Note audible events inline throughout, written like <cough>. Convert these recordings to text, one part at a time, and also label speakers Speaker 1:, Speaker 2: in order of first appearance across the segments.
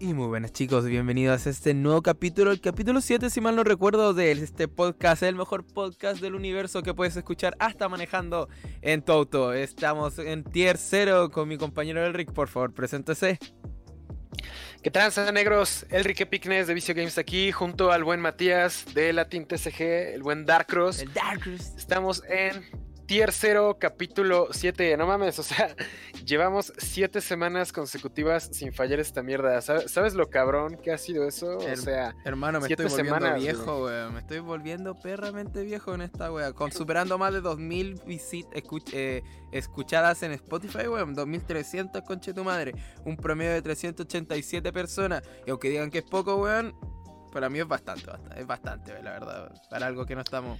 Speaker 1: Y muy buenas chicos, bienvenidos a este nuevo capítulo, el capítulo 7 si mal no recuerdo de este podcast, el mejor podcast del universo que puedes escuchar hasta manejando en tu auto. Estamos en tier 0 con mi compañero Elric, por favor, preséntese.
Speaker 2: ¿Qué tal, negros? Elrique Picnes de Vicio Games aquí, junto al buen Matías de Latin TCG, el buen Darkross.
Speaker 1: El Darkross.
Speaker 2: Estamos en Tier 0, capítulo 7. No mames, o sea, <laughs> llevamos 7 semanas consecutivas sin fallar esta mierda. ¿Sabes, lo cabrón que ha sido eso? o sea,
Speaker 1: hermano, me estoy volviendo viejo, weón. Me estoy volviendo perramente viejo en esta wea. Con superando más de 2000 visitas eh, escuchadas en Spotify, weón. 2300, conche tu madre. Un promedio de 387 personas. Y aunque digan que es poco, weón, para mí es bastante, bastante es bastante, la verdad. Para algo que no estamos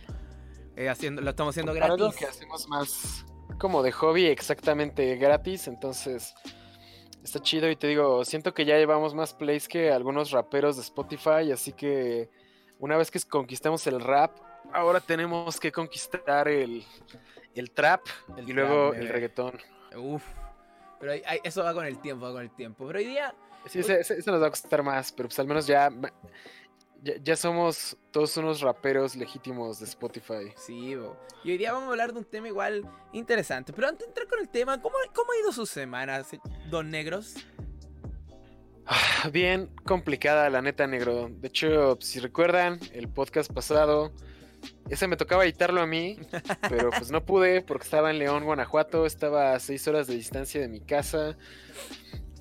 Speaker 1: eh, haciendo, lo estamos haciendo gratis. Para
Speaker 2: que hacemos más como de hobby exactamente gratis, entonces está chido y te digo, siento que ya llevamos más plays que algunos raperos de Spotify, así que una vez que conquistamos el rap, ahora tenemos que conquistar el, el trap y luego el reggaetón.
Speaker 1: Uf, pero eso va con el tiempo, va con el tiempo. Pero hoy día...
Speaker 2: Sí, eso nos va a costar más, pero pues al menos ya ya, somos todos unos raperos legítimos de Spotify.
Speaker 1: Sí, y hoy día vamos a hablar de un tema igual interesante. Pero antes de entrar con el tema, ¿cómo, cómo ha ido su semana, Don Negros?
Speaker 2: Ah, bien complicada, la neta, negro. De hecho, si recuerdan, el podcast pasado, ese me tocaba editarlo a mí, pero <laughs> pues no pude porque estaba en León, Guanajuato, estaba a seis horas de distancia de mi casa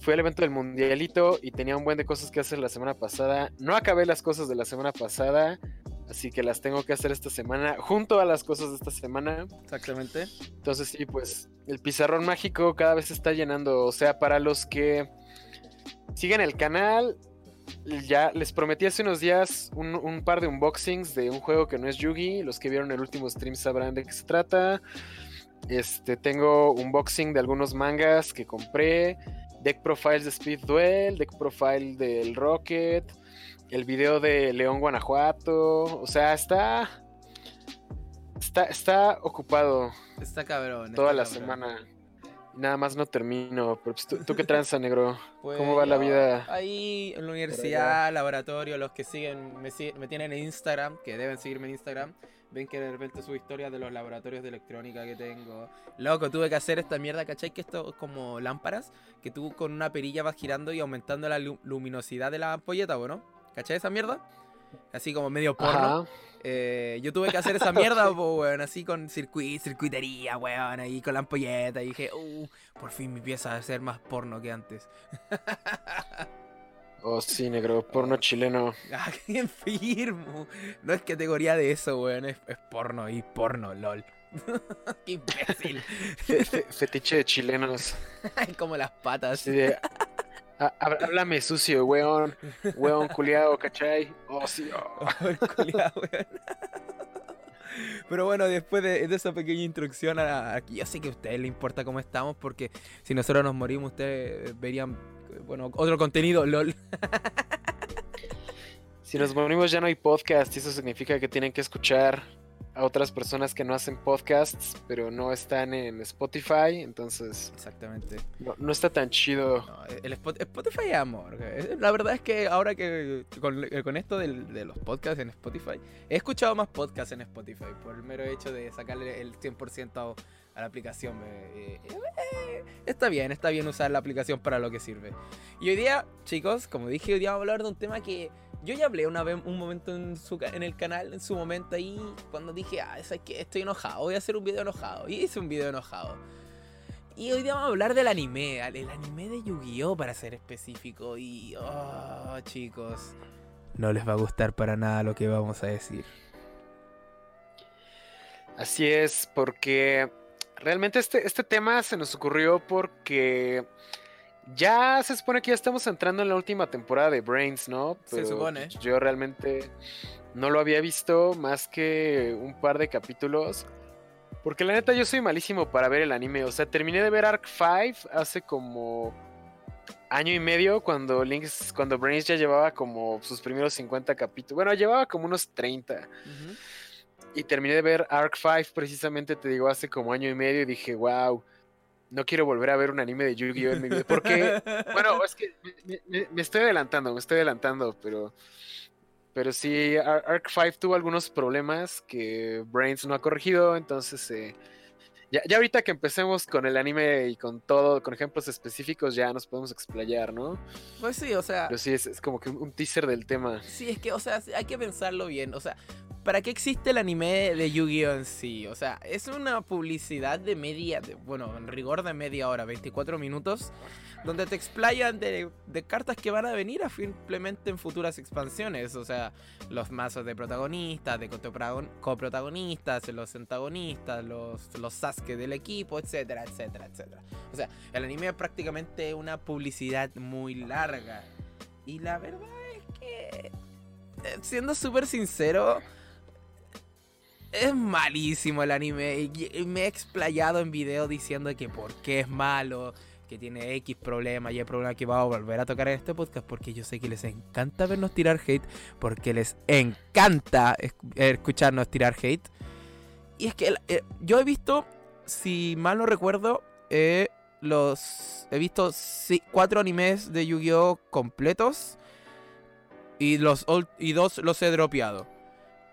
Speaker 2: fue el evento del mundialito y tenía un buen de cosas que hacer la semana pasada. No acabé las cosas de la semana pasada, así que las tengo que hacer esta semana, junto a las cosas de esta semana.
Speaker 1: Exactamente.
Speaker 2: Entonces sí, pues el pizarrón mágico cada vez se está llenando. O sea, para los que siguen el canal, ya les prometí hace unos días un, un, par de unboxings de un juego que no es Yugi. Los que vieron el último stream sabrán de qué se trata. Este, tengo unboxing de algunos mangas que compré deck profiles de Speed Duel, deck profile del Rocket, el video de León Guanajuato, o sea, está está está ocupado.
Speaker 1: Está cabrón.
Speaker 2: Toda la semana. Nada más no termino. Pero pues, ¿tú, qué tranza, <laughs> negro? ¿Cómo va la vida?
Speaker 1: Ahí en la universidad, laboratorio, los que siguen me, me tienen en Instagram, que deben seguirme en Instagram ven que de repente subo historias de los laboratorios de electrónica que tengo. Loco, tuve que hacer esta mierda, ¿cachai? Que esto es como lámparas, que tú con una perilla vas girando y aumentando la luminosidad de la ampolleta, ¿no? ¿Cachai esa mierda? Así como medio porno. Eh, yo tuve que hacer esa mierda, <laughs> weón, así con circuit, circuitería, weón, ahí con la ampolleta. Y dije, uh, por fin mi pieza va a ser más porno que antes. <laughs>
Speaker 2: Oh, sí, negro, porno chileno. <laughs>
Speaker 1: Ah, qué enfermo. No es categoría de eso, weón, es, porno y porno, lol. <laughs> qué imbécil.
Speaker 2: fetiche de chilenos. <laughs>
Speaker 1: Como las patas.
Speaker 2: Sí, háblame sucio, weón. Weón culiado, ¿cachai? Oh, sí. Oh. culiado, weón.
Speaker 1: Pero bueno, después de, esa pequeña introducción, aquí yo sé que a ustedes les importa cómo estamos, porque si nosotros nos morimos, ustedes verían bueno, otro contenido, lol.
Speaker 2: si nos morimos ya no hay podcast y eso significa que tienen que escuchar a otras personas que no hacen podcasts, pero no están en Spotify, entonces...
Speaker 1: Exactamente.
Speaker 2: No, está tan chido.
Speaker 1: el Spotify es amor. La verdad es que ahora que con, esto de los podcasts en Spotify, he escuchado más podcasts en Spotify por el mero hecho de sacarle el 100% a la aplicación. Eh, eh, está bien, está bien usar la aplicación para lo que sirve. Y hoy día, chicos, como dije, hoy día vamos a hablar de un tema que yo ya hablé una vez, un momento en, su, en el canal, en su momento ahí, cuando dije, ah, es que estoy enojado, voy a hacer un video enojado. Y hice un video enojado. Y hoy día vamos a hablar del anime, el anime de Yu-Gi-Oh! para ser específico. Y, oh, chicos, no les va a gustar para nada lo que vamos a decir.
Speaker 2: Así es, porque realmente este, este tema se nos ocurrió porque ya se supone que ya estamos entrando en la última temporada de Brains, ¿no?
Speaker 1: se supone.
Speaker 2: Yo realmente no lo había visto más que un par de capítulos. Porque la neta yo soy malísimo para ver el anime. O sea, terminé de ver Arc 5 hace como año y medio cuando Links, cuando Brains ya llevaba como sus primeros 50 capítulos. Bueno, llevaba como unos 30. Y terminé de ver Arc 5 precisamente, te digo, hace como año y medio y dije, wow, no quiero volver a ver un anime de Yu-Gi-Oh en mi vida. Porque, <laughs> bueno, es que me, me- me estoy adelantando, me estoy adelantando, pero. Pero sí, Ar- Arc 5 tuvo algunos problemas que Brains no ha corregido, entonces. eh, ya, ya ahorita que empecemos con el anime y con todo, con ejemplos específicos, ya nos podemos explayar, ¿no?
Speaker 1: Pues sí, o sea,
Speaker 2: Pero sí, es, es como que un teaser del tema.
Speaker 1: sí, es que, o sea, hay que pensarlo bien. O sea, ¿para qué existe el anime de Yu-Gi-Oh en sí? O sea, es una publicidad de media, bueno, en rigor de media hora, 24 minutos, donde te explayan de, cartas que van a venir a simplemente en futuras expansiones. O sea, los mazos de protagonistas, de coprotagon- coprotagonistas, los antagonistas, los, los Sasuke del equipo, etcétera, etcétera, etcétera. O sea, el anime es prácticamente una publicidad muy larga. Y la verdad es que, eh, siendo súper sincero, es malísimo el anime. Y me he explayado en video diciendo que por qué es malo, que tiene X problemas y hay problemas que vamos a volver a tocar en este podcast porque yo sé que les encanta vernos tirar hate, porque les encanta esc- escucharnos tirar hate. Y es que eh, yo he visto, si mal no recuerdo, eh, los he visto cuatro animes de Yu-Gi-Oh completos y los y dos los he dropeado.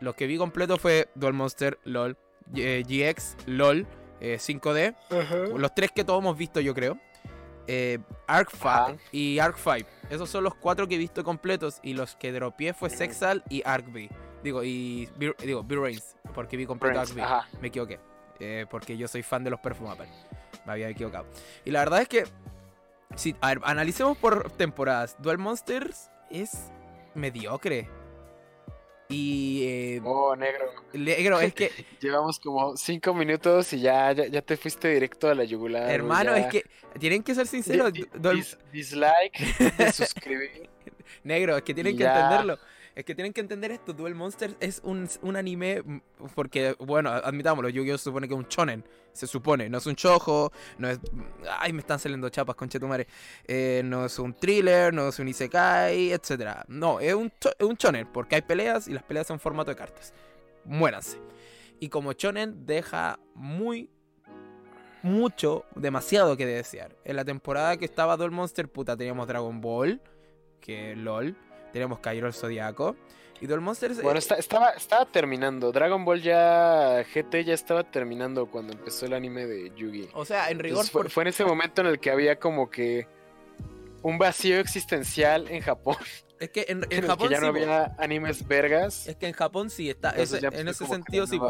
Speaker 1: Los que vi completos fue Duel Monster, LOL, eh, GX, LOL, eh, 5D, los tres que todos hemos visto yo creo. Eh, Arc 5
Speaker 2: Ajá.
Speaker 1: y Arc 5. Esos son los cuatro que he visto completos y los que dropeé fue Sexal y Arc B. Digo, y B- digo, B-Rains, porque vi completo
Speaker 2: Brains,
Speaker 1: Arc B.
Speaker 2: ajá.
Speaker 1: Me equivoqué. eh, porque yo soy fan de los Perfumapal. Me había equivocado. Y la verdad es que. Si, a ver, analicemos por temporadas. Duel Monsters es mediocre. Y. eh,
Speaker 2: Oh, negro.
Speaker 1: negro, es que. <laughs>
Speaker 2: Llevamos como cinco minutos y ya, ya, ya te fuiste directo a la yugular.
Speaker 1: hermano,
Speaker 2: ya.
Speaker 1: es que. Tienen que ser sinceros.
Speaker 2: Dis- dislike, <laughs> suscribir.
Speaker 1: Negro, es que tienen que entenderlo. Es que tienen que entender esto. Duel Monsters es un, un anime. mm, Porque, bueno, admitámoslo, Yu-Gi-Oh! se supone que es un shonen. Se supone. No es un chojo. No es. Ay, me están saliendo chapas, conchetumare. Eh, no es un thriller. No es un isekai, etc. No, es un, es un shonen. Porque hay peleas y las peleas son formato de cartas. Muéranse. Y como shonen, deja muy. Mucho, demasiado que desear. En la temporada que estaba Duel Monster, puta, teníamos Dragon Ball que LOL. Tenemos Cairo el Zodiaco. Y Duel Monsters.
Speaker 2: Bueno,
Speaker 1: eh,
Speaker 2: está- estaba, estaba terminando. Dragon Ball ya. GT ya estaba terminando cuando empezó el anime de Yugi.
Speaker 1: o sea, en rigor.
Speaker 2: Entonces, fue,
Speaker 1: por-
Speaker 2: fue en ese momento en el que había como que. Un vacío existencial en Japón. <laughs>
Speaker 1: es que en, en <laughs> Japón
Speaker 2: que ya no
Speaker 1: sí,
Speaker 2: había animes vergas.
Speaker 1: Es que en Japón sí está. Ese- en ese sentido sí.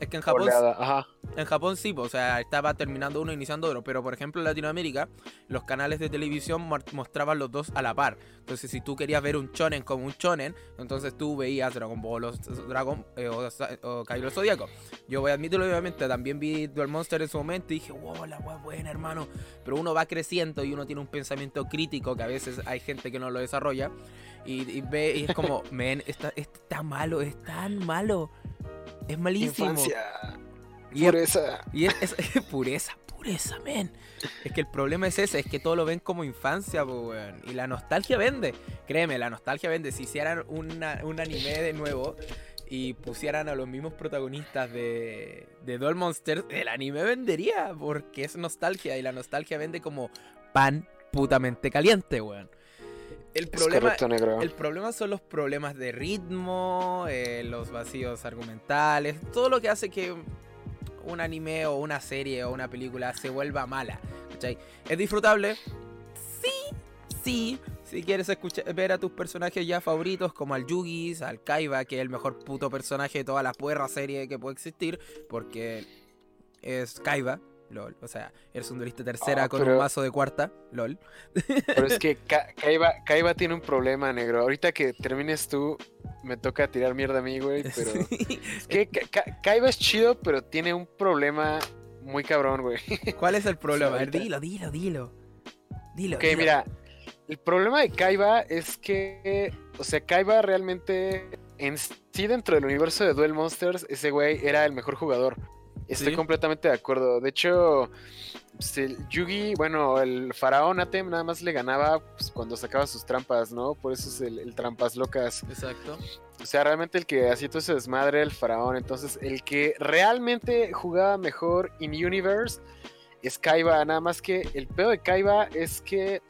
Speaker 1: Es que en Japón.
Speaker 2: Ajá.
Speaker 1: en Japón sí, o sea, estaba terminando uno, iniciando otro. Pero por ejemplo en Latinoamérica, los canales de televisión mo- mostraban los dos a la par. Entonces, si tú querías ver un shonen como un shonen, entonces tú veías Dragon Ball o Dragon eh, o, o Cairo Zodíaco. Yo voy a admitirlo, obviamente, también vi Duel Monster en su momento y dije, wow, la wea buena, hermano. Pero uno va creciendo y uno tiene un pensamiento crítico que a veces hay gente que no lo desarrolla. Y, y ve y es como, <laughs> men, está, está malo, es tan malo. Es malísimo.
Speaker 2: Infancia.
Speaker 1: Y es-
Speaker 2: Pureza.
Speaker 1: y es, es- <laughs> es pureza, pureza, men. Es que el problema es ese, es que todo lo ven como infancia, po, weón. Y la nostalgia vende. Créeme, la nostalgia vende. Si hicieran una- un anime de nuevo y pusieran a los mismos protagonistas de, de Doll Monsters, el anime vendería. Porque es nostalgia y la nostalgia vende como pan putamente caliente, weón. El problema,
Speaker 2: correcto, negro.
Speaker 1: el problema son los problemas de ritmo, eh, los vacíos argumentales, todo lo que hace que un anime o una serie o una película se vuelva mala. ¿cachai? ¿Es disfrutable? Sí, sí. Si quieres escuchar, ver a tus personajes ya favoritos, como al Yugis, al Kaiba, que es el mejor puto personaje de toda la puerra serie que puede existir, porque es Kaiba, lol. O sea, eres un duelista tercera
Speaker 2: Ah,
Speaker 1: con un mazo de cuarta, lol.
Speaker 2: Pero es <laughs> que Ka- Kaiba, Kaiba tiene un problema, negro. Ahorita que termines tú, me toca tirar mierda a mí, güey. <laughs> Pero es que Ka- Ka- Kaiba es chido, pero tiene un problema muy cabrón, güey. <laughs>
Speaker 1: ¿Cuál es el problema?
Speaker 2: Ahorita-
Speaker 1: dilo, dilo, dilo. Dilo.
Speaker 2: Ok,
Speaker 1: dilo.
Speaker 2: mira, el problema de Kaiba es que, o sea, Kaiba realmente en sí dentro del universo de Duel Monsters, ese güey era el mejor jugador. Estoy
Speaker 1: Sí.
Speaker 2: completamente de acuerdo. De hecho, pues, el Yugi, bueno, el faraón Atem nada más le ganaba pues, cuando sacaba sus trampas, ¿no? Por eso es el, el trampas locas.
Speaker 1: Exacto.
Speaker 2: O sea, realmente el que hacía todo ese desmadre era el faraón. Entonces, el que realmente jugaba mejor in Universe es Kaiba, nada más que el pedo de Kaiba es que,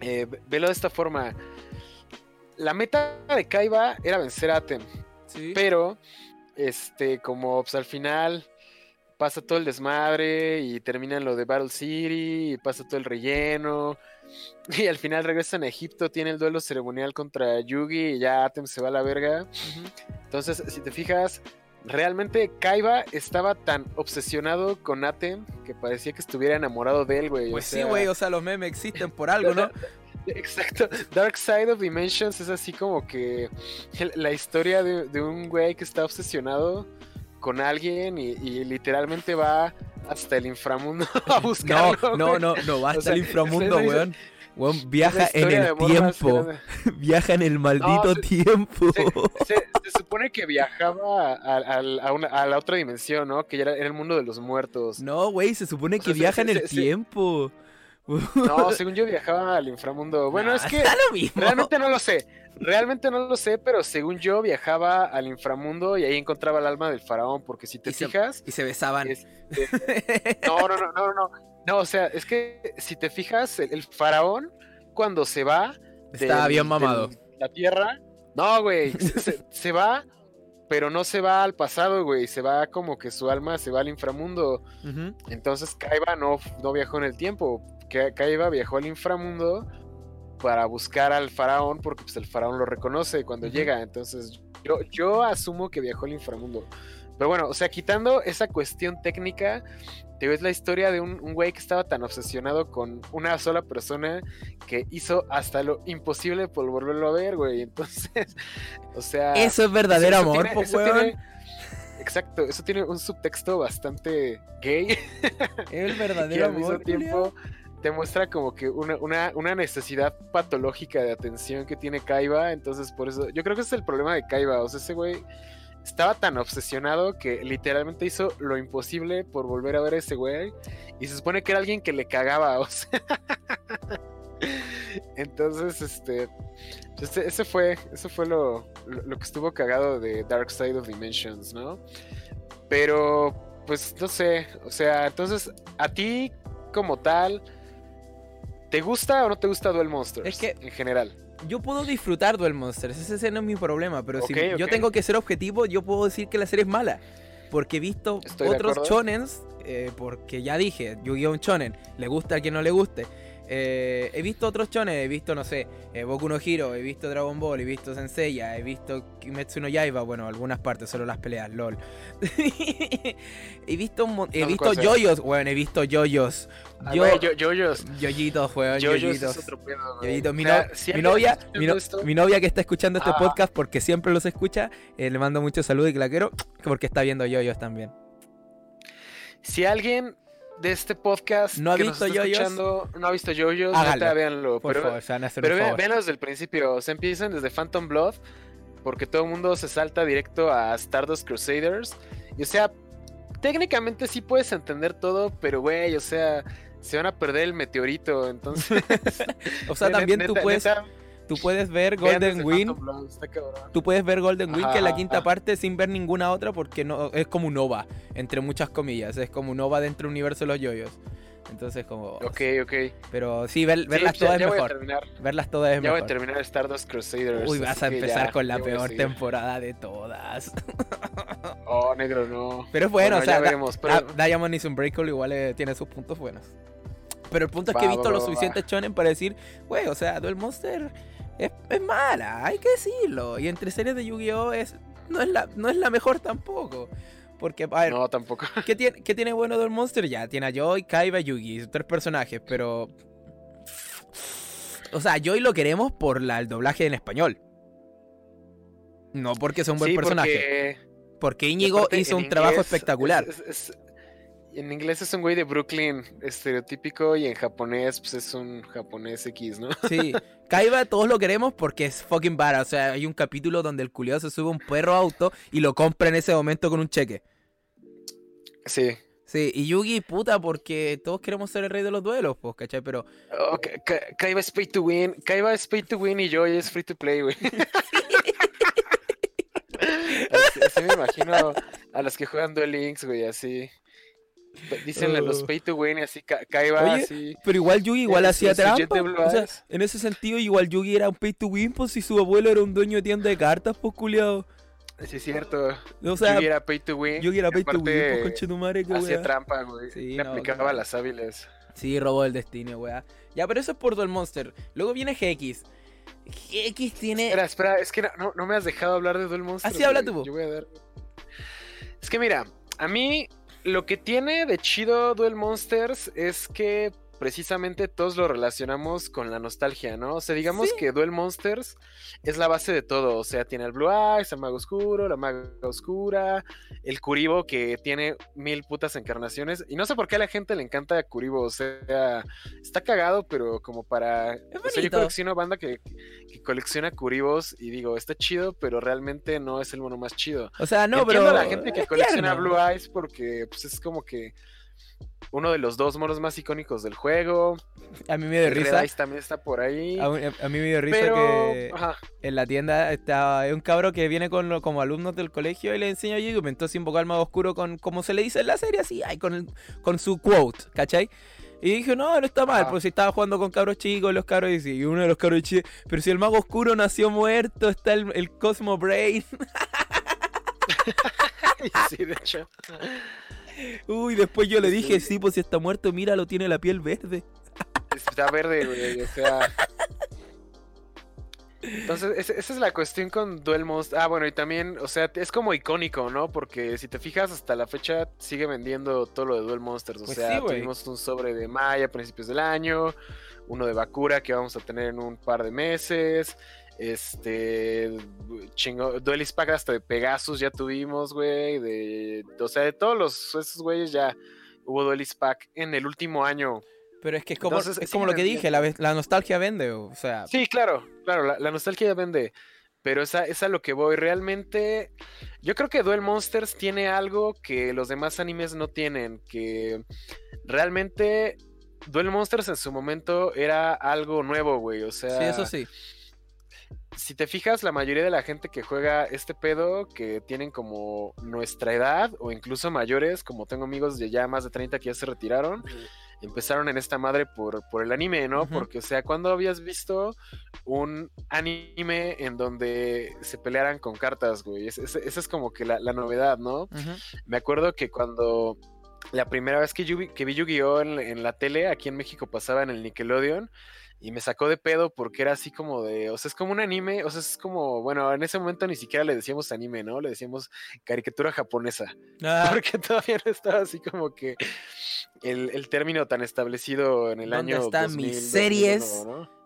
Speaker 2: eh, velo de esta forma, la meta de Kaiba era vencer a Atem,
Speaker 1: Sí.
Speaker 2: pero, este, como pues, al final pasa todo el desmadre y terminan lo de Battle City y pasa todo el relleno <laughs> y al final regresan a Egipto, tiene el duelo ceremonial contra Yugi y ya Atem se va a la verga. Entonces, si te fijas, realmente Kaiba estaba tan obsesionado con Atem que parecía que estuviera enamorado de él, güey. o
Speaker 1: Pues sí, güey, o sea, los memes existen por algo, ¿no? <laughs>
Speaker 2: Exacto. Dark Side of Dimensions es así como que la historia de, de un güey que está obsesionado con alguien y, y literalmente va hasta el inframundo <laughs> a buscarlo.
Speaker 1: No, no, no, no, va
Speaker 2: O
Speaker 1: hasta
Speaker 2: sea,
Speaker 1: el inframundo, weón. Viaja en el tiempo. <laughs> Viaja en el maldito
Speaker 2: se-
Speaker 1: tiempo.
Speaker 2: Se, se supone que viajaba a, a- a una- a la otra dimensión, ¿no? Que ya era, el mundo de los muertos.
Speaker 1: No, güey, se supone
Speaker 2: O
Speaker 1: que
Speaker 2: sea,
Speaker 1: viaja en el tiempo.
Speaker 2: No, según yo viajaba al inframundo. Bueno,
Speaker 1: Nah,
Speaker 2: es que
Speaker 1: da lo mismo.
Speaker 2: realmente no lo sé. Realmente no lo sé, pero según yo viajaba al inframundo y ahí encontraba el alma del faraón. Porque si te
Speaker 1: Y se-
Speaker 2: fijas.
Speaker 1: Y se besaban.
Speaker 2: este, no, no, no, no, no. No, o sea, es que si te fijas, el, el faraón, cuando se va.
Speaker 1: Estaba
Speaker 2: del-
Speaker 1: bien mamado.
Speaker 2: la tierra. No, güey. se, se- se va, pero no se va al pasado, güey. Se va como que su alma se va al inframundo. Entonces Kaiba no, no viajó en el tiempo. Ka- Kaiba viajó al inframundo para buscar al faraón porque pues, el faraón lo reconoce cuando llega. Entonces yo, yo asumo que viajó al inframundo. Pero bueno, o sea, quitando esa cuestión técnica, te ves la historia de un, un güey que estaba tan obsesionado con una sola persona que hizo hasta lo imposible por volverlo a ver, güey. Entonces, o sea...
Speaker 1: Eso es verdadero
Speaker 2: eso
Speaker 1: amor,
Speaker 2: tiene-
Speaker 1: po,
Speaker 2: eso
Speaker 1: weón.
Speaker 2: tiene- Exacto, eso tiene un subtexto bastante gay
Speaker 1: Es el <laughs>
Speaker 2: y
Speaker 1: verdadero
Speaker 2: al mismo
Speaker 1: amor, culiao.
Speaker 2: tiempo te muestra como que una, una, una necesidad patológica de atención que tiene Kaiba. Entonces, por eso, yo creo que ese es el problema de Kaiba. O sea, ese güey estaba tan obsesionado que literalmente hizo lo imposible por volver a ver a ese güey. Y se supone que era alguien que le cagaba, o sea. <laughs> Entonces, este. pues, Ese, fue, ese fue lo, lo que estuvo cagado de Dark Side of Dimensions, ¿no? Pero, pues no sé. O sea, entonces, a ti, como tal, ¿te gusta o no te gusta Duel Monsters?
Speaker 1: Es que-
Speaker 2: En general.
Speaker 1: Yo puedo disfrutar Duel Monsters, ese, ese no es mi problema, pero si yo tengo que ser objetivo, yo puedo decir que la serie es mala. Porque he visto
Speaker 2: Estoy
Speaker 1: otros chonens, eh, porque ya dije, Yu-Gi-Oh! un chonen, le gusta a quien no le guste. Eh, he visto otros chones, he visto, no sé, eh, Boku no Hero, he visto Dragon Ball, he visto Senseiya, he visto Kimetsu no Yaiba, bueno, algunas partes, solo las peleas, lol. <laughs> he visto un he
Speaker 2: No
Speaker 1: visto yoyos, bueno, he visto yoyos. Yo,
Speaker 2: güey, yo, yoyos.
Speaker 1: yoyitos, weón,
Speaker 2: Yoyos
Speaker 1: yoyitos.
Speaker 2: es otro pedo, güey.
Speaker 1: Yoyitos, mi,
Speaker 2: O sea,
Speaker 1: novia, mi, no- novia que está escuchando este
Speaker 2: Ah.
Speaker 1: podcast porque siempre los escucha, eh, le mando muchos saludos y que la quiero porque está viendo yoyos también.
Speaker 2: Si alguien de este podcast
Speaker 1: ¿No ha
Speaker 2: que nos
Speaker 1: visto
Speaker 2: está escuchando no ha visto
Speaker 1: Hágalo,
Speaker 2: neta, véanlo.
Speaker 1: Por
Speaker 2: pero
Speaker 1: favor, se van a hacer
Speaker 2: pero vean, véanlo desde el principio. O sea, empiezan desde Phantom Blood, porque todo el mundo se salta directo a Stardust Crusaders. Y o sea, técnicamente sí puedes entender todo, pero güey, o sea, se van a perder el meteorito. Entonces, <laughs>
Speaker 1: O sea, <laughs>
Speaker 2: neta,
Speaker 1: también tú puedes,
Speaker 2: neta,
Speaker 1: tú puedes ver Golden
Speaker 2: cabrón.
Speaker 1: tú puedes ver Golden Wing
Speaker 2: Ajá,
Speaker 1: que es la quinta
Speaker 2: ajá.
Speaker 1: parte sin ver ninguna otra porque no es como un OVA, entre muchas comillas, es como un OVA dentro del universo de los yoyos. Entonces como
Speaker 2: Ok, ok.
Speaker 1: pero sí ver-
Speaker 2: Sí,
Speaker 1: verlas todas
Speaker 2: ya
Speaker 1: es
Speaker 2: voy a
Speaker 1: mejor.
Speaker 2: terminar.
Speaker 1: Verlas todas es
Speaker 2: Ya voy a
Speaker 1: mejor.
Speaker 2: terminar Stardust Crusaders.
Speaker 1: Uy, vas a empezar
Speaker 2: ya,
Speaker 1: con la peor temporada de todas. <laughs>
Speaker 2: Oh, negro, no.
Speaker 1: Pero es bueno,
Speaker 2: Bueno,
Speaker 1: o sea,
Speaker 2: ya veremos, pero-
Speaker 1: Diamond is Unbreakable igual eh, tiene sus puntos buenos. Pero el punto es
Speaker 2: Va,
Speaker 1: que he visto
Speaker 2: va,
Speaker 1: lo
Speaker 2: va,
Speaker 1: suficiente chonen para decir, güey, o sea, Duel Monster es, es mala, hay que decirlo. Y entre series de Yu-Gi-Oh! es no es la no es la mejor tampoco. Porque, a ver,
Speaker 2: No, tampoco. <laughs>
Speaker 1: ¿qué, tiene, ¿qué tiene bueno Duel Monster? Ya, tiene a Joy, Kaiba, Yugi, tres personajes, pero... O sea, Joy lo queremos por la, el doblaje en español. No porque sea un buen
Speaker 2: Sí,
Speaker 1: personaje.
Speaker 2: porque
Speaker 1: Porque Íñigo hizo un trabajo espectacular.
Speaker 2: es- es- es- en inglés es un güey de Brooklyn estereotípico y en japonés pues es un japonés X, ¿no?
Speaker 1: Sí, <laughs> Kaiba todos lo queremos porque es fucking badass. O sea, hay un capítulo donde el culiado se sube a un perro auto y lo compra en ese momento con un cheque.
Speaker 2: Sí.
Speaker 1: Sí, y Yugi, puta, porque todos queremos ser el rey de los duelos, pues, ¿cachai? Pero
Speaker 2: Oh, Ka- Ka- Kaiba es pay to win. Kaiba es pay to win y yo es free to play, güey. <laughs> así, así me imagino a los que juegan Duel Links, güey, así. Dicen los
Speaker 1: Oh.
Speaker 2: pay to win y así ca Kaiba
Speaker 1: Oye,
Speaker 2: así.
Speaker 1: Pero igual Yugi igual
Speaker 2: Eh,
Speaker 1: hacía trampa. O sea, en ese sentido, igual Yugi era un pay to win, pues si su abuelo era un dueño de tienda de cartas, pues culiado.
Speaker 2: Sí, es cierto.
Speaker 1: O sea,
Speaker 2: Yugi era pay to win.
Speaker 1: Yugi era
Speaker 2: y
Speaker 1: pay to win, pues conchetumare, que
Speaker 2: Hacía trampa, güey.
Speaker 1: Sí,
Speaker 2: Le
Speaker 1: no,
Speaker 2: aplicaba
Speaker 1: claro.
Speaker 2: las hábiles.
Speaker 1: Sí, robó el destino, weá. Ya, pero eso es por Duel Monster. Luego viene GX. GX tiene.
Speaker 2: Espera, espera, es que no, no, me has dejado hablar de Duel Monsters.
Speaker 1: Así habla
Speaker 2: güey.
Speaker 1: tú, po.
Speaker 2: Yo voy a dar. Es que mira, a mí lo que tiene de chido Duel Monsters es que precisamente todos lo relacionamos con la nostalgia, ¿no? O sea, digamos
Speaker 1: Sí.
Speaker 2: que Duel Monsters es la base de todo. O sea, tiene el Blue Eyes, el Mago Oscuro, la Maga Oscura, el Kuribo que tiene mil putas encarnaciones. Y no sé por qué a la gente le encanta Kuribo. O sea, está cagado, pero como para. O sea, yo colecciono banda que, que colecciona Kuribos y digo, está chido, pero realmente no es el mono más chido.
Speaker 1: O sea, no, pero.
Speaker 2: a la gente que colecciona. Blue Eyes porque pues, es como que uno de los dos monos más icónicos del juego.
Speaker 1: A mí me dio
Speaker 2: Red
Speaker 1: risa.
Speaker 2: Eyes también está por ahí.
Speaker 1: A, a mí me dio risa
Speaker 2: pero,
Speaker 1: que
Speaker 2: ajá,
Speaker 1: en la tienda está hay un cabro que viene con lo- como alumnos del colegio y le enseña a pues, entonces invocar al mago oscuro con como se le dice en la serie, así, ay, con, el- con su quote, ¿cachai? Y dije, no, no está mal,
Speaker 2: Ajá.
Speaker 1: pues si estaba jugando con cabros chicos, los cabros dicen, y uno de los cabros chicos, pero si el mago oscuro nació muerto, está el, el Cosmo Brain. <laughs>
Speaker 2: sí, de hecho.
Speaker 1: Uy, después yo le dije,
Speaker 2: Sí.
Speaker 1: pues si está muerto, míralo, tiene la piel verde.
Speaker 2: Está verde, güey, o sea. Entonces, es- esa es la cuestión con Duel Monsters. Ah, bueno, y también, o sea, es como icónico, ¿no? Porque si te fijas, hasta la fecha sigue vendiendo todo lo de Duel Monsters. O
Speaker 1: Pues
Speaker 2: sea,
Speaker 1: sí,
Speaker 2: tuvimos un sobre de Maya a principios del año, uno de Bakura que vamos a tener en un par de meses. Este, chingo, Duelis Pack hasta de Pegasus ya tuvimos, güey. De, o sea, de todos los, esos güeyes ya hubo Duelis Pack en el último año.
Speaker 1: Pero es que es como,
Speaker 2: Entonces,
Speaker 1: es
Speaker 2: sí,
Speaker 1: como lo que dije, la nostalgia vende, o sea,
Speaker 2: Sí, claro, claro, la, la nostalgia vende. Pero esa es a lo que voy. Realmente, yo creo que Duel Monsters tiene algo que los demás animes no tienen. Que realmente Duel Monsters en su momento era algo nuevo, güey. O sea,
Speaker 1: sí, eso sí.
Speaker 2: Si te fijas, la mayoría de la gente que juega este pedo, que tienen como nuestra edad o incluso mayores, como tengo amigos de ya más de 30 que ya se retiraron, empezaron en esta madre por, por el anime, ¿no? Porque, o sea, ¿cuándo habías visto un anime en donde se pelearan con cartas, güey? Es- es- Esa es como que la, la novedad, ¿no? Me acuerdo que cuando la primera vez que, yo vi- que vi Yu-Gi-Oh! En, en la tele, aquí en México pasaba en el Nickelodeon, y me sacó de pedo porque era así como de, o sea, es como un anime, o sea, es como, bueno, en ese momento ni siquiera le decíamos anime, ¿no? Le decíamos caricatura japonesa, <laughs>
Speaker 1: Ah,
Speaker 2: porque todavía no estaba así como que el, el término tan establecido en el
Speaker 1: ¿Dónde
Speaker 2: año
Speaker 1: están
Speaker 2: 2000,
Speaker 1: mis series?
Speaker 2: 2001, ¿no?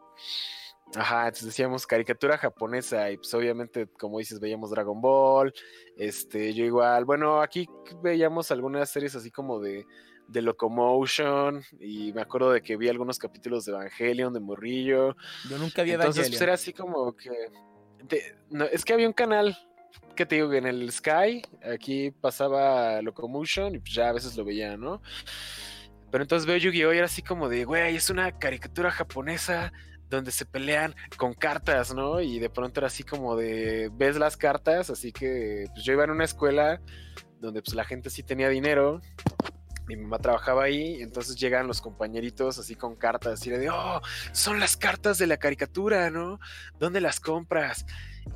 Speaker 2: Ajá, entonces decíamos caricatura japonesa y pues obviamente, como dices, veíamos Dragon Ball, este, yo igual, bueno, aquí veíamos algunas series así como de, de Locomotion y me acuerdo de que vi algunos capítulos de Evangelion, de Morrillo,
Speaker 1: yo nunca vi
Speaker 2: entonces pues,
Speaker 1: Evangelion.
Speaker 2: era así como que, de- no, es que había un canal que te digo que en el Sky, aquí pasaba Locomotion y pues ya a veces lo veía, ¿no? Pero entonces veo Yu-Gi-Oh! y era así como de, güey, es una caricatura japonesa donde se pelean con cartas, ¿no? Y de pronto era así como de, ves las cartas, así que pues yo iba en una escuela donde pues la gente sí tenía dinero, mi mamá trabajaba ahí, entonces llegan los compañeritos así con cartas y le de, oh, son las cartas de la caricatura, ¿no? ¿Dónde las compras?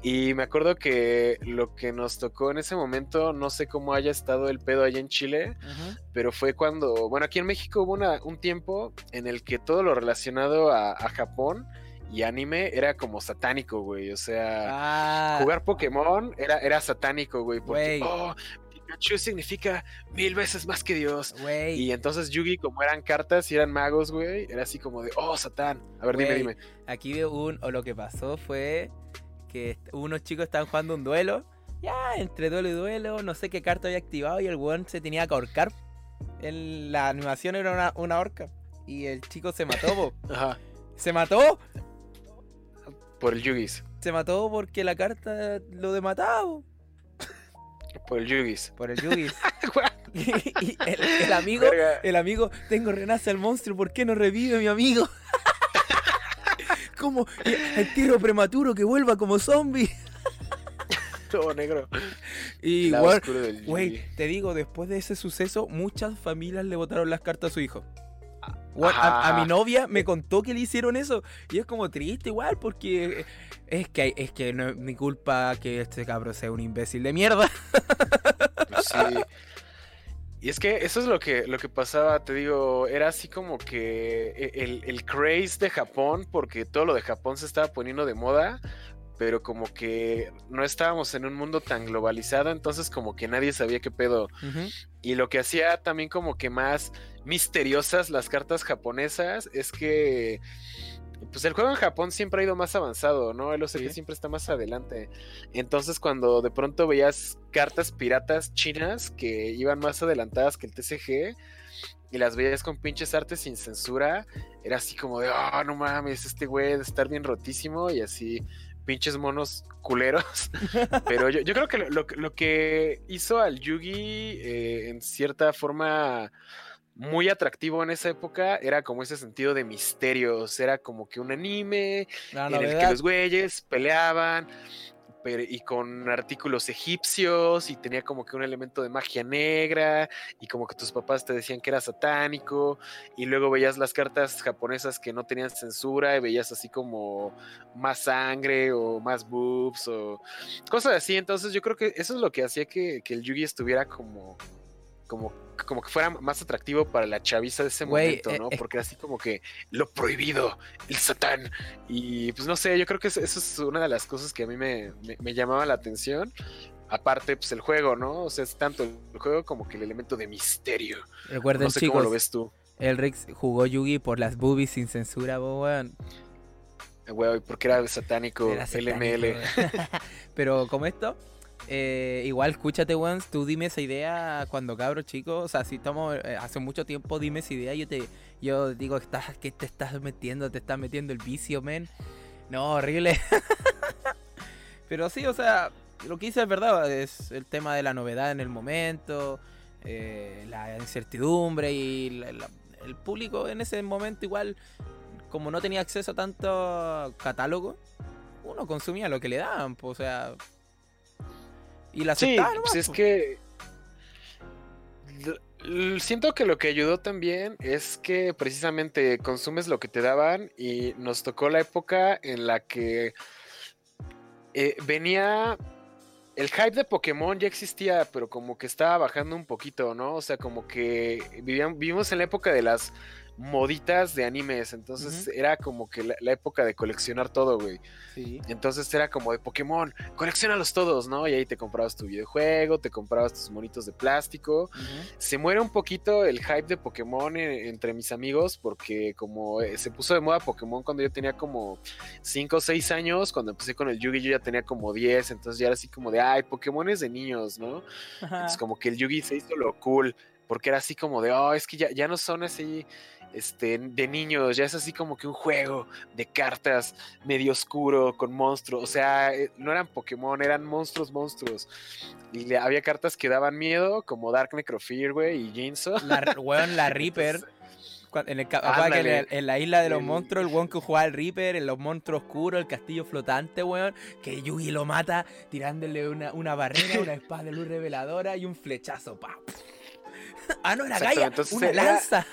Speaker 2: Y me acuerdo que lo que nos tocó en ese momento, no sé cómo haya estado el pedo allá en Chile, pero fue cuando, bueno, aquí en México hubo una- un tiempo en el que todo lo relacionado a, a Japón y anime era como satánico, güey. O sea,
Speaker 1: Ah,
Speaker 2: jugar Pokémon era, era satánico, güey. Porque,
Speaker 1: Güey.
Speaker 2: oh, Pikachu significa mil veces más que Dios. Y entonces Yugi, como eran cartas y eran magos, güey, era así como de, oh, Satán. A ver, dime, dime.
Speaker 1: Aquí veo un, o lo que pasó fue que unos chicos estaban jugando un duelo. Ya, entre duelo y duelo, no sé qué carta había activado y el weón se tenía que ahorcar. La animación era una, una horca. Y el chico se mató. <laughs>
Speaker 2: Ajá,
Speaker 1: Se mató.
Speaker 2: por el Yugis.
Speaker 1: Se mató porque la carta lo demataba,
Speaker 2: Por el Yugis.
Speaker 1: Por el Yugi. <laughs> <laughs> y el, el amigo,
Speaker 2: Verga.
Speaker 1: el amigo, tengo renace al monstruo, ¿por qué no revive mi amigo? <laughs> como entierro prematuro que vuelva como zombie.
Speaker 2: Todo negro.
Speaker 1: Y
Speaker 2: El
Speaker 1: Güey, te digo, después de ese suceso, muchas familias le botaron las cartas a su hijo. A, a mi novia me contó que le hicieron eso. Y es como triste igual, porque es que, es que no es mi culpa que este cabro sea un imbécil de mierda. <laughs>
Speaker 2: Sí. Y es que eso es lo que, lo que pasaba, te digo, era así como que e- el, el craze de Japón, porque todo lo de Japón se estaba poniendo de moda, pero como que no estábamos en un mundo tan globalizado, entonces como que nadie sabía qué pedo. Y lo que hacía también como que más misteriosas las cartas japonesas es que pues el juego en Japón siempre ha ido más avanzado, ¿no? El OCG
Speaker 1: Sí.
Speaker 2: siempre está más adelante. Entonces cuando de pronto veías cartas piratas chinas que iban más adelantadas que el TCG y las veías con pinches artes sin censura, era así como de, oh, no mames, este güey de estar bien rotísimo y así pinches monos culeros. <laughs> Pero yo, yo creo que lo, lo que- lo que hizo al Yugi eh, en cierta forma muy atractivo en esa época era como ese sentido de misterios. Era como que un anime en el que los güeyes peleaban y con artículos egipcios y tenía como que un elemento de magia negra y como que tus papás te decían que era satánico y luego veías las cartas japonesas que no tenían censura y veías así como más sangre o más boobs o cosas así. Entonces yo creo que eso es lo que hacía que, que el Yugi estuviera como... Como, como que fuera más atractivo para la chaviza de ese momento,
Speaker 1: eh,
Speaker 2: ¿no?
Speaker 1: eh.
Speaker 2: Porque era así como que lo prohibido, el satán. Y pues no sé, yo creo que eso, eso es una de las cosas que a mí me, me- me llamaba la atención. Aparte, pues el juego, ¿no? O sea, es tanto el juego como que el elemento de misterio.
Speaker 1: Recuerden,
Speaker 2: no sé
Speaker 1: chicos,
Speaker 2: cómo lo ves tú.
Speaker 1: el Rix jugó Yugi por las boobies sin censura, weón.
Speaker 2: Eh, Güey, porque era satánico,
Speaker 1: Era satánico,
Speaker 2: LML.
Speaker 1: weón. <laughs> Pero como esto, eh, igual escúchate, weón, tú dime esa idea cuando cabro chico, o sea, si estamos eh, hace mucho tiempo, dime esa idea, yo te yo digo estás que te estás metiendo, te estás metiendo el vicio, men. No, horrible. <laughs> Pero sí, o sea, lo que dice es verdad, es el tema de la novedad en el momento, eh, la incertidumbre y el público en ese momento igual, como no tenía acceso a tanto catálogo, uno consumía lo que le daban, o sea... Y la
Speaker 2: Sí, pues es que siento que lo que ayudó también es que precisamente consumes lo que te daban y nos tocó la época en la que eh, venía el hype de Pokémon ya existía, pero como que estaba bajando un poquito, ¿no? O sea, como que vivían, vivimos en la época de las moditas de animes, entonces era como que la, la época de coleccionar todo, güey.
Speaker 1: Sí.
Speaker 2: Entonces era como de Pokémon, coleccionalos todos, ¿no? Y ahí te comprabas tu videojuego, te comprabas tus monitos de plástico. Se muere un poquito el hype de Pokémon entre mis amigos porque como eh, se puso de moda Pokémon cuando yo tenía como 5 o 6 años, cuando empecé con el Yugi yo ya tenía como 10, entonces ya era así como de, ay, Pokémon es de niños, ¿no? Entonces como que el Yugi se hizo lo cool, porque era así como de, oh, es que ya, ya no son así este, de niños, ya es así como que un juego de cartas medio oscuro con monstruos, o sea, eh, no eran Pokémon, eran monstruos, monstruos. Y le- había cartas que daban miedo, como Dark Necrofear, güey, y Jinzo.
Speaker 1: La, <laughs> weón, la Reaper. En, el, el- la isla de los
Speaker 2: El-
Speaker 1: monstruos, el weón que jugaba el Reaper, en los monstruos oscuros, el castillo flotante, weón, que Yugi lo mata tirándole una, una barrera, una espada de luz reveladora y un flechazo, pa. Ah, no, era Gaia,
Speaker 2: entonces
Speaker 1: una
Speaker 2: era-
Speaker 1: lanza.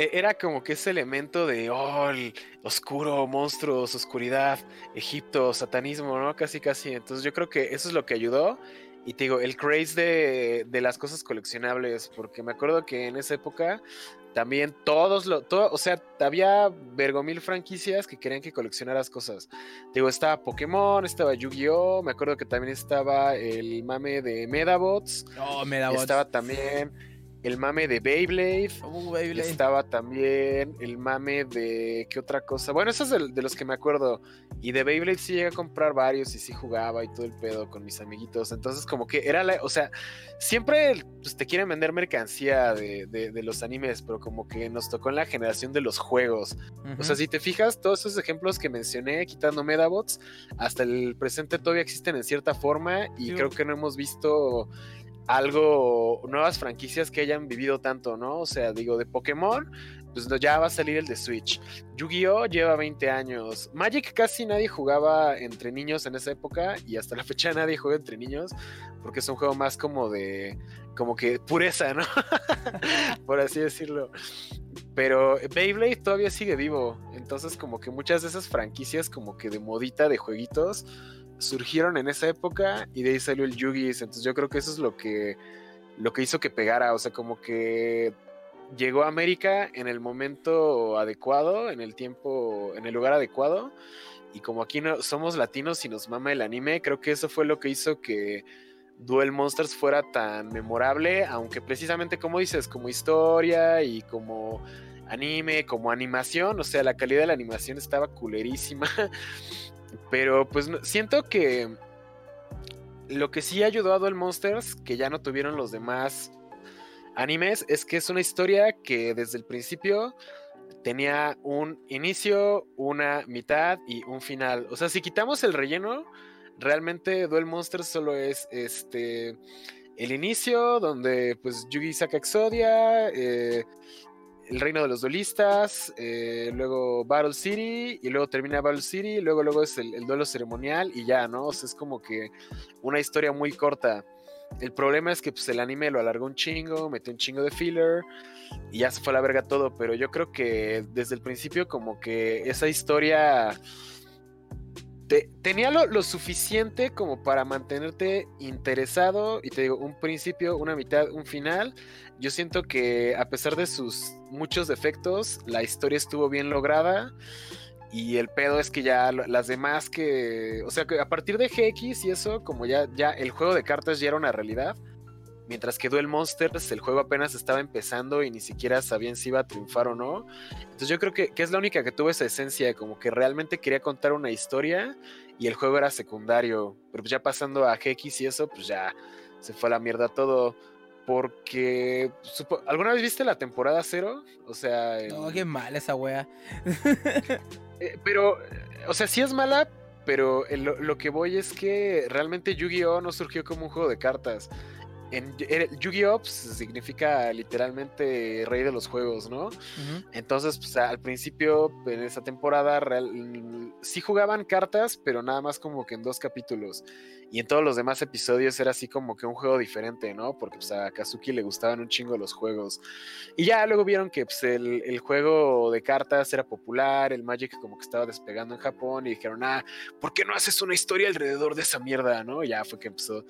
Speaker 2: E- era como que ese elemento de, oh, el oscuro, monstruos, oscuridad, Egipto, satanismo, ¿no? Casi, casi. Entonces yo creo que eso es lo que ayudó. Y te digo, el craze de, de las cosas coleccionables, porque me acuerdo que en esa época también todos lo, todo, o sea, había vergomil franquicias que querían que coleccionaras cosas. Digo, estaba Pokémon, estaba Yu-Gi-Oh! Me acuerdo que también estaba el mame de Medabots,
Speaker 1: No, me da
Speaker 2: estaba también el mame de Beyblade.
Speaker 1: Uh, Beyblade.
Speaker 2: Estaba también el mame de. ¿Qué otra cosa? Bueno, esos de, de los que me acuerdo. Y de Beyblade sí llegué a comprar varios y sí jugaba y todo el pedo con mis amiguitos. Entonces, como que era la. O sea, siempre pues, te quieren vender mercancía de, de- de los animes, pero como que nos tocó en la generación de los juegos. O sea, si te fijas, todos esos ejemplos que mencioné, quitando Medabots, hasta el presente todavía existen en cierta forma y
Speaker 1: Sí.
Speaker 2: creo que no hemos visto algo, nuevas franquicias que hayan vivido tanto, ¿no? O sea, digo, de Pokémon, pues ya va a salir el de Switch. Yu-Gi-Oh lleva 20 años. Magic casi nadie jugaba entre niños en esa época y hasta la fecha nadie juega entre niños porque es un juego más como de, como que pureza, ¿no? <laughs> Por así decirlo. Pero Beyblade todavía sigue vivo. Entonces como que muchas de esas franquicias como que de modita de jueguitos surgieron en esa época y de ahí salió el Yu-Gi. Entonces yo creo que eso es lo que, lo que hizo que pegara. O sea, como que llegó a América en el momento adecuado, en el tiempo, en el lugar adecuado. Y como aquí no, somos latinos y nos mama el anime, creo que eso fue lo que hizo que Duel Monsters fuera tan memorable, aunque precisamente como dices, como historia y como anime, como animación, o sea, la calidad de la animación estaba culerísima. <laughs> Pero pues siento que lo que sí ayudó a Duel Monsters, que ya no tuvieron los demás animes es que es una historia que desde el principio tenía un inicio, una mitad y un final. O sea, si quitamos el relleno, realmente Duel Monsters solo es este el inicio, donde pues Yugi saca Exodia, eh, el reino de los duelistas, eh, luego Battle City, y luego termina Battle City, luego, luego es el, el, duelo ceremonial, y ya, ¿no? O sea, es como que una historia muy corta. El problema es que pues, el anime lo alargó un chingo, metió un chingo de filler y ya se fue a la verga todo. Pero yo creo que desde el principio, como que esa historia tenía lo, suficiente como para mantenerte interesado. Y te digo, un principio, una mitad, un final. Yo siento que a pesar de sus muchos defectos, la historia estuvo bien lograda. Y el pedo es que ya las demás que. O sea, que a partir de GX y eso, como ya, ya el juego de cartas ya era una realidad. Mientras que Duel Monsters, el juego apenas estaba empezando y ni siquiera sabían si iba a triunfar o no. Entonces yo creo que, que es la única que tuvo esa esencia, como que realmente quería contar una historia y el juego era secundario. Pero pues ya pasando a GX y eso, pues ya se fue a la mierda todo. Porque. ¿Alguna vez viste la temporada cero? O sea.
Speaker 1: No, qué mal esa wea. <laughs>
Speaker 2: Eh, pero, o sea, sí es mala, pero lo, que voy es que realmente Yu-Gi-Oh! no surgió como un juego de cartas. En Yu-Gi-Oh! Pues, significa literalmente rey de los juegos, ¿no? Entonces, pues al principio, en esa temporada, real, sí jugaban cartas, pero nada más como que en dos capítulos. Y en todos los demás episodios era así como que un juego diferente, ¿no? Porque pues, a Kazuki le gustaban un chingo los juegos. Y ya luego vieron que pues, el, juego de cartas era popular, el Magic como que estaba despegando en Japón y dijeron, ah, ¿por qué no haces una historia alrededor de esa mierda, no? ya fue que empezó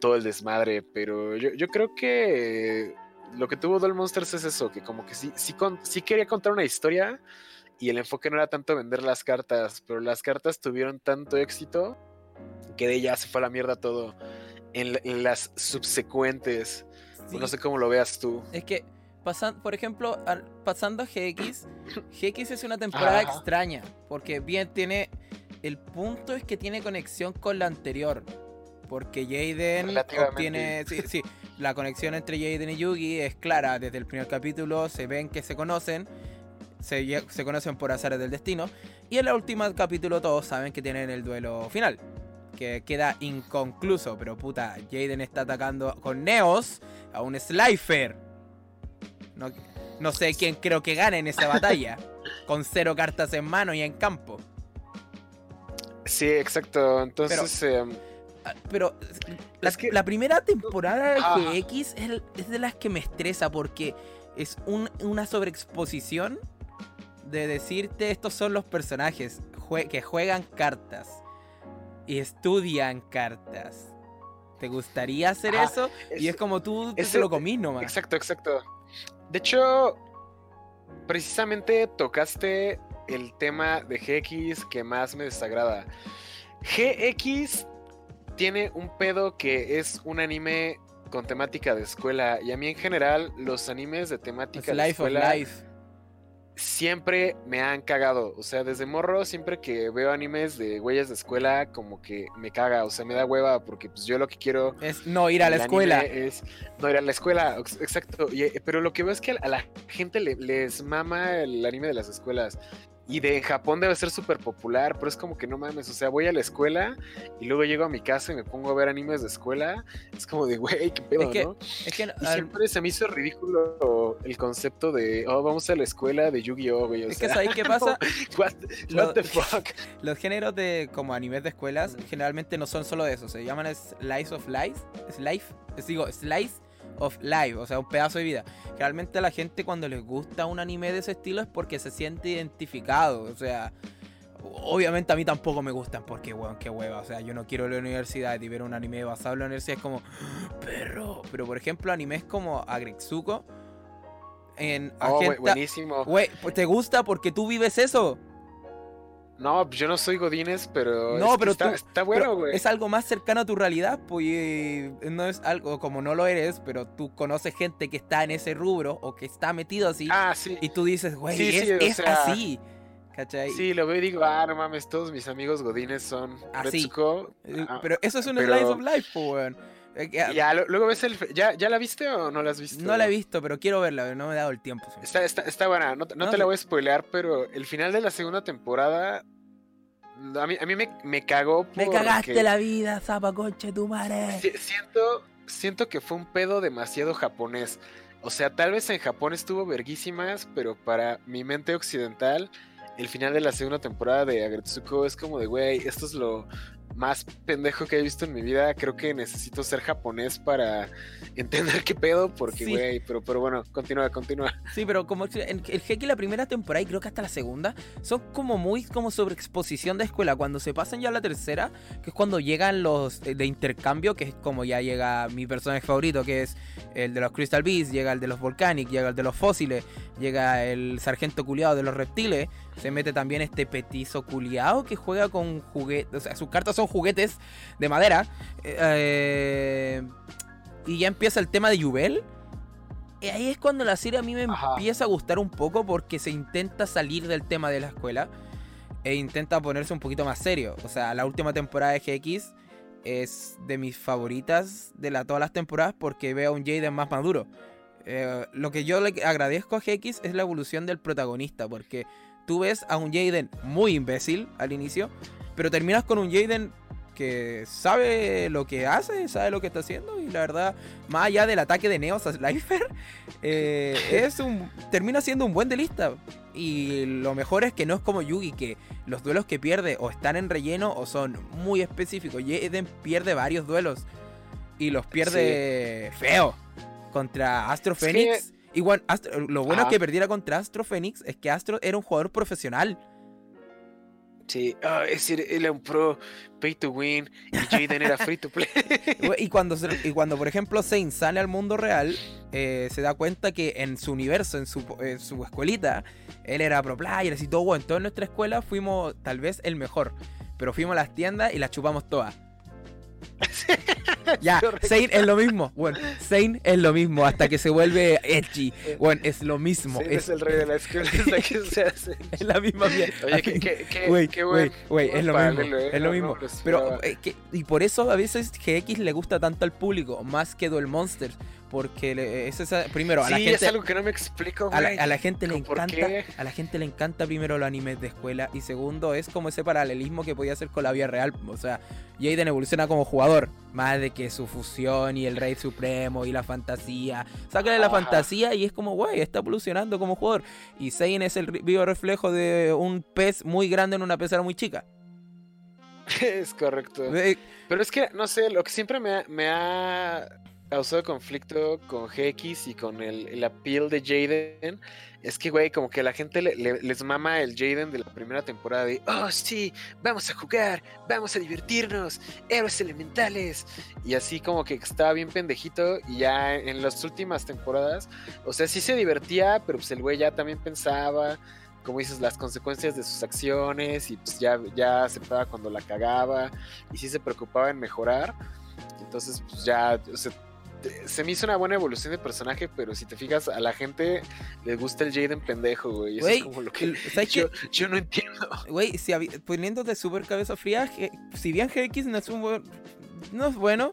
Speaker 2: todo el desmadre, pero yo, yo creo que lo que tuvo Doll Monsters es eso, que como que sí, sí, sí quería contar una historia y el enfoque no era tanto vender las cartas, pero las cartas tuvieron tanto éxito que de ella se fue a la mierda todo en, las subsecuentes. No sé cómo lo veas tú.
Speaker 1: Es que, pasan, por ejemplo, pasando a GX, GX <laughs> es una temporada extraña, porque bien tiene... El punto es que tiene conexión con la anterior. Porque Jaden obtiene. Sí, sí, la conexión entre Jaden y Yugi es clara. Desde el primer capítulo se ven que se conocen. Se, se conocen por azares del destino. Y en el último capítulo todos saben que tienen el duelo final que queda inconcluso. Pero puta, Jaden está atacando con Neos a un Slifer. No, no sé quién creo que gane en esa <laughs> batalla. con cero cartas en mano y en campo.
Speaker 2: Sí, exacto. Entonces.
Speaker 1: Pero, em, ah, la, primera temporada de ah. GX es, de las que me estresa porque es una sobreexposición de decirte estos son los personajes que juegan cartas y estudian cartas. ¿Te gustaría hacer eso? y es como tú te lo comís nomás.
Speaker 2: Exacto, exacto. De hecho, precisamente tocaste el tema de GX que más me desagrada. GX tiene un pedo que es un anime con temática de escuela y a mí en general los animes de temática de escuela siempre me han cagado. O sea, desde morro, siempre que veo animes de huellas de escuela, como que me caga. O sea, me da hueva porque pues yo lo que quiero...
Speaker 1: Es no ir a la escuela.
Speaker 2: Es no ir a la escuela, exacto. Eh, pero lo que veo es que a la gente le, les mama el anime de las escuelas. Y de en Japón debe ser súper popular, pero es como que no mames, o sea, voy a la escuela y luego llego a mi casa y me pongo a ver animes de escuela. Es como de, güey, qué pedo,
Speaker 1: Es que,
Speaker 2: ¿no?
Speaker 1: es que
Speaker 2: Y
Speaker 1: al-
Speaker 2: siempre se me hizo ridículo el concepto de, oh, vamos a la escuela de Yu-Gi-Oh, güey. O
Speaker 1: es que
Speaker 2: sea,
Speaker 1: ¿sabes qué <laughs> pasa?
Speaker 2: what,
Speaker 1: Lo-
Speaker 2: the fuck? <laughs>
Speaker 1: Los géneros de como animes de escuelas generalmente no son solo eso, se llaman slice of life, slice, digo, slice of life, o sea, un pedazo de vida. Generalmente a la gente cuando les gusta un anime de ese estilo es porque se siente identificado, o sea, obviamente a mí tampoco me gustan porque, weón, qué hueva, o sea, yo no quiero ir a la universidad y ver un anime basado en la universidad es como, <gasps> perro, pero por ejemplo animes como Agretsuko en
Speaker 2: Oh,
Speaker 1: Agenta-
Speaker 2: buenísimo.
Speaker 1: Güey, pues te gusta porque tú vives eso.
Speaker 2: No, yo no soy Godines, pero.
Speaker 1: No,
Speaker 2: es
Speaker 1: pero
Speaker 2: está,
Speaker 1: tú-
Speaker 2: está bueno, güey.
Speaker 1: es algo más cercano a tu realidad, pues y no es algo como no lo eres, pero tú conoces gente que está en ese rubro o que está metido así
Speaker 2: Ah, sí.
Speaker 1: y tú dices, güey,
Speaker 2: Sí,
Speaker 1: es,
Speaker 2: sí, o
Speaker 1: es
Speaker 2: sea,
Speaker 1: así. ¿Cachai?
Speaker 2: Sí, lo veo y digo, ah, no mames, todos mis amigos Godines son
Speaker 1: Así. Eh,
Speaker 2: Ah,
Speaker 1: pero eso es un
Speaker 2: pero-
Speaker 1: slice of life, pues. Eh,
Speaker 2: Ya, lo- luego ves el. ¿Ya, ¿Ya la viste o no la has visto?
Speaker 1: No la he visto, pero quiero verla, no me he dado el tiempo.
Speaker 2: Está, está, está buena, no, te- no
Speaker 1: No,
Speaker 2: te la voy a spoilear, pero el final de la segunda temporada. A mí, a mí me, me cagó.
Speaker 1: Me cagaste la vida, zapa conche tu madre.
Speaker 2: si- Siento, siento que fue un pedo demasiado japonés. O sea, tal vez en Japón estuvo verguísimas, pero para mi mente occidental, el final de la segunda temporada de Agretsuko es como de, güey, esto es lo más pendejo que he visto en mi vida. Creo que necesito ser japonés para <laughs> entender qué pedo, porque,
Speaker 1: Sí.
Speaker 2: güey, pero, pero bueno, continúa, continúa.
Speaker 1: Sí, pero como en el Heki la primera temporada y creo que hasta la segunda son como muy como sobre exposición de escuela. Cuando se pasan ya a la tercera, que es cuando llegan los eh, de intercambio, que es como ya llega mi personaje favorito, que es el de los Crystal Beasts, llega el de los Volcanic, llega el de los fósiles, llega el sargento culiado de los reptiles, se mete también este petizo culiado que juega con juguetes, o sea, sus cartas son juguetes de madera. eh, y ya empieza el tema de Yubel. Y ahí es cuando la serie a mí me
Speaker 2: Ajá.
Speaker 1: empieza a gustar un poco porque se intenta salir del tema de la escuela e intenta ponerse un poquito más serio. O sea, la última temporada de GX es de mis favoritas de la, todas las temporadas porque veo a un Jaden más maduro. Eh, lo que yo le agradezco a GX es la evolución del protagonista porque tú ves a un Jaden muy imbécil al inicio, pero terminas con un Jaden que sabe lo que hace, sabe lo que está haciendo y la verdad, más allá del ataque de Neos a Slifer, <laughs> eh, es un termina siendo un buen delista. Y lo mejor es que no es como Yugi, que los duelos que pierde o están en relleno o son muy específicos. Jaden pierde varios duelos y los pierde feo contra Astro
Speaker 2: Es que-
Speaker 1: Phoenix. Igual, Astro- lo bueno es que perdiera contra Astro Phoenix es que Astro era un jugador profesional.
Speaker 2: Sí, ah, es decir, él era un pro pay to win y Jaden era free to play. <laughs>
Speaker 1: Y cuando, y cuando por ejemplo, Zane sale al mundo real, eh, se da cuenta que en su universo, en su, en su escuelita, él era pro player, así todo bueno. En toda nuestra escuela fuimos tal vez el mejor, pero fuimos a las tiendas y las chupamos todas. <laughs> ya. Zane es lo mismo. Bueno, Zane es lo mismo hasta que se vuelve edgy. <laughs> Bueno, es lo mismo. Es,
Speaker 2: es el rey de la escuela <laughs> hasta que se hace.
Speaker 1: es la misma mierda.
Speaker 2: Oye, qué, qué, buen,
Speaker 1: es lo mismo,
Speaker 2: paralelo, ¿eh?
Speaker 1: es lo mismo.
Speaker 2: no
Speaker 1: Pero, eh, que- y por eso a veces GX le gusta tanto al público, más que Duel Monsters, porque le- es esa, primero, a la gente...
Speaker 2: es algo que no me explico,
Speaker 1: A la, a la gente le
Speaker 2: ¿Cómo por
Speaker 1: encanta,
Speaker 2: qué?
Speaker 1: a la gente le encanta primero los animes de escuela y segundo es como ese paralelismo que podía hacer con la vida real, o sea, Jaden evoluciona como jugador, más de que su fusión y el Rey Supremo y la fantasía, sácale la fantasía y es como, güey, está evolucionando como jugador y Zane es el vivo reflejo de un pez muy grande en una pecera muy chica. <laughs>
Speaker 2: Es correcto.
Speaker 1: Eh,
Speaker 2: Pero es que, no sé, lo que siempre me ha causado conflicto con GX y con el, el appeal de Jaden es que, güey, como que la gente le- le- les mama el Jaden de la primera temporada de, oh, sí, vamos a jugar, vamos a divertirnos, héroes elementales. Y así como que estaba bien pendejito y ya en las últimas temporadas, o sea, sí se divertía, pero pues el güey ya también pensaba como dices, las consecuencias de sus acciones y pues ya, ya aceptaba cuando la cagaba y sí se preocupaba en mejorar. Entonces, pues ya, o sea, se me hizo una buena evolución de personaje, pero si te fijas, a la gente le gusta el Jaden pendejo, güey. Eso es como lo que
Speaker 1: el- ¿sabes
Speaker 2: yo, yo no entiendo.
Speaker 1: Güey, si poniéndote súper cabeza fría, si bien GX no es un buen, no es bueno,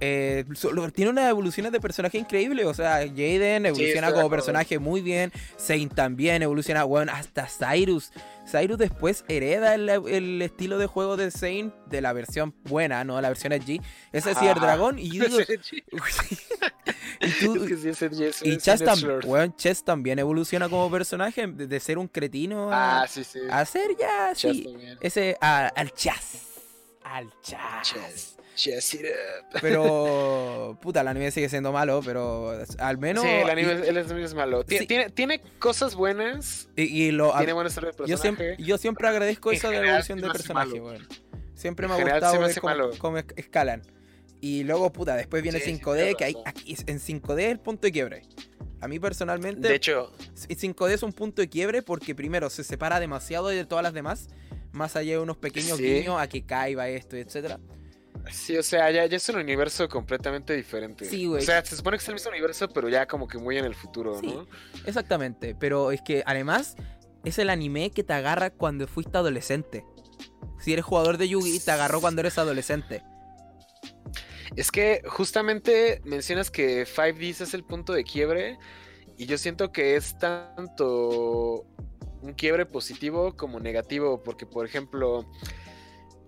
Speaker 1: eh, solo- tiene unas evoluciones de personaje increíbles. O sea, Jaden evoluciona como personaje muy bien. Saint también evoluciona, bueno, hasta Cyrus. Cyrus después hereda el, el estilo de juego de Saint de la versión buena, no la versión edgy. Es decir, el dragón. Y <laughs> yo digo, <laughs> y tú-
Speaker 2: Es que sí, Jess
Speaker 1: y
Speaker 2: es
Speaker 1: Chess, tam- weón, Chess también evoluciona como personaje de, de ser un cretino a,
Speaker 2: Ah, sí, sí.
Speaker 1: a ser ya
Speaker 2: Chess
Speaker 1: sí,
Speaker 2: también.
Speaker 1: ese a- al Chess. Al Chess.
Speaker 2: Chess. It up. <laughs>
Speaker 1: Pero puta, el anime sigue siendo malo, pero al menos
Speaker 2: sí, el anime,
Speaker 1: y-
Speaker 2: el anime es malo. Ti-
Speaker 1: Sí.
Speaker 2: Tiene, tiene cosas buenas.
Speaker 1: y, y lo
Speaker 2: tiene buena historia de
Speaker 1: yo siempre yo siempre agradezco eso de la
Speaker 2: general,
Speaker 1: evolución
Speaker 2: se
Speaker 1: de
Speaker 2: me hace
Speaker 1: personaje. Siempre me ha
Speaker 2: general,
Speaker 1: gustado ver cómo, cómo es- escalan. Y luego, puta, después viene
Speaker 2: Sí, sí,
Speaker 1: 5D,
Speaker 2: tienes
Speaker 1: que hay, aquí, en 5D es el punto de quiebre. A mí personalmente,
Speaker 2: De hecho,
Speaker 1: Y 5D es un punto de quiebre porque primero se separa demasiado de todas las demás, más allá de unos pequeños
Speaker 2: Sí.
Speaker 1: guiños a que caiga esto, etcétera.
Speaker 2: Sí, o sea, ya, ya es un universo completamente diferente.
Speaker 1: Sí, güey.
Speaker 2: O sea, se supone que es el mismo universo, pero ya como que muy en el futuro,
Speaker 1: Sí.
Speaker 2: ¿no?
Speaker 1: Exactamente, pero es que además es el anime que te agarra cuando fuiste adolescente. Si eres jugador de Yugi, te agarró cuando eres adolescente.
Speaker 2: Es que justamente mencionas que 5Ds es el punto de quiebre y yo siento que es tanto un quiebre positivo como negativo, porque por ejemplo,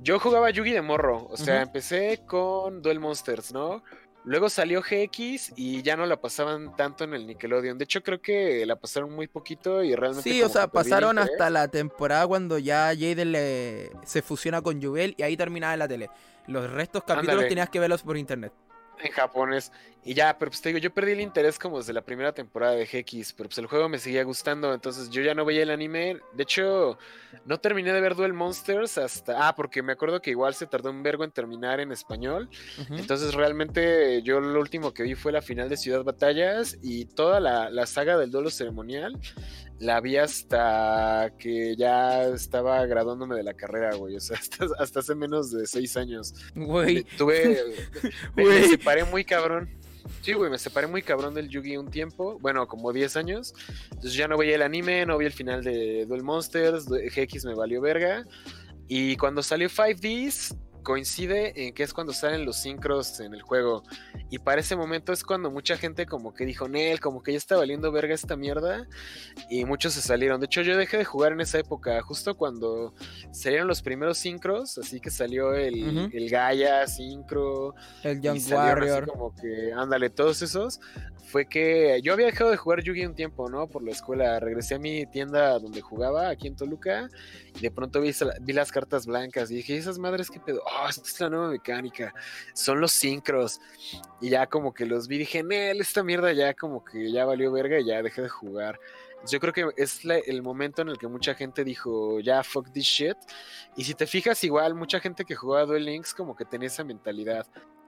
Speaker 2: yo jugaba Yugi de morro, o sea, empecé con Duel Monsters, ¿no? Luego salió GX y ya no la pasaban tanto en el Nickelodeon. De hecho, creo que la pasaron muy poquito y realmente.
Speaker 1: Sí, o sea, pasaron hasta la temporada cuando ya Jaden le- se fusiona con Jubel y ahí terminaba en la tele. Los restos capítulos
Speaker 2: Ándale.
Speaker 1: tenías que verlos por internet.
Speaker 2: en japonés. Y ya, pero pues te digo, yo perdí el interés como desde la primera temporada de GX, pero pues el juego me seguía gustando, entonces yo ya no veía el anime. De hecho, no terminé de ver Duel Monsters hasta... Ah, porque me acuerdo que igual se tardó un vergo en terminar en español. Entonces realmente yo lo último que vi fue la final de Ciudad Batallas y toda la, la saga del duelo ceremonial la vi hasta que ya estaba graduándome de la carrera, güey. O sea, <laughs> hasta, hasta hace menos de seis años.
Speaker 1: Güey,
Speaker 2: Tuve... <laughs> me, separé muy cabrón. Sí, güey, me separé muy cabrón del Yugi un tiempo. Bueno, como 10 años. Entonces ya no veía el anime, no vi el final de Duel Monsters. GX me valió verga. Y cuando salió 5Ds, coincide en que es cuando salen los sincros en el juego. Y para ese momento es cuando mucha gente como que dijo, Nel, como que ya está valiendo verga esta mierda. Y muchos se salieron. De hecho, yo dejé de jugar en esa época, justo cuando salieron los primeros sincros. Así que salió el,
Speaker 1: Ujú.
Speaker 2: el Gaia sincro.
Speaker 1: el
Speaker 2: y
Speaker 1: Young
Speaker 2: salieron así
Speaker 1: Warrior.
Speaker 2: como que, ándale, todos esos. Fue que yo había dejado de jugar Yugi un tiempo, ¿no? Por la escuela. Regresé a mi tienda donde jugaba, aquí en Toluca. De pronto vi, vi las cartas blancas. Y dije, esas madres, ¿qué pedo? Oh, esta es la nueva mecánica. Son los sincros. Y ya como que los vi, dije, Nel, esta mierda ya como que ya valió verga y ya dejé de jugar. Yo creo que es el momento en el que mucha gente dijo, ya, fuck this shit. Y si te fijas, igual, mucha gente que jugaba Duel Links como que tenía esa mentalidad.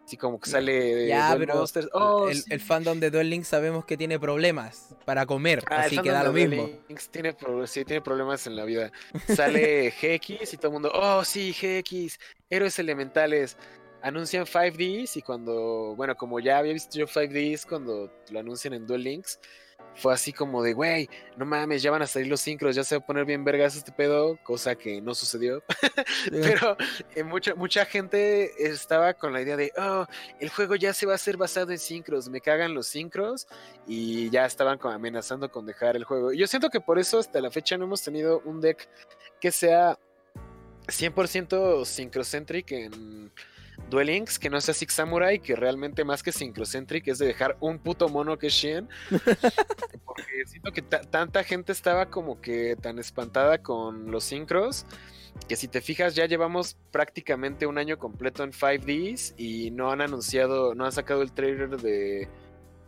Speaker 2: Así como que sale
Speaker 1: Ya,
Speaker 2: Duel
Speaker 1: pero
Speaker 2: Monsters. Oh,
Speaker 1: el,
Speaker 2: sí.
Speaker 1: el fandom de Duel Links sabemos que tiene problemas para comer,
Speaker 2: Ah,
Speaker 1: así que da lo
Speaker 2: Duel
Speaker 1: mismo.
Speaker 2: Links tiene, sí, tiene problemas en la vida. <laughs> Sale GX y todo el mundo, oh sí, GX, héroes elementales. Anuncian 5Ds y cuando, bueno, como ya había visto yo 5Ds cuando lo anuncian en Duel Links, fue así como de, güey, no mames, ya van a salir los sincros, ya se va a poner bien vergas este pedo, cosa que no sucedió. <laughs> Pero eh, mucha, mucha gente estaba con la idea de, oh, el juego ya se va a hacer basado en sincros, me cagan los sincros y ya estaban como amenazando con dejar el juego. Yo siento que por eso hasta la fecha no hemos tenido un deck que sea 100% syncrocentric en Duel Links, que no sea Six Samurai, que realmente más que syncrocentric es de dejar un puto mono que es Shen. <laughs> Porque siento que ta- tanta gente estaba como que tan espantada con los sincros que si te fijas ya llevamos prácticamente un año completo en 5Ds y no han anunciado, no han sacado el trailer de,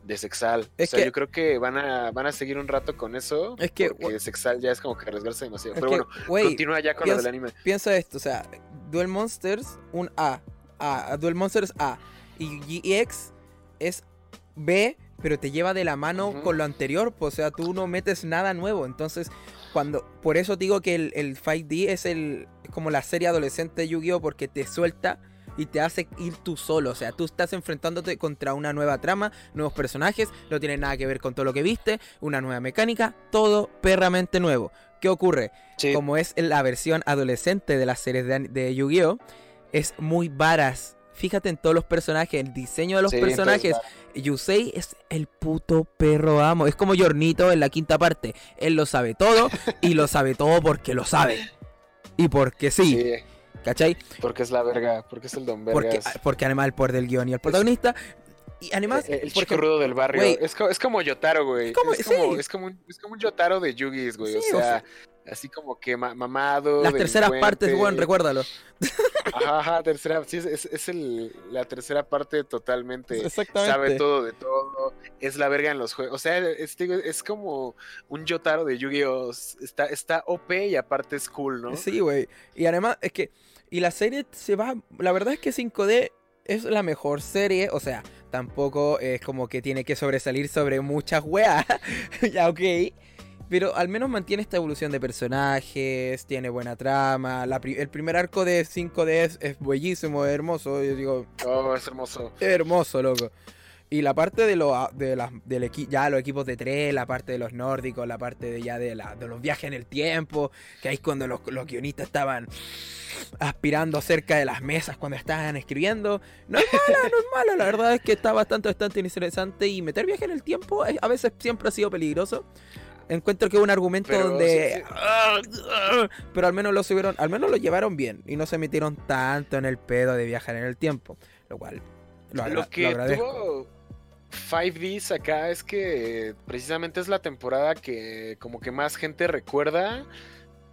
Speaker 2: de Sexal.
Speaker 1: Es
Speaker 2: o sea,
Speaker 1: que-
Speaker 2: yo creo que van a, van a seguir un rato con eso.
Speaker 1: Es que,
Speaker 2: porque Sexal ya es como que arriesgarse demasiado. Pero
Speaker 1: que,
Speaker 2: bueno, continúa ya con lo
Speaker 1: piensa-
Speaker 2: del anime.
Speaker 1: piensa esto, o sea, Duel Monsters, un A, A, Duel Monsters A, y GX es B, pero te lleva de la mano con lo anterior, pues, o sea, tú no metes nada nuevo, entonces, cuando, por eso digo que el, el 5D es el, es como la serie adolescente de Yu-Gi-Oh, porque te suelta y te hace ir tú solo, o sea, tú estás enfrentándote contra una nueva trama, nuevos personajes, no tiene nada que ver con todo lo que viste, una nueva mecánica, todo perramente nuevo. ¿Qué ocurre?
Speaker 2: Sí,
Speaker 1: como es la versión adolescente de las series de, de Yu-Gi-Oh! Es muy varas. fíjate en todos los personajes, el diseño de los
Speaker 2: Sí, entonces,
Speaker 1: personajes. Yusei es el puto perro amo. Es como Yornito en la quinta parte. Él lo sabe todo <laughs> y lo sabe todo porque lo sabe. Y porque sí,
Speaker 2: Sí,
Speaker 1: ¿cachai?
Speaker 2: porque es la verga, porque es el don
Speaker 1: Porque,
Speaker 2: vergas.
Speaker 1: porque además el poder del guion y el protagonista. Y además,
Speaker 2: Eh, el
Speaker 1: porque-
Speaker 2: chico rudo del barrio.
Speaker 1: güey,
Speaker 2: es, co- es como Yotaro, güey.
Speaker 1: Es como-
Speaker 2: es, como,
Speaker 1: sí.
Speaker 2: es, como un, es como un Yotaro de Yugis, güey. o
Speaker 1: Sí, o
Speaker 2: sea, así como que ma- mamado.
Speaker 1: las terceras partes, weón, recuérdalo.
Speaker 2: Ajá, ajá, tercera. Sí, es, es, es el, la tercera parte totalmente.
Speaker 1: Exactamente.
Speaker 2: Sabe todo de todo. Es la verga en los juegos. O sea, es, digo, es como un Yotaro de Yu-Gi-Oh! Está, está OP y aparte es cool, ¿no?
Speaker 1: Sí, güey. Y además, es que. Y la serie se va. La verdad es que 5D es la mejor serie. O sea, tampoco es como que tiene que sobresalir sobre muchas weas. <laughs> ya, ok. Pero al menos mantiene esta evolución de personajes, tiene buena trama. la pri- el primer arco de 5D es, es bellísimo, es hermoso. Yo digo,
Speaker 2: Oh, es hermoso.
Speaker 1: es hermoso, loco. Y la parte de, lo, de las del equi- ya los equipos de tres, la parte de los nórdicos, la parte de ya de, la, de los viajes en el tiempo, que ahí es cuando los, los guionistas estaban aspirando cerca de las mesas cuando estaban escribiendo. No es mala, no es mala, la verdad es que está bastante, bastante interesante y meter viaje en el tiempo a veces siempre ha sido peligroso. Encuentro que es un argumento
Speaker 2: Pero
Speaker 1: donde...
Speaker 2: sí, <laughs>
Speaker 1: Pero al menos lo subieron, al menos lo llevaron bien y no se metieron tanto en el pedo de viajar en el tiempo, lo cual lo,
Speaker 2: Lo
Speaker 1: lo
Speaker 2: que
Speaker 1: agradezco.
Speaker 2: tuvo 5Ds acá es que precisamente es la temporada que como que más gente recuerda,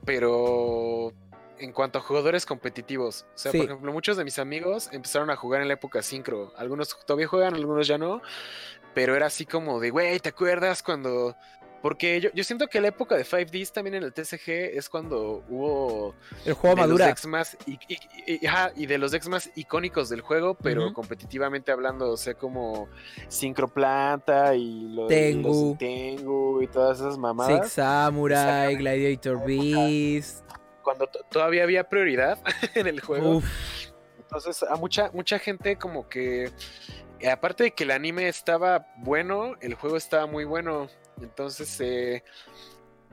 Speaker 2: pero en cuanto a jugadores competitivos. O sea,
Speaker 1: Sí.
Speaker 2: por ejemplo, muchos de mis amigos empezaron a jugar en la época sincro. Algunos todavía juegan, algunos ya no. Pero era así como de, güey, ¿te acuerdas cuando...? Porque yo, yo siento que la época de 5Ds también en el TCG es cuando hubo
Speaker 1: El juego
Speaker 2: de los
Speaker 1: madura.
Speaker 2: decks más y, y- y- ajá, y de los decks más icónicos del juego, pero competitivamente hablando, o sea, como Syncroplanta y lo-
Speaker 1: Tengu.
Speaker 2: los Tengu y todas esas mamadas.
Speaker 1: Six Samurai, Gladiator Beast.
Speaker 2: Cuando to- todavía había prioridad <laughs> en el juego.
Speaker 1: Uf,
Speaker 2: Entonces, a mucha, mucha gente como que, aparte de que el anime estaba bueno, el juego estaba muy bueno. Entonces, eh,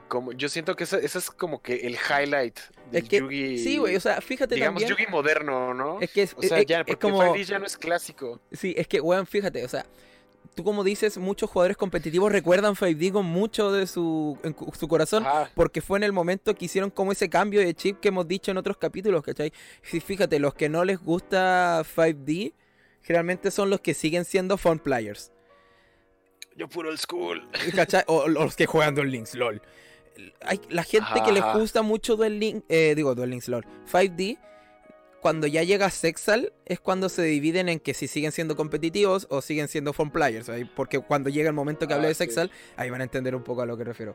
Speaker 2: como, yo siento que ese, es como que el highlight del
Speaker 1: Es que,
Speaker 2: Yugi.
Speaker 1: sí, güey, o sea, fíjate
Speaker 2: digamos,
Speaker 1: también.
Speaker 2: Yugi moderno, ¿no?
Speaker 1: Es que es,
Speaker 2: O sea,
Speaker 1: es-
Speaker 2: ya,
Speaker 1: es
Speaker 2: porque
Speaker 1: como.
Speaker 2: 5D ya no es clásico.
Speaker 1: Sí, es que, weón, fíjate, o sea, tú como dices, muchos jugadores competitivos recuerdan 5D con mucho de su, en su corazón. Porque fue en el momento que hicieron como ese cambio de chip que hemos dicho en otros capítulos, ¿cachai? Sí, fíjate, los que no les gusta 5D, generalmente son los que siguen siendo fun players.
Speaker 2: Yo puro old school.
Speaker 1: ¿Cachai? O, o los que juegan Duel Links, LOL. Hay, la gente que les gusta mucho Duel Links, eh, digo Duel Links, LOL, 5D, cuando ya llega Sexal, es cuando se dividen en que si siguen siendo competitivos o siguen siendo fun players. Porque cuando llega el momento que
Speaker 2: Ah,
Speaker 1: de
Speaker 2: sí.
Speaker 1: Sexal, ahí van a entender un poco a lo que refiero.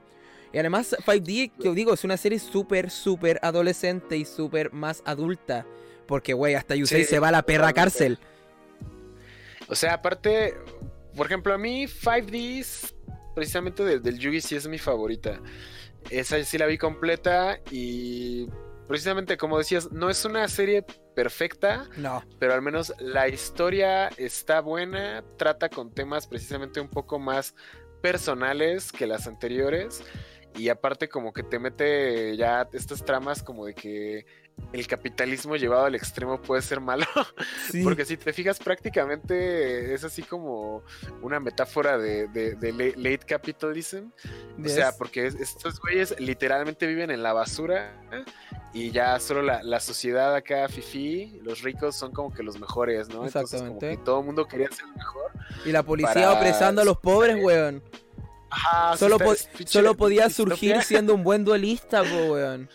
Speaker 1: Y además, 5D, que os digo, es una serie súper, súper adolescente y súper más adulta. Porque, güey, hasta Yusei
Speaker 2: Sí,
Speaker 1: se va a la perra cárcel.
Speaker 2: O sea, aparte, por ejemplo, a mí 5Ds, precisamente del, del Yugi, sí es mi favorita. Esa sí la vi completa y precisamente como decías, no es una serie perfecta,
Speaker 1: No,
Speaker 2: pero al menos la historia está buena, trata con temas precisamente un poco más personales que las anteriores y aparte como que te mete ya estas tramas como de que el capitalismo llevado al extremo puede ser malo, <laughs>
Speaker 1: sí.
Speaker 2: porque si te fijas prácticamente es así como una metáfora de, de- de la- late capitalism, o sea, porque es- estos güeyes literalmente viven en la basura y ya solo la, la sociedad acá, fifi, los ricos son como que los mejores, ¿no? Entonces como
Speaker 1: Exactamente.
Speaker 2: que todo el mundo quería ser el mejor.
Speaker 1: Y la policía
Speaker 2: para-
Speaker 1: opresando a los pobres, weón.
Speaker 2: Ajá,
Speaker 1: Solo, po- podía surgir <laughs> siendo un buen duelista, po, weón.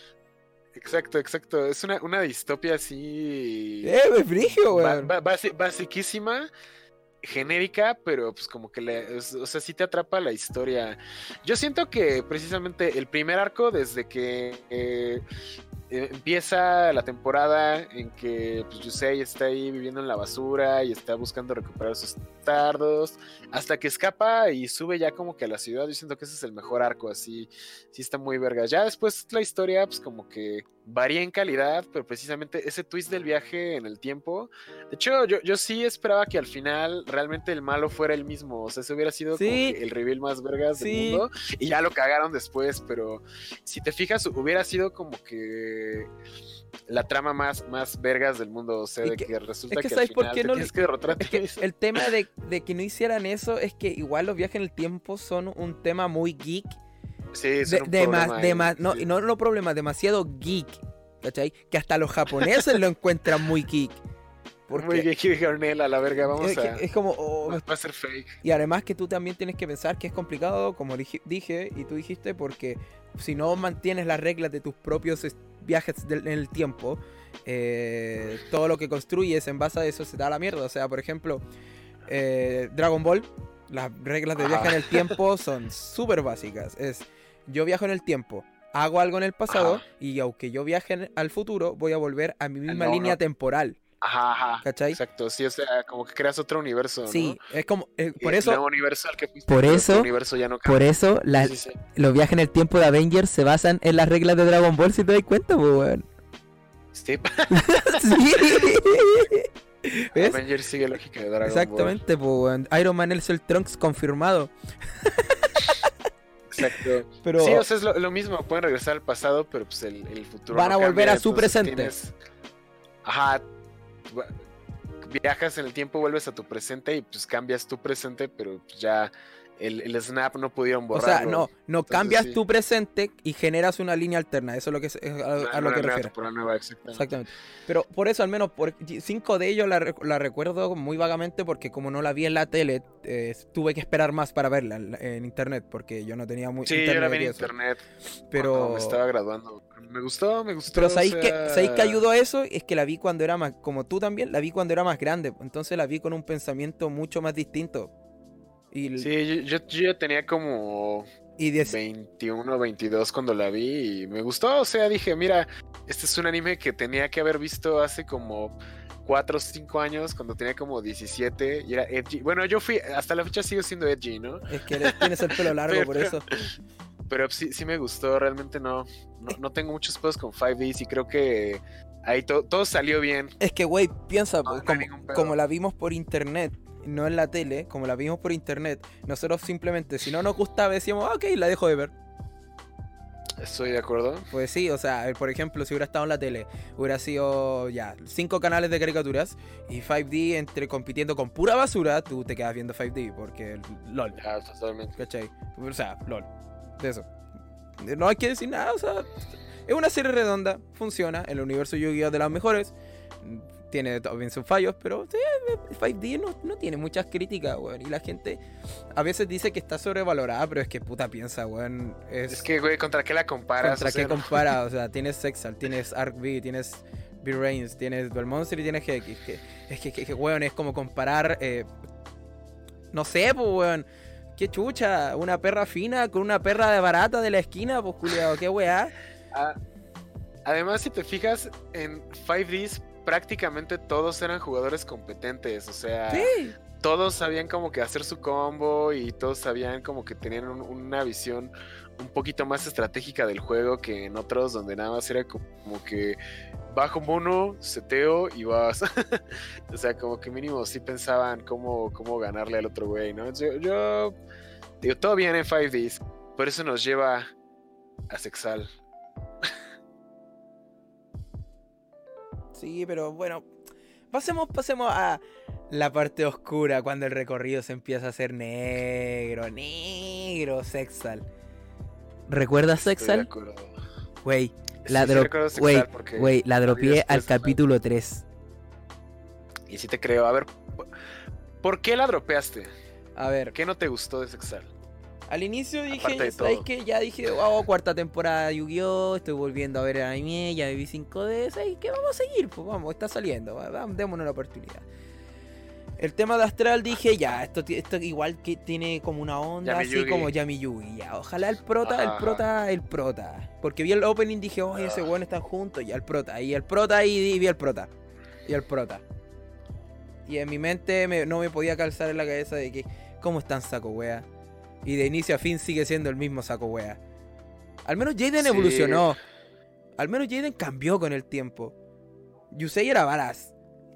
Speaker 2: Exacto, exacto. Es una, una distopia así...
Speaker 1: Eh, me frigio,
Speaker 2: basi- basiquísima, genérica, pero pues como que le, o sea, sí te atrapa la historia. Yo siento que precisamente el primer arco, desde que eh, empieza la temporada en que pues, Yusei está ahí viviendo en la basura y está buscando recuperar sus tardos, hasta que escapa y sube ya como que a la ciudad. Yo siento que ese es el mejor arco, así, sí está muy verga. Ya después la historia, pues como que varía en calidad, pero precisamente ese twist del viaje en el tiempo. De hecho, yo, yo sí esperaba que al final realmente el malo fuera el mismo. O sea, ese hubiera sido como que el reveal más vergas
Speaker 1: Sí.
Speaker 2: del mundo. Y ya lo cagaron después, pero si te fijas, hubiera sido como que la trama más, más vergas del mundo. O sea, de
Speaker 1: que-
Speaker 2: que, resulta
Speaker 1: es que
Speaker 2: que,
Speaker 1: ¿sabes
Speaker 2: al
Speaker 1: por qué no
Speaker 2: tienes que
Speaker 1: Es que el tema <laughs> de, de que no hicieran eso es que igual los viajes en el tiempo son un tema muy geek.
Speaker 2: Sí,
Speaker 1: De,
Speaker 2: son un
Speaker 1: de
Speaker 2: problema
Speaker 1: más-
Speaker 2: ahí,
Speaker 1: de más- no,
Speaker 2: sí.
Speaker 1: no, no problema, demasiado geek. ¿Cachai? Que hasta los japoneses lo encuentran muy geek. Porque
Speaker 2: Muy de Garnell, a la verga, vamos
Speaker 1: es,
Speaker 2: a...
Speaker 1: es como. oh,
Speaker 2: Va a ser fake.
Speaker 1: y además que tú también tienes que pensar que es complicado, como dije, y tú dijiste, porque si no mantienes las reglas de tus propios viajes del- en el tiempo, eh, todo lo que construyes en base a eso se da a la mierda. O sea, por ejemplo, eh, Dragon Ball, las reglas de viaje en el tiempo son súper básicas. Es, yo viajo en el tiempo, hago algo en el pasado y aunque yo viaje en- al futuro, voy a volver a mi misma
Speaker 2: no,
Speaker 1: línea
Speaker 2: no.
Speaker 1: temporal.
Speaker 2: Ajá, ajá.
Speaker 1: ¿Cachai?
Speaker 2: Exacto, sí, o sea, como que creas otro universo, ¿no?
Speaker 1: Sí, es como, eh,
Speaker 2: Y
Speaker 1: por
Speaker 2: el
Speaker 1: eso...
Speaker 2: nuevo universo al que fuiste,
Speaker 3: Por eso-
Speaker 2: universo ya no
Speaker 3: Por eso la-
Speaker 2: Sí, sí, sí.
Speaker 3: los viajes en el tiempo de Avengers se basan en las reglas de Dragon Ball, si te das cuenta, pues, weón.
Speaker 2: Sí, <laughs> <laughs>
Speaker 1: Sí.
Speaker 2: Avengers sigue lógica de Dragon
Speaker 1: Exactamente, pues, weón. Iron Man es el Trunks confirmado.
Speaker 2: Ball. <laughs> Exacto.
Speaker 1: Pero
Speaker 2: Sí, o sea, es lo, lo mismo, pueden regresar al pasado, pero pues el, el futuro
Speaker 1: Van
Speaker 2: no
Speaker 1: a volver
Speaker 2: cambia,
Speaker 1: a su presente.
Speaker 2: tienes- Ajá. Viajas en el tiempo, vuelves a tu presente y pues cambias tu presente, pero pues, ya el, el snap no pudieron
Speaker 1: o
Speaker 2: borrarlo.
Speaker 1: sea, no, no
Speaker 2: Entonces,
Speaker 1: cambias
Speaker 2: sí.
Speaker 1: tu presente y generas una línea alterna. Eso es lo que es, es a, lo que refiero.
Speaker 2: exactamente.
Speaker 1: Exactamente. Pero por eso, al menos, por cinco de ellos la, la recuerdo muy vagamente porque como no la vi en la tele, eh, tuve que esperar más para verla en, en internet porque yo no tenía muy
Speaker 2: Sí, yo
Speaker 1: internet
Speaker 2: la vi en
Speaker 1: eso.
Speaker 2: internet
Speaker 1: Pero
Speaker 2: me estaba graduando. Me gustó, me gustó.
Speaker 1: Pero
Speaker 2: o
Speaker 1: ¿sabéis que, ¿sabéis que ayudó a eso? Es que la vi cuando era más, como tú también, la vi cuando era más grande. Entonces la vi con un pensamiento mucho más distinto. Y,
Speaker 2: Sí, yo, yo, tenía como
Speaker 1: y de-
Speaker 2: 21 22 cuando la vi y me gustó. O sea, dije, mira, este es un anime que tenía que haber visto hace como 4 o 5 años, cuando tenía como 17 y era edgy. Bueno, yo fui, hasta la fecha sigo siendo edgy, ¿no?
Speaker 1: es que tienes el pelo largo <laughs>
Speaker 2: Pero-
Speaker 1: por eso.
Speaker 2: Pero sí, sí me gustó, realmente no, no, no tengo muchos pedos con 5Ds y creo que ahí to- todo salió bien.
Speaker 1: Es que, güey, piensa,
Speaker 2: No,
Speaker 1: como, como la vimos por internet, no en la tele, como la vimos por internet, nosotros simplemente, si no nos gustaba, decíamos, ah, ok, la dejo de ver.
Speaker 2: Estoy de acuerdo.
Speaker 1: Pues sí, o sea, por ejemplo, si hubiera estado en la tele, hubiera sido ya cinco canales de caricaturas y 5D entre compitiendo con pura basura, tú te quedas viendo 5D porque LOL,
Speaker 2: Ya, totalmente.
Speaker 1: ¿cachai? O sea, LOL, de eso. No hay que decir nada, o sea, es una serie redonda, funciona, el universo Yu-Gi-Oh! de las mejores, tiene también sus fallos, pero sí, 5D no, no tiene muchas críticas, weón, y la gente a veces dice que está sobrevalorada, pero es que puta piensa, weón,
Speaker 2: Es que, güey, ¿contra qué la comparas?
Speaker 1: ¿Contra
Speaker 2: O sea,
Speaker 1: qué
Speaker 2: no-
Speaker 1: compara? <laughs> O sea, tienes Sexal, tienes Arc V, tienes B-Reigns, tienes Belmonster y tienes GX. Que, es que, que, que, weón, es como comparar. eh, no sé, pues, weón. Qué chucha, una perra fina con una perra de barata de la esquina, pues, culiado, qué weá.
Speaker 2: Ah, además, si te fijas, en 5Ds prácticamente todos eran jugadores competentes. O sea,
Speaker 1: Sí,
Speaker 2: todos sabían como que hacer su combo y todos sabían como que tenían un- una visión un poquito más estratégica del juego que en otros donde nada más era co- como que bajo mono, seteo y vas. <laughs> o sea, como que mínimo sí pensaban cómo, cómo ganarle al otro güey, ¿no? Yo, yo digo, todo bien en 5Ds, por eso nos lleva a Sexal.
Speaker 1: sí, pero bueno. Pasemos, pasemos a la parte oscura cuando el recorrido se empieza a hacer negro, negro, Sexal. ¿Recuerdas
Speaker 2: de acuerdo.
Speaker 1: Güey,
Speaker 2: Sí,
Speaker 1: la
Speaker 2: sí porque
Speaker 1: güey, la
Speaker 2: la
Speaker 1: dropié al
Speaker 2: de
Speaker 1: capítulo 3.
Speaker 2: Y sí te creo. A ver, ¿por qué la dropeaste?
Speaker 1: A ver,
Speaker 2: ¿Qué no te gustó de Sexal?
Speaker 1: Al inicio dije,
Speaker 2: de
Speaker 1: ¿sabes qué? Ya dije, oh, cuarta temporada de Yu-Gi-Oh! Estoy volviendo a ver anime, ya me vi 5D, ¿sabes qué? Vamos a seguir, pues vamos, está saliendo, va- démonos una oportunidad. El tema de Astral dije, ya, esto, esto igual que tiene como una onda
Speaker 2: Yami
Speaker 1: así como Yami Yugi, ya. Ojalá el prota, el prota, el prota. Porque vi el opening dije, oye, ese weón están juntos, y el prota, y el prota, y, y vi el prota. Y el prota. Y en mi mente me- no me podía calzar en la cabeza de que, ¿cómo están saco wea? Y de inicio a fin sigue siendo el mismo saco wea. Al menos Jaden
Speaker 2: Sí.
Speaker 1: evolucionó. Al menos Jaden cambió con el tiempo. Yusei era balas.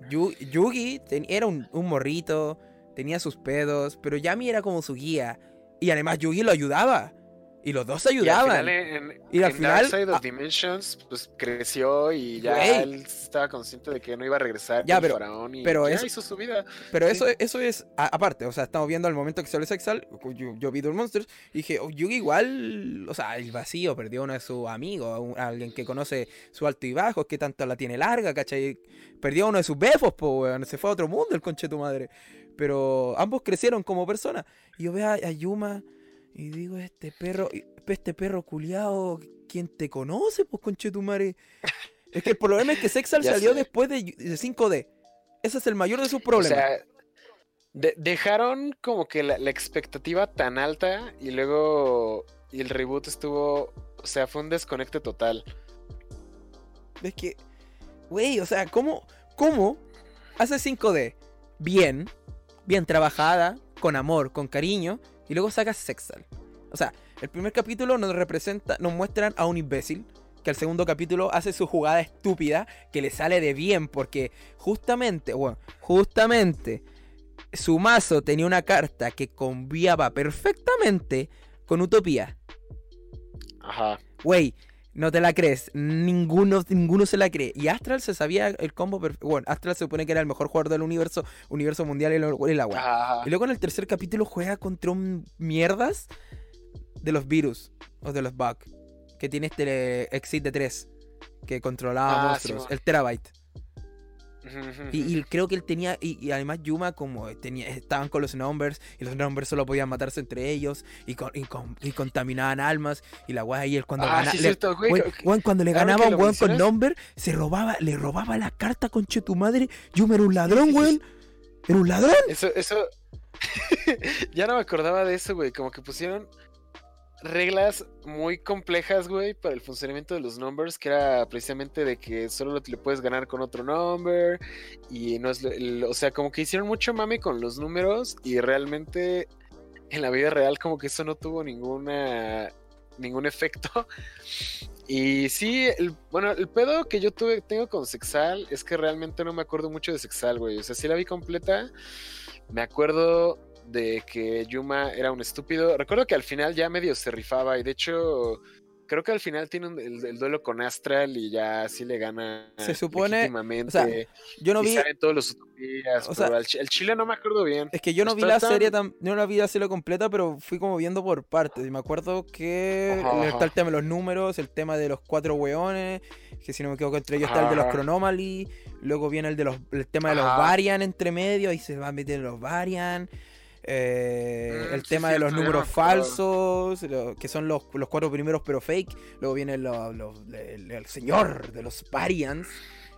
Speaker 1: Yu- Yugi era un, un morrito, tenía sus pedos, pero Yami era como su guía. Y además Yugi lo ayudaba. Y los dos se
Speaker 2: Y al
Speaker 1: ayudaban.
Speaker 2: final, en,
Speaker 1: Y al
Speaker 2: en
Speaker 1: final-
Speaker 2: Dark Side of
Speaker 1: ah.
Speaker 2: Dimensions, pues creció y ya
Speaker 1: Güey.
Speaker 2: él estaba consciente de que no iba a regresar
Speaker 1: Ya, pero-
Speaker 2: faraón y
Speaker 1: pero
Speaker 2: ya
Speaker 1: eso-
Speaker 2: hizo su vida.
Speaker 1: Pero
Speaker 2: Sí.
Speaker 1: eso, eso es a- aparte, o sea, estamos viendo al momento que salió Sexal, yo, yo vi Duel Monsters y dije, oh, Yugi igual, o sea, el vacío perdió a uno de sus amigos, un- alguien que conoce su alto y bajo, que tanto la tiene larga, ¿cachai? Perdió a uno de sus befos, po, weón, se fue a otro mundo el conche de tu madre. Pero ambos crecieron como personas. Y yo veo a, a Yuma y digo, este perro, este perro culiao, ¿quién te conoce, pues conche de tu madre? Es que el problema es que Sexal <laughs> salió
Speaker 2: sé.
Speaker 1: después de, de 5D. Ese es el mayor de sus
Speaker 2: O
Speaker 1: problemas.
Speaker 2: sea, de- dejaron como que la, la expectativa tan alta y luego y el reboot estuvo, o sea, fue un desconecte total.
Speaker 1: Es que, güey, o sea, ¿cómo, ¿cómo hace 5D bien, bien trabajada, con amor, con cariño, y luego sacas Sexal? O sea, el primer capítulo nos representa, nos muestran a un imbécil, que el segundo capítulo hace su jugada estúpida, que le sale de bien, porque justamente, bueno, justamente, su mazo tenía una carta que conviaba perfectamente con Utopía.
Speaker 2: Ajá.
Speaker 1: Güey, no te la crees. Ninguno, ninguno se la cree. Y Astral se sabía el combo perfecto. Bueno, Astral se supone que era el mejor jugador del universo, universo mundial y, la weá.
Speaker 2: Ajá.
Speaker 1: Y luego en el tercer capítulo juega contra un mierdas de los virus o de los bugs. Que tiene este Exit de 3 que controlaba
Speaker 2: Ah,
Speaker 1: monstruos. El Terabyte. Y, creo que él tenía. Y, y además Yuma, como tenía, estaban con los numbers. Y los numbers solo podían matarse entre ellos. Y, con- y, con- y contaminaban almas. Y la weá ahí él cuando
Speaker 2: Ah,
Speaker 1: gana-
Speaker 2: sí,
Speaker 1: le-
Speaker 2: cierto, güey.
Speaker 1: Weón, cuando le ganaba un weón con number, se robaba, le robaba la carta con tu madre. Yuma era un ladrón, weón. Era un ladrón.
Speaker 2: Eso, eso. <laughs> ya no me acordaba de eso, güey. Como que pusieron reglas muy complejas, güey, para el funcionamiento de los numbers, que era precisamente de que solo le puedes ganar con otro number. Y no es. el- o sea, como que hicieron mucho mame con los números. Y realmente en la vida real, como que eso no tuvo ninguna. ningún efecto. <laughs> Y sí, bueno, el pedo que yo tuve, tengo con Sexal es que realmente no me acuerdo mucho de Sexal, güey. O sea, sí la vi completa. Me acuerdo de que Yuma era un estúpido. Recuerdo que al final ya medio se rifaba y de hecho creo que al final tiene un- el, el duelo con Astral y ya sí le gana.
Speaker 1: Se supone- o sea, Yo no
Speaker 2: y
Speaker 1: vi.
Speaker 2: todos los utopías.
Speaker 1: o sea,
Speaker 2: al el chile no me acuerdo bien.
Speaker 1: Es que yo no vi la
Speaker 2: tan-
Speaker 1: serie tan, no la vi la serie completa, pero fui como viendo por partes. Y me acuerdo que
Speaker 2: Ajá,
Speaker 1: está
Speaker 2: ajá.
Speaker 1: el tema de los números, el tema de los cuatro weones, que si no me equivoco entre ellos está el de los
Speaker 2: Ajá.
Speaker 1: Chronomaly, luego viene el de los el tema de los
Speaker 2: Ajá.
Speaker 1: Varian entre medio, ahí se va a meter los Varian. Eh,
Speaker 2: Mm,
Speaker 1: el
Speaker 2: sí,
Speaker 1: tema de los números falsos, lo- que son los, los cuatro primeros pero fake. Luego viene lo- lo- el, el señor de los Varians.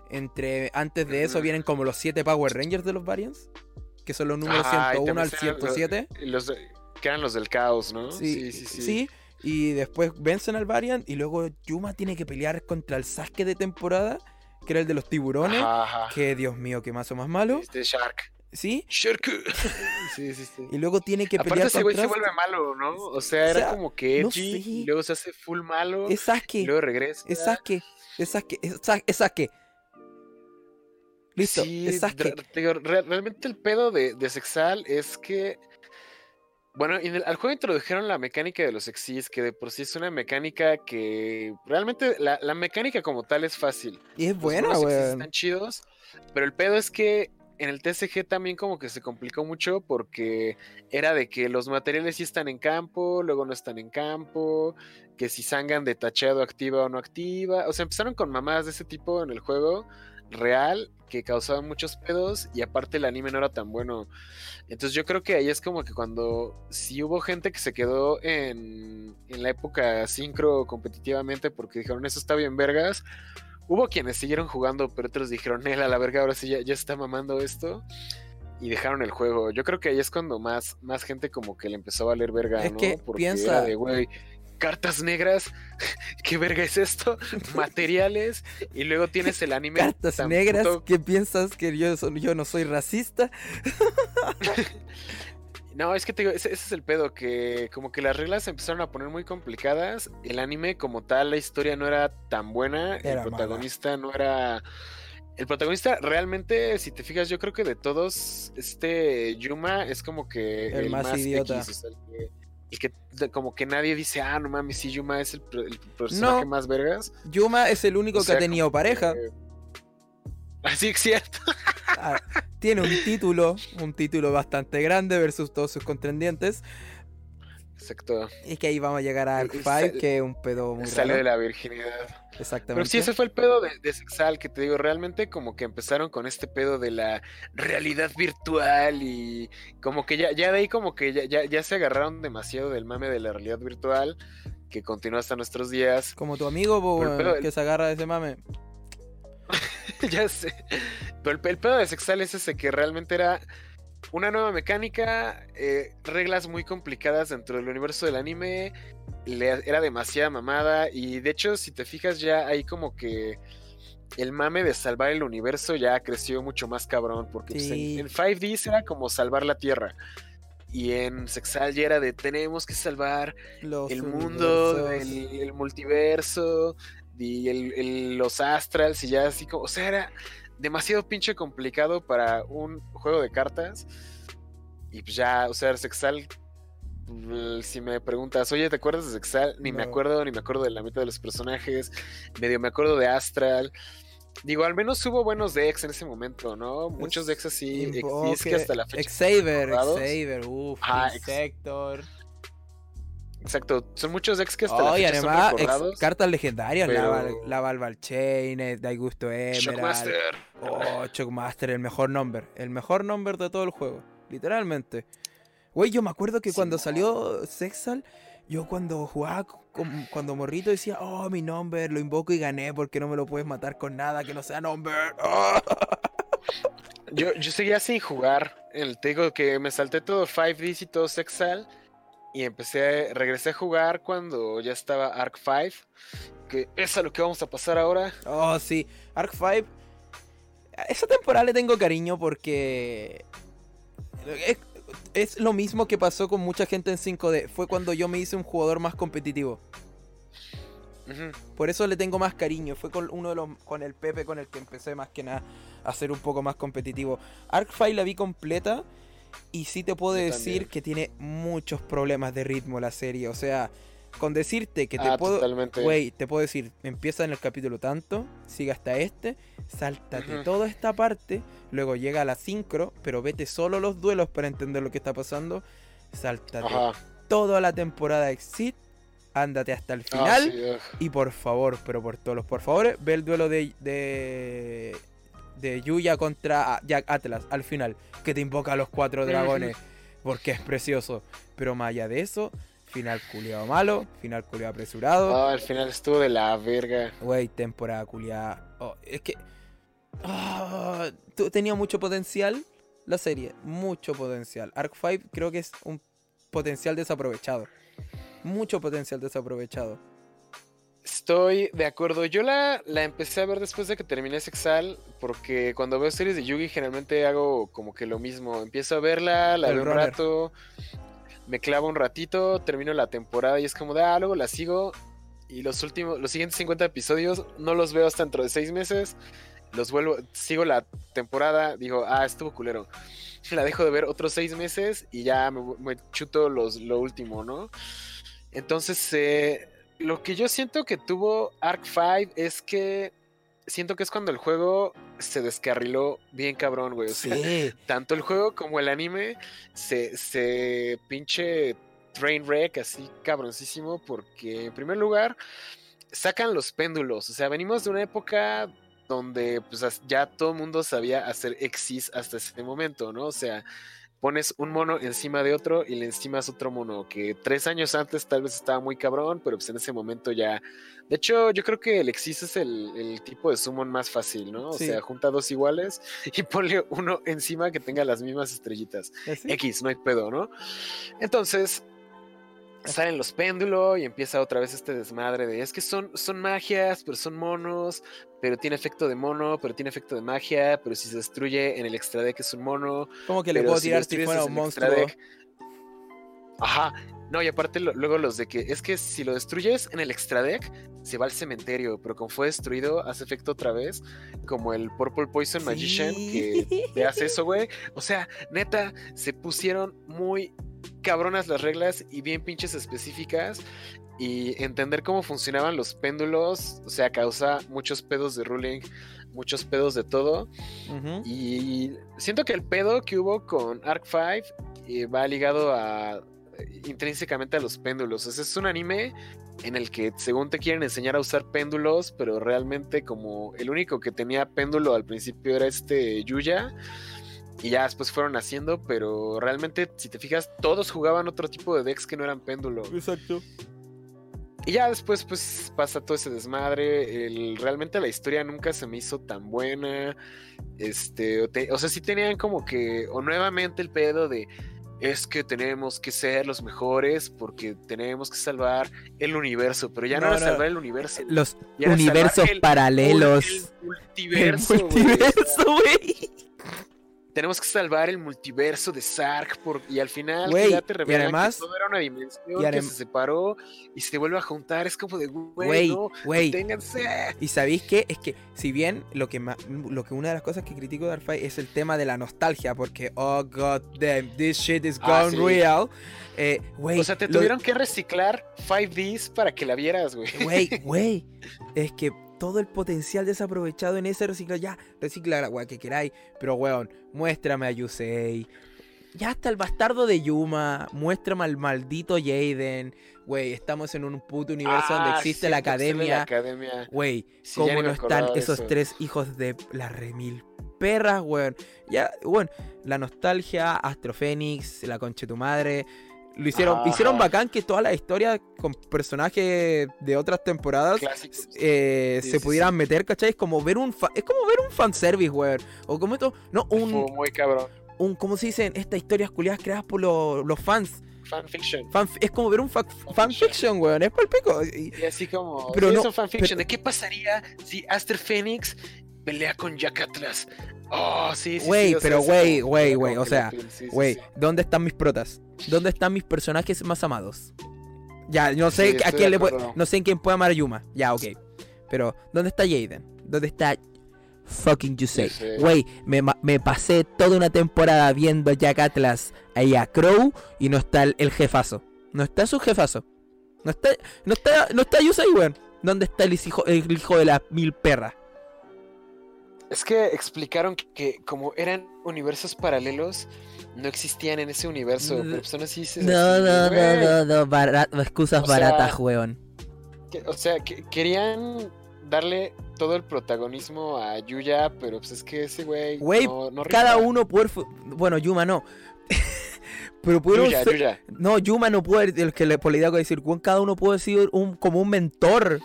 Speaker 1: Entre, antes de eso
Speaker 2: Ujú.
Speaker 1: vienen como los siete Power Rangers de los Variants. Que son los números
Speaker 2: y
Speaker 1: 101 al
Speaker 2: también están los-
Speaker 1: 107.
Speaker 2: y Los, que eran los del caos, ¿no?
Speaker 1: Sí, sí, Y después vencen al Variant. Y luego Yuma tiene que pelear contra el Sasuke de temporada. Que era el de los tiburones.
Speaker 2: Ajá, ajá.
Speaker 1: Que Dios mío, qué mazo más malo.
Speaker 2: Este Shark.
Speaker 1: ¿Sí?
Speaker 2: Sí, sí, sí.
Speaker 1: Y luego tiene que
Speaker 2: Aparte
Speaker 1: pelear
Speaker 2: ese güey se vuelve malo, ¿no? O sea,
Speaker 1: O
Speaker 2: era
Speaker 1: sea,
Speaker 2: como que
Speaker 1: no
Speaker 2: edgy,
Speaker 1: sé.
Speaker 2: y luego se hace full malo,
Speaker 1: Es
Speaker 2: y
Speaker 1: Sasuke.
Speaker 2: luego regresa.
Speaker 1: Es Sasuke. Es Sasuke. Es Sa- es Sasuke. Listo.
Speaker 2: Sí,
Speaker 1: es Sasuke.
Speaker 2: re- te digo, re- realmente el pedo de, de Sexal es que. Bueno, en el- al juego introdujeron la mecánica de los exis, que de por sí es una mecánica que realmente la, la mecánica como tal es fácil.
Speaker 1: Y es
Speaker 2: Los
Speaker 1: buena, weón.
Speaker 2: Están chidos, pero el pedo es que en el TCG también como que se complicó mucho porque era de que los materiales sí están en campo, luego no están en campo, que si sangan de tachado activa o no activa. O sea, empezaron con mamadas de ese tipo en el juego real que causaban muchos pedos y aparte el anime no era tan bueno. Entonces yo creo que ahí es como que cuando si hubo gente que se quedó en, en la época sincro competitivamente porque dijeron eso está bien vergas, hubo quienes siguieron jugando pero otros dijeron, él a la verga ahora sí ya, ya está mamando esto y dejaron el juego. Yo creo que ahí es cuando más, más gente como que le empezó a valer verga,
Speaker 1: Es
Speaker 2: ¿no?
Speaker 1: que
Speaker 2: Porque
Speaker 1: piensa-
Speaker 2: era de, güey, cartas negras, <laughs> ¿qué verga es esto? <laughs> Materiales, y luego tienes el anime.
Speaker 1: Cartas negras.
Speaker 2: puto-
Speaker 1: ¿Qué piensas que yo, yo no soy racista? <laughs>
Speaker 2: No, es que te digo, ese, ese es el pedo, que como que las reglas se empezaron a poner muy complicadas. El anime como tal, la historia no era tan buena.
Speaker 1: Era
Speaker 2: el protagonista no era... El protagonista realmente, si te fijas, yo creo que de todos, este Yuma es como que
Speaker 1: El más idiota.
Speaker 2: X, o sea, el que- que de- como que nadie dice, ah, no mames, sí, Yuma es el, el personaje
Speaker 1: No.
Speaker 2: más vergas.
Speaker 1: Yuma es el único
Speaker 2: O
Speaker 1: que ha tenido pareja.
Speaker 2: Así <laughs> es cierto.
Speaker 1: Ah, tiene un título, un título bastante grande versus todos sus contendientes.
Speaker 2: Exacto.
Speaker 1: Y que ahí vamos a llegar a Arc
Speaker 2: Y
Speaker 1: 5,
Speaker 2: sal-
Speaker 1: que es un pedo muy
Speaker 2: Sale de la virginidad.
Speaker 1: Exactamente.
Speaker 2: Pero sí, ese fue el pedo de, de Sexal, que te digo, realmente como que empezaron con este pedo de la realidad virtual y como que ya, ya de ahí como que ya, ya, ya se agarraron demasiado del mame de la realidad virtual, que continúa hasta nuestros días.
Speaker 1: Como tu amigo,
Speaker 2: pedo-
Speaker 1: que se agarra de ese mame. <laughs>
Speaker 2: ya sé. Pero el, el pedo de Sexal es ese que realmente era una nueva mecánica, eh, reglas muy complicadas dentro del universo del anime, le- era demasiada mamada y de hecho si te fijas ya hay como que el mame de salvar el universo ya creció mucho más cabrón porque pues, en- en, 5D era como salvar la Tierra. Y en Sexal ya era de tenemos que salvar
Speaker 1: Los
Speaker 2: el mundo, el multiverso y el- el- los astrals y ya así como, o sea, era demasiado pinche complicado para un juego de cartas. Y pues ya, o sea, Sexal, si me preguntas, oye, ¿te acuerdas de Sexal? Ni me acuerdo, ni me acuerdo de la mitad de los personajes, medio me acuerdo de Astral. Digo, al menos hubo buenos decks en ese momento, ¿no? Muchos decks así, ex- es que hasta la fecha. Recordados.
Speaker 1: Xavier, uff,
Speaker 2: ex-
Speaker 1: Insector.
Speaker 2: Exacto, son muchos decks que hasta la
Speaker 1: Oh, y
Speaker 2: fecha son
Speaker 1: además,
Speaker 2: recordados.
Speaker 1: cartas legendarias, la,
Speaker 2: pero-
Speaker 1: la Valval Chain, eh, Daigusto Emerald.
Speaker 2: Shockmaster.
Speaker 1: Oh, Shockmaster, el mejor number. El mejor number de todo el juego. Literalmente. Güey, yo me acuerdo que cuando
Speaker 2: Simón.
Speaker 1: salió Sexal, yo cuando jugaba con- cuando morrito decía, oh, mi number, lo invoco y gané porque no me lo puedes matar con nada que no sea number. Ah. <laughs>
Speaker 2: Yo, yo seguía sin jugar. El, te digo que me salté todo 5Ds y todo Sexal. Y empecé, regresé a jugar cuando ya estaba Arc 5. Que es a lo que vamos a pasar ahora.
Speaker 1: Oh, sí. Arc 5. Esa temporada le tengo cariño porque. Es, es lo mismo que pasó con mucha gente en 5D. Fue cuando yo me hice un jugador más competitivo. Por eso le tengo más cariño. Fue con uno de los. con el Pepe con el que empecé más que nada a ser un poco más competitivo. Arc 5 la vi completa. Y sí te puedo
Speaker 2: Yo
Speaker 1: decir
Speaker 2: también.
Speaker 1: que tiene muchos problemas de ritmo la serie. O sea, con decirte que te
Speaker 2: Ah,
Speaker 1: puedo. Güey, te puedo decir, empieza en el capítulo tanto, sigue hasta este, sáltate toda esta parte, luego llega a la sincro, pero vete solo los duelos para entender lo que está pasando, sáltate
Speaker 2: Ajá.
Speaker 1: toda la temporada Exit, ándate hasta el
Speaker 2: Ah,
Speaker 1: final
Speaker 2: sí,
Speaker 1: y por favor, pero por todos los por favores, ve el duelo de, de, de Yuya contra Jack Atlas al final, que te invoca a los cuatro dragones, porque es precioso, pero más allá de eso, final culiado malo, final culiado apresurado.
Speaker 2: Al final estuvo de la verga.
Speaker 1: Güey, temporada culiada. Oh, es que. ah, tu- tenía mucho potencial la serie. Mucho potencial. Arc 5 creo que es un potencial desaprovechado. Mucho potencial desaprovechado.
Speaker 2: Estoy de acuerdo. Yo la, la empecé a ver después de que terminé Sexal, porque cuando veo series de Yugi generalmente hago como que lo mismo. Empiezo a verla, la
Speaker 1: El
Speaker 2: veo un rato, me clavo un ratito, termino la temporada y es como de, ah, luego la sigo. Y los últimos, los siguientes 50 episodios no los veo hasta dentro de 6 meses. Los vuelvo, sigo la temporada, digo, ah, estuvo culero. <laughs> La dejo de ver otros 6 meses y ya me, me chuto los, lo último, ¿no? Entonces, eh, lo que yo siento que tuvo Arc 5 es que siento que es cuando el juego se descarriló bien cabrón, güey. O sea,
Speaker 1: Sí. <laughs>
Speaker 2: tanto el juego como el anime se, se pinche train wreck así cabroncísimo porque en primer lugar sacan los péndulos, o sea, venimos de una época donde pues ya todo el mundo sabía hacer exis hasta ese momento, ¿no? O sea, pones un mono encima de otro y le encimas otro mono que tres años antes tal vez estaba muy cabrón, pero pues en ese momento ya... De hecho, yo creo que el exis es el, el tipo de summon más fácil, ¿no? O
Speaker 1: Sí.
Speaker 2: sea, junta dos iguales <laughs> y ponle uno encima que tenga las mismas estrellitas.
Speaker 1: ¿Así?
Speaker 2: X, no hay pedo, ¿no? Entonces, salen los péndulos y empieza otra vez este desmadre de es que son, son magias, pero son monos, pero tiene efecto de mono, pero tiene efecto de magia, pero si se destruye en el extra deck es un mono.
Speaker 1: Como que le puedo
Speaker 2: si
Speaker 1: tirar si fuera un monstruo.
Speaker 2: deck- Ajá. No, y aparte lo- luego los de que es que si lo destruyes en el extra deck, se va al cementerio, pero como fue destruido, hace efecto otra vez, como el Purple Poison Magician, que
Speaker 1: Sí.
Speaker 2: te hace eso, güey. O sea, neta, se pusieron muy cabronas las reglas y bien pinches específicas. Y entender cómo funcionaban los péndulos, o sea, causa muchos pedos de ruling, muchos pedos de todo. Y siento que el pedo que hubo con Arc 5 eh, va ligado a intrínsecamente a los péndulos. O sea, es un anime en el que según te quieren enseñar a usar péndulos, pero realmente como el único que tenía péndulo al principio era este Yuya. Y ya después fueron haciendo, pero realmente, si te fijas, todos jugaban otro tipo de decks que no eran péndulo.
Speaker 1: Exacto.
Speaker 2: Y ya después, pues, pasa todo ese desmadre. El, realmente la historia nunca se me hizo tan buena. Este, o, te- o sea, sí tenían como que, o nuevamente el pedo de, es que tenemos que ser los mejores porque tenemos que salvar el universo. Pero ya no,
Speaker 1: No,
Speaker 2: era
Speaker 1: no.
Speaker 2: salvar el universo.
Speaker 3: Los universos paralelos.
Speaker 2: El
Speaker 3: El
Speaker 2: multiverso. güey. Tenemos que salvar el multiverso de Sark por- y al final ya te
Speaker 1: y
Speaker 2: revelan
Speaker 1: además-
Speaker 2: que todo era una dimensión
Speaker 1: y
Speaker 2: que se separó y se vuelve a juntar. Es como de, güey,
Speaker 1: Güey,
Speaker 2: no.
Speaker 1: Y sabéis qué? Es que, si bien lo que ma- lo que una de las cosas que critico de Arfai es el tema de la nostalgia, porque oh god damn, this shit is
Speaker 2: Ah,
Speaker 1: gone
Speaker 2: sí.
Speaker 1: real. Eh,
Speaker 2: O sea, te
Speaker 1: lo-
Speaker 2: tuvieron que reciclar 5Ds para que la vieras, güey.
Speaker 1: Güey, <laughs> güey. Es que todo el potencial desaprovechado en ese reciclo, ya, recicla la weá que queráis. Pero, weón, muéstrame a Yusei. Ya hasta el bastardo de Yuma. Muéstrame al maldito Jaden. Güey, estamos en un puto universo donde
Speaker 2: Ah,
Speaker 1: existe la academia.
Speaker 2: La academia.
Speaker 1: Güey,
Speaker 2: Sí,
Speaker 1: cómo no están esos
Speaker 2: eso.
Speaker 1: tres hijos de la remil perras, weón. Ya, weón, la nostalgia, Astro Fénix, la concha de tu madre. Lo hicieron,
Speaker 2: Ajá.
Speaker 1: hicieron bacán que toda la historia con personajes de otras temporadas eh,
Speaker 2: Sí,
Speaker 1: se
Speaker 2: sí,
Speaker 1: pudieran meter, ¿cachai? Es como ver un fa- es como ver un fanservice, weón. O como esto, no,
Speaker 2: Fue
Speaker 1: un,
Speaker 2: muy cabrón.
Speaker 1: un ¿cómo se dicen? Estas historias culiadas creadas por lo- los fans.
Speaker 2: Fanfiction.
Speaker 1: Fan- es como ver un fa- fanfiction, weón. Es palpico. Y-
Speaker 2: Y así como.
Speaker 1: Pero no.
Speaker 2: ¿De qué pasaría si Aster Phoenix pelea con Jack Atlas? Oh, sí, sí. sí,
Speaker 1: Güey, pero güey, güey, güey, o sea,
Speaker 2: le- sí, sí,
Speaker 1: Güey. ¿dónde están mis protas? ¿Dónde están mis personajes más amados? Ya, no sé a quién le puede- no sé en quién puede amar a Yuma. Ya, ok. Pero, ¿dónde está Jaden? ¿Dónde está fucking Yusei? Güey, me, me pasé toda una temporada viendo a Jack Atlas ahí a Crow y no está el, el jefazo. No está su jefazo. No está, no está, no está Yusei, weón. ¿Dónde está el hijo, el hijo de las mil perras?
Speaker 2: Es que explicaron que, que como eran universos paralelos, no existían en ese universo.
Speaker 1: No,
Speaker 2: pero aún así dices
Speaker 3: No,
Speaker 2: así,
Speaker 3: no, no, no, no, bara- excusas
Speaker 2: O sea,
Speaker 3: baratas, weón.
Speaker 2: que- o sea, que querían darle todo el protagonismo a Yuya, pero pues es que ese güey.
Speaker 1: Güey,
Speaker 2: no, no
Speaker 1: Cada uno fu- Bueno, Yuma no. <laughs> Pero pudieron
Speaker 2: Yuya,
Speaker 1: ser-
Speaker 2: Yuya.
Speaker 1: No, Yuma no puede, el que le por la idea de decir, cada uno puede ser un, como un mentor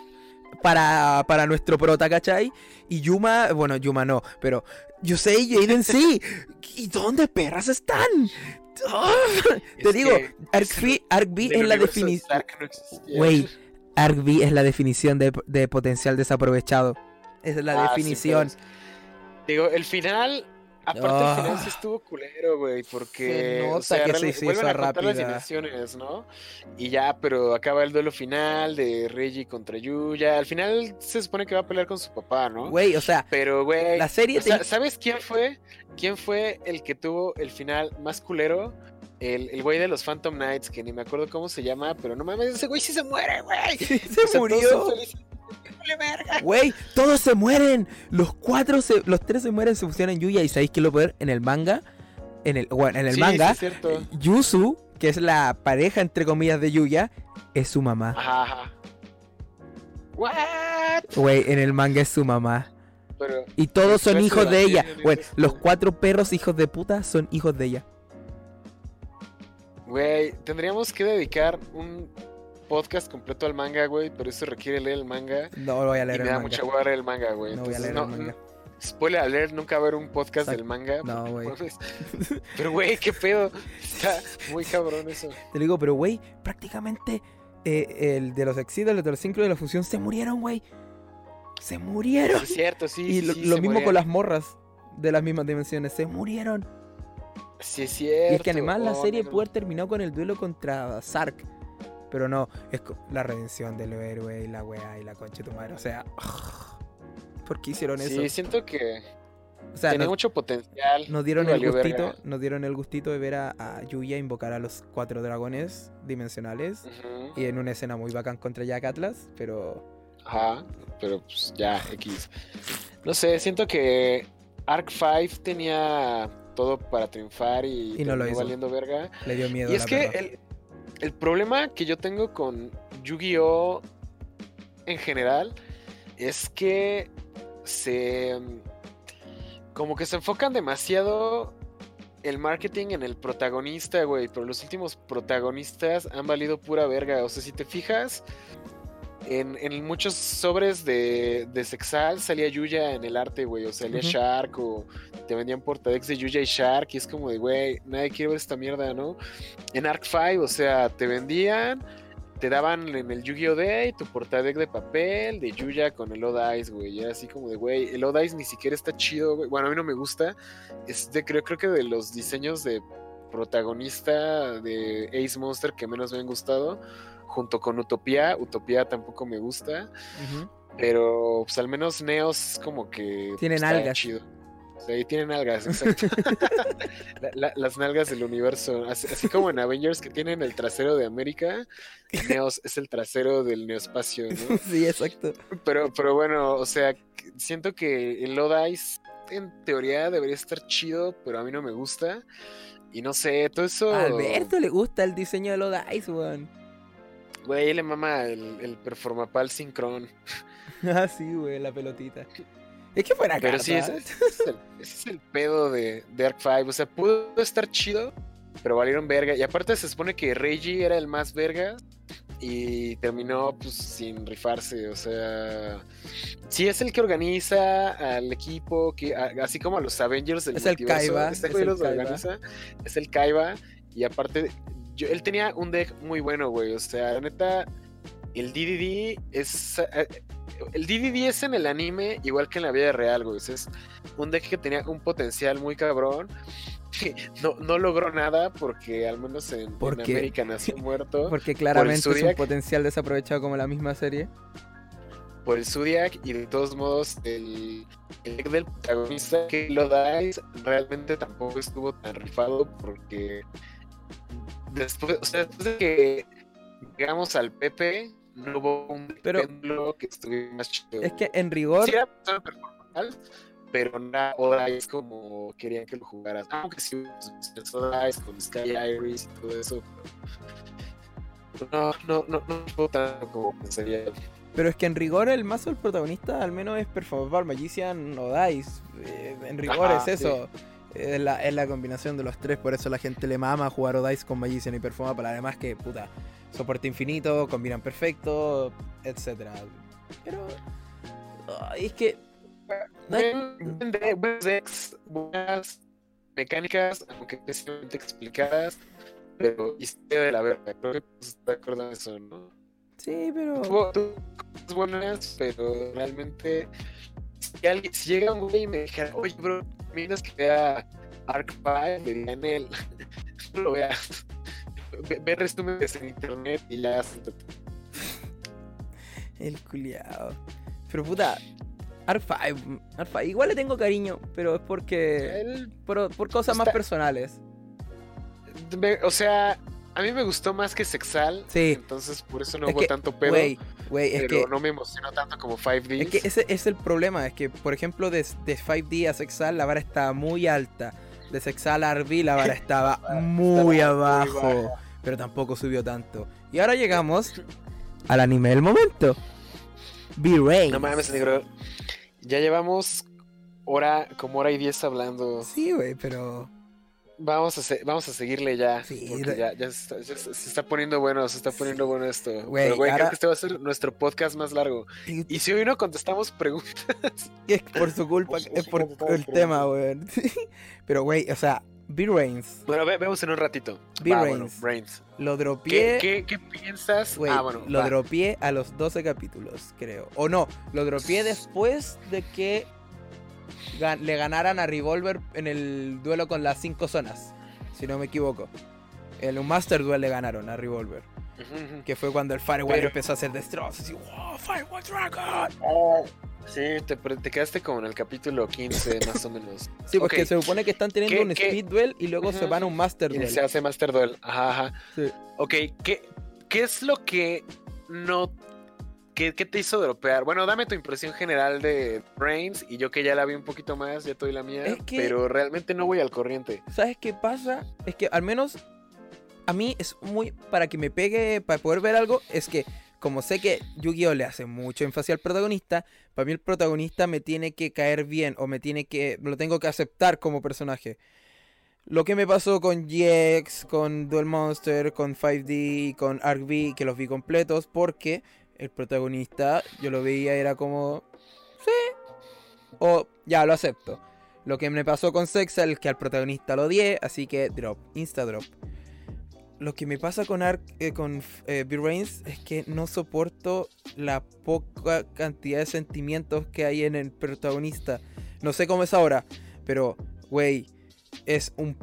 Speaker 1: para, para nuestro prota, ¿cachai? Y Yuma, bueno, Yuma no, pero Yusei y Jaden sí. ¿Y dónde perras están? Te digo, Arc, V
Speaker 2: el
Speaker 1: es la definición.
Speaker 2: No.
Speaker 1: Güey, Arc es la definición de, de potencial desaprovechado. Esa es la
Speaker 2: Ah, sí,
Speaker 1: definición.
Speaker 2: pero Digo, el final. Aparte,
Speaker 1: Ah.
Speaker 2: el final sí estuvo culero, güey, porque.
Speaker 1: Se nota
Speaker 2: o sea,
Speaker 1: que se hizo
Speaker 2: vuelven a contar las dimensiones, ¿no? Y ya, pero acaba el duelo final de Reggie contra Yuya. Al final se supone que va a pelear con su papá, ¿no?
Speaker 1: Güey, o sea,
Speaker 2: Pero, güey.
Speaker 1: la serie
Speaker 2: o sea,
Speaker 1: te-
Speaker 2: ¿Sabes quién fue? ¿Quién fue el que tuvo el final más culero? El, el güey de los Phantom Knights, que ni me acuerdo cómo se llama, pero no mames, ese güey sí se muere, güey.
Speaker 1: se
Speaker 2: O sea, todos
Speaker 1: murió. Güey, todos se mueren. Los cuatro, se- los tres se mueren, se fusionan en Yuya. ¿Y sabéis qué es lo peor? En el manga, en el, bueno, en el
Speaker 2: Sí,
Speaker 1: manga,
Speaker 2: sí.
Speaker 1: Yuzu, que es la pareja entre comillas de Yuya, es su mamá.
Speaker 2: Ajá, ajá. What?
Speaker 1: Güey, en el manga es su mamá.
Speaker 2: Pero,
Speaker 1: Y todos son hijos
Speaker 2: de
Speaker 1: ella.
Speaker 2: Es
Speaker 1: los cuatro perros hijos de puta son hijos de ella.
Speaker 2: Güey, tendríamos que dedicar un podcast completo al manga, güey, pero eso requiere leer el manga.
Speaker 1: No voy a
Speaker 2: Y
Speaker 1: leer
Speaker 2: me
Speaker 1: el
Speaker 2: da
Speaker 1: manga.
Speaker 2: mucha hueva leer el manga, güey.
Speaker 1: No voy a
Speaker 2: Entonces,
Speaker 1: leer
Speaker 2: no,
Speaker 1: el manga.
Speaker 2: no- spoiler alert, nunca va a haber un podcast
Speaker 1: Exacto.
Speaker 2: del manga.
Speaker 1: No, <laughs> güey.
Speaker 2: Pero, güey, qué pedo. Está muy cabrón eso.
Speaker 1: Te digo, pero güey, prácticamente eh, el de los Exceeders, de los cinco de la fusión se murieron, güey. Se murieron.
Speaker 2: Es cierto, sí.
Speaker 1: y
Speaker 2: sí,
Speaker 1: lo,
Speaker 2: sí,
Speaker 1: lo mismo con las morras de las mismas dimensiones. Se murieron.
Speaker 2: Sí, es cierto.
Speaker 1: Y es que además la
Speaker 2: Oh,
Speaker 1: serie
Speaker 2: no.
Speaker 1: puede haber terminado con el duelo contra Sark. Pero no, es la redención del héroe y la weá y la concha de tu madre. O sea, ¿por qué hicieron eso?
Speaker 2: Sí, siento que.
Speaker 1: O sea,
Speaker 2: Tenía
Speaker 1: nos,
Speaker 2: mucho potencial.
Speaker 1: nos dieron el gustito,
Speaker 2: verga.
Speaker 1: nos dieron el gustito de ver a, a Yuya invocar a los cuatro dragones dimensionales. Y en una escena muy bacán contra Jack Atlas, pero
Speaker 2: Ajá, pero pues ya, X. No sé, siento que Arc 5 tenía todo para triunfar y,
Speaker 1: Y no lo hizo.
Speaker 2: valiendo verga.
Speaker 1: le dio miedo
Speaker 2: Y es que el, el problema que yo tengo con Yu-Gi-Oh! en general es que se. como que se enfocan demasiado el marketing en el protagonista, güey. Pero los últimos protagonistas han valido pura verga. O sea, si te fijas. En, en muchos sobres de, de Sexal salía Yuya en el arte, güey. O salía
Speaker 1: Ujú.
Speaker 2: Shark, o te vendían portadex de Yuya y Shark. Y es como de, güey, nadie quiere ver esta mierda, ¿no? En Arc 5, o sea, te vendían, te daban en el Yu-Gi-Oh! Day tu portadeck de papel de Yuya con el Odice, güey. Y era así como de, güey, el Odice ni siquiera está chido, güey. Bueno, a mí no me gusta. Es de, creo, creo que de los diseños de protagonista de Ace Monster que menos me han gustado, junto con Utopia. Utopia tampoco me gusta, pero pues al menos Neos es como que...
Speaker 1: Tienen
Speaker 2: está
Speaker 1: algas.
Speaker 2: Chido. Sí, tienen algas, exacto. <laughs> La- la- las nalgas del universo. Así, así como en Avengers que tienen el trasero de América, Neos es el trasero del neoespacio, ¿no? <laughs>
Speaker 1: sí, exacto.
Speaker 2: Pero, pero bueno, o sea, siento que el Odice en teoría debería estar chido, pero a mí no me gusta. Y no sé, todo eso.
Speaker 1: A Alberto le gusta el diseño de los Dice, weón.
Speaker 2: Güey, le mama el, el Performapal Synchron. <laughs>
Speaker 1: ah, sí, güey, la pelotita. Es que fuera
Speaker 2: Pero
Speaker 1: carta.
Speaker 2: sí, ese, ese es el, ese es el pedo de, de Arc 5. O sea, pudo estar chido, pero valieron verga. Y aparte se supone que Reggie era el más verga y terminó pues sin rifarse. O sea, sí es el que organiza al equipo, que a- así como a los Avengers del
Speaker 1: Es el Kaiba,
Speaker 2: este
Speaker 1: es el Kaiba.
Speaker 2: organiza, es el Kaiba. Y aparte, yo- él tenía un deck muy bueno, güey. O sea, la neta, el DDD es. eh, El DDD es en el anime igual que en la vida real, güey. O sea, es un deck que tenía un potencial muy cabrón. No, no logró nada porque al menos en, en
Speaker 1: ¿Por?
Speaker 2: América nació <laughs> muerto
Speaker 1: Porque claramente es un potencial desaprovechado como la misma serie.
Speaker 2: por el Zodiac y de todos modos el, el deck del protagonista que lo dais realmente tampoco estuvo tan rifado porque después, o sea, después de que llegamos al PP no hubo un
Speaker 1: Pero-
Speaker 2: que estuviera más chido.
Speaker 1: Es que en rigor,
Speaker 2: Sí era pero no era Odice como querían que lo jugaras. Aunque sí, pues, Odice con Sky Iris y todo eso. pero No, no, no, no tanto como pensaría.
Speaker 1: pero es que en rigor el mazo del protagonista al menos es Performable Magician o Dice. Eh, en rigor
Speaker 2: Ajá,
Speaker 1: es eso. Es la, es la combinación de los tres, por eso la gente le mama jugar Odice con Magician y Performable. Además que, puta, soporte infinito, combinan perfecto, etcétera. Pero... ay, es que...
Speaker 2: Buen, de- decks, buenas mecánicas, aunque especialmente explicadas, pero historia de la verga. Creo que pues, está de acuerdo en eso, ¿no?
Speaker 1: Sí, pero...
Speaker 2: Tuvo, tuvo cosas buenas, pero realmente si, alguien, si llega un güey y me dijera, oye, bro, miras que vea Arc 5, le dirían él, no lo veas. Ve, ve resúmenes en internet y ya.
Speaker 1: El culiao. Pero puta, R5, R5, igual le tengo cariño, pero es porque...
Speaker 2: Él,
Speaker 1: Por, por cosas más
Speaker 2: Está-
Speaker 1: personales.
Speaker 2: me- o sea, a mí me gustó más que Sexal,
Speaker 1: Sí.
Speaker 2: entonces por eso no
Speaker 1: Es
Speaker 2: hubo
Speaker 1: que,
Speaker 2: tanto pedo.
Speaker 1: Güey, es
Speaker 2: pero
Speaker 1: que...
Speaker 2: no me emocionó tanto como 5D.
Speaker 1: Es que ese es el problema, es que, por ejemplo, de, de 5D a Sexal la vara estaba muy alta. De Sexal a RV la vara estaba <laughs> muy abajo, pero tampoco subió tanto. Y ahora llegamos <laughs> al anime del momento. B-Rain.
Speaker 2: No mames, negro. Ya llevamos hora, como hora y diez hablando.
Speaker 1: Sí, güey, pero...
Speaker 2: Vamos a, se- vamos a seguirle ya.
Speaker 1: Sí,
Speaker 2: porque
Speaker 1: de-
Speaker 2: ya, ya se, está, ya se- se está poniendo bueno, se está poniendo bueno esto. Pero, güey,
Speaker 1: ahora-
Speaker 2: creo que este va a ser nuestro podcast más largo. Y si hoy no contestamos preguntas, <laughs>
Speaker 1: Es por su culpa, es por el tema, güey. <laughs> Pero, güey, o sea, B-Rains.
Speaker 2: bueno, ve- vemos en un ratito.
Speaker 1: B
Speaker 2: Va,
Speaker 1: Reigns.
Speaker 2: bueno, Brains.
Speaker 1: Lo
Speaker 2: ¿Qué,
Speaker 1: dropié...
Speaker 2: qué, qué piensas?
Speaker 1: Güey,
Speaker 2: ah, bueno,
Speaker 1: lo
Speaker 2: va.
Speaker 1: dropié a los 12 capítulos, creo. O no, lo dropié después de que le ganaran a Revolver en el duelo con las 5 zonas, si no me equivoco. En un Master Duel le ganaron a Revolver, que fue cuando el Firewall
Speaker 2: Pero-
Speaker 1: empezó a hacer destrozos. Y, wow, Firewall Dragon.
Speaker 2: Sí, te, quedaste como en el capítulo 15, más o menos. <laughs>
Speaker 1: Sí, porque se supone que están teniendo
Speaker 2: ¿Qué-
Speaker 1: un
Speaker 2: qué?
Speaker 1: speed duel y luego se van a un master
Speaker 2: Y
Speaker 1: duel.
Speaker 2: se hace Master Duel. Ajá, ajá.
Speaker 1: Sí.
Speaker 2: Ok, ¿qué, ¿qué es lo que no. ¿Qué, qué te hizo dropear? Bueno, dame tu impresión general de Brains y yo que ya la vi un poquito más, ya doy la mía,
Speaker 1: Es que-
Speaker 2: pero realmente no voy al corriente.
Speaker 1: ¿Sabes qué pasa? Es que al menos a mí es muy. Para que me pegue, para poder ver algo, es que como sé que Yu-Gi-Oh! le hace mucho énfasis al protagonista, para mí el protagonista me tiene que caer bien o me tiene que. lo tengo que aceptar como personaje. Lo que me pasó con GX, con Duel Monster, con 5D, con Arc V, que los vi completos, porque el protagonista yo lo veía era como. Sí. O ya lo acepto. Lo que me pasó con Sexal es que al protagonista lo odié, así que drop, insta drop. Lo que me pasa con Arc, eh, con eh, V-Reigns es que no soporto la poca cantidad de sentimientos que hay en el protagonista. No sé cómo es ahora, pero, güey, es un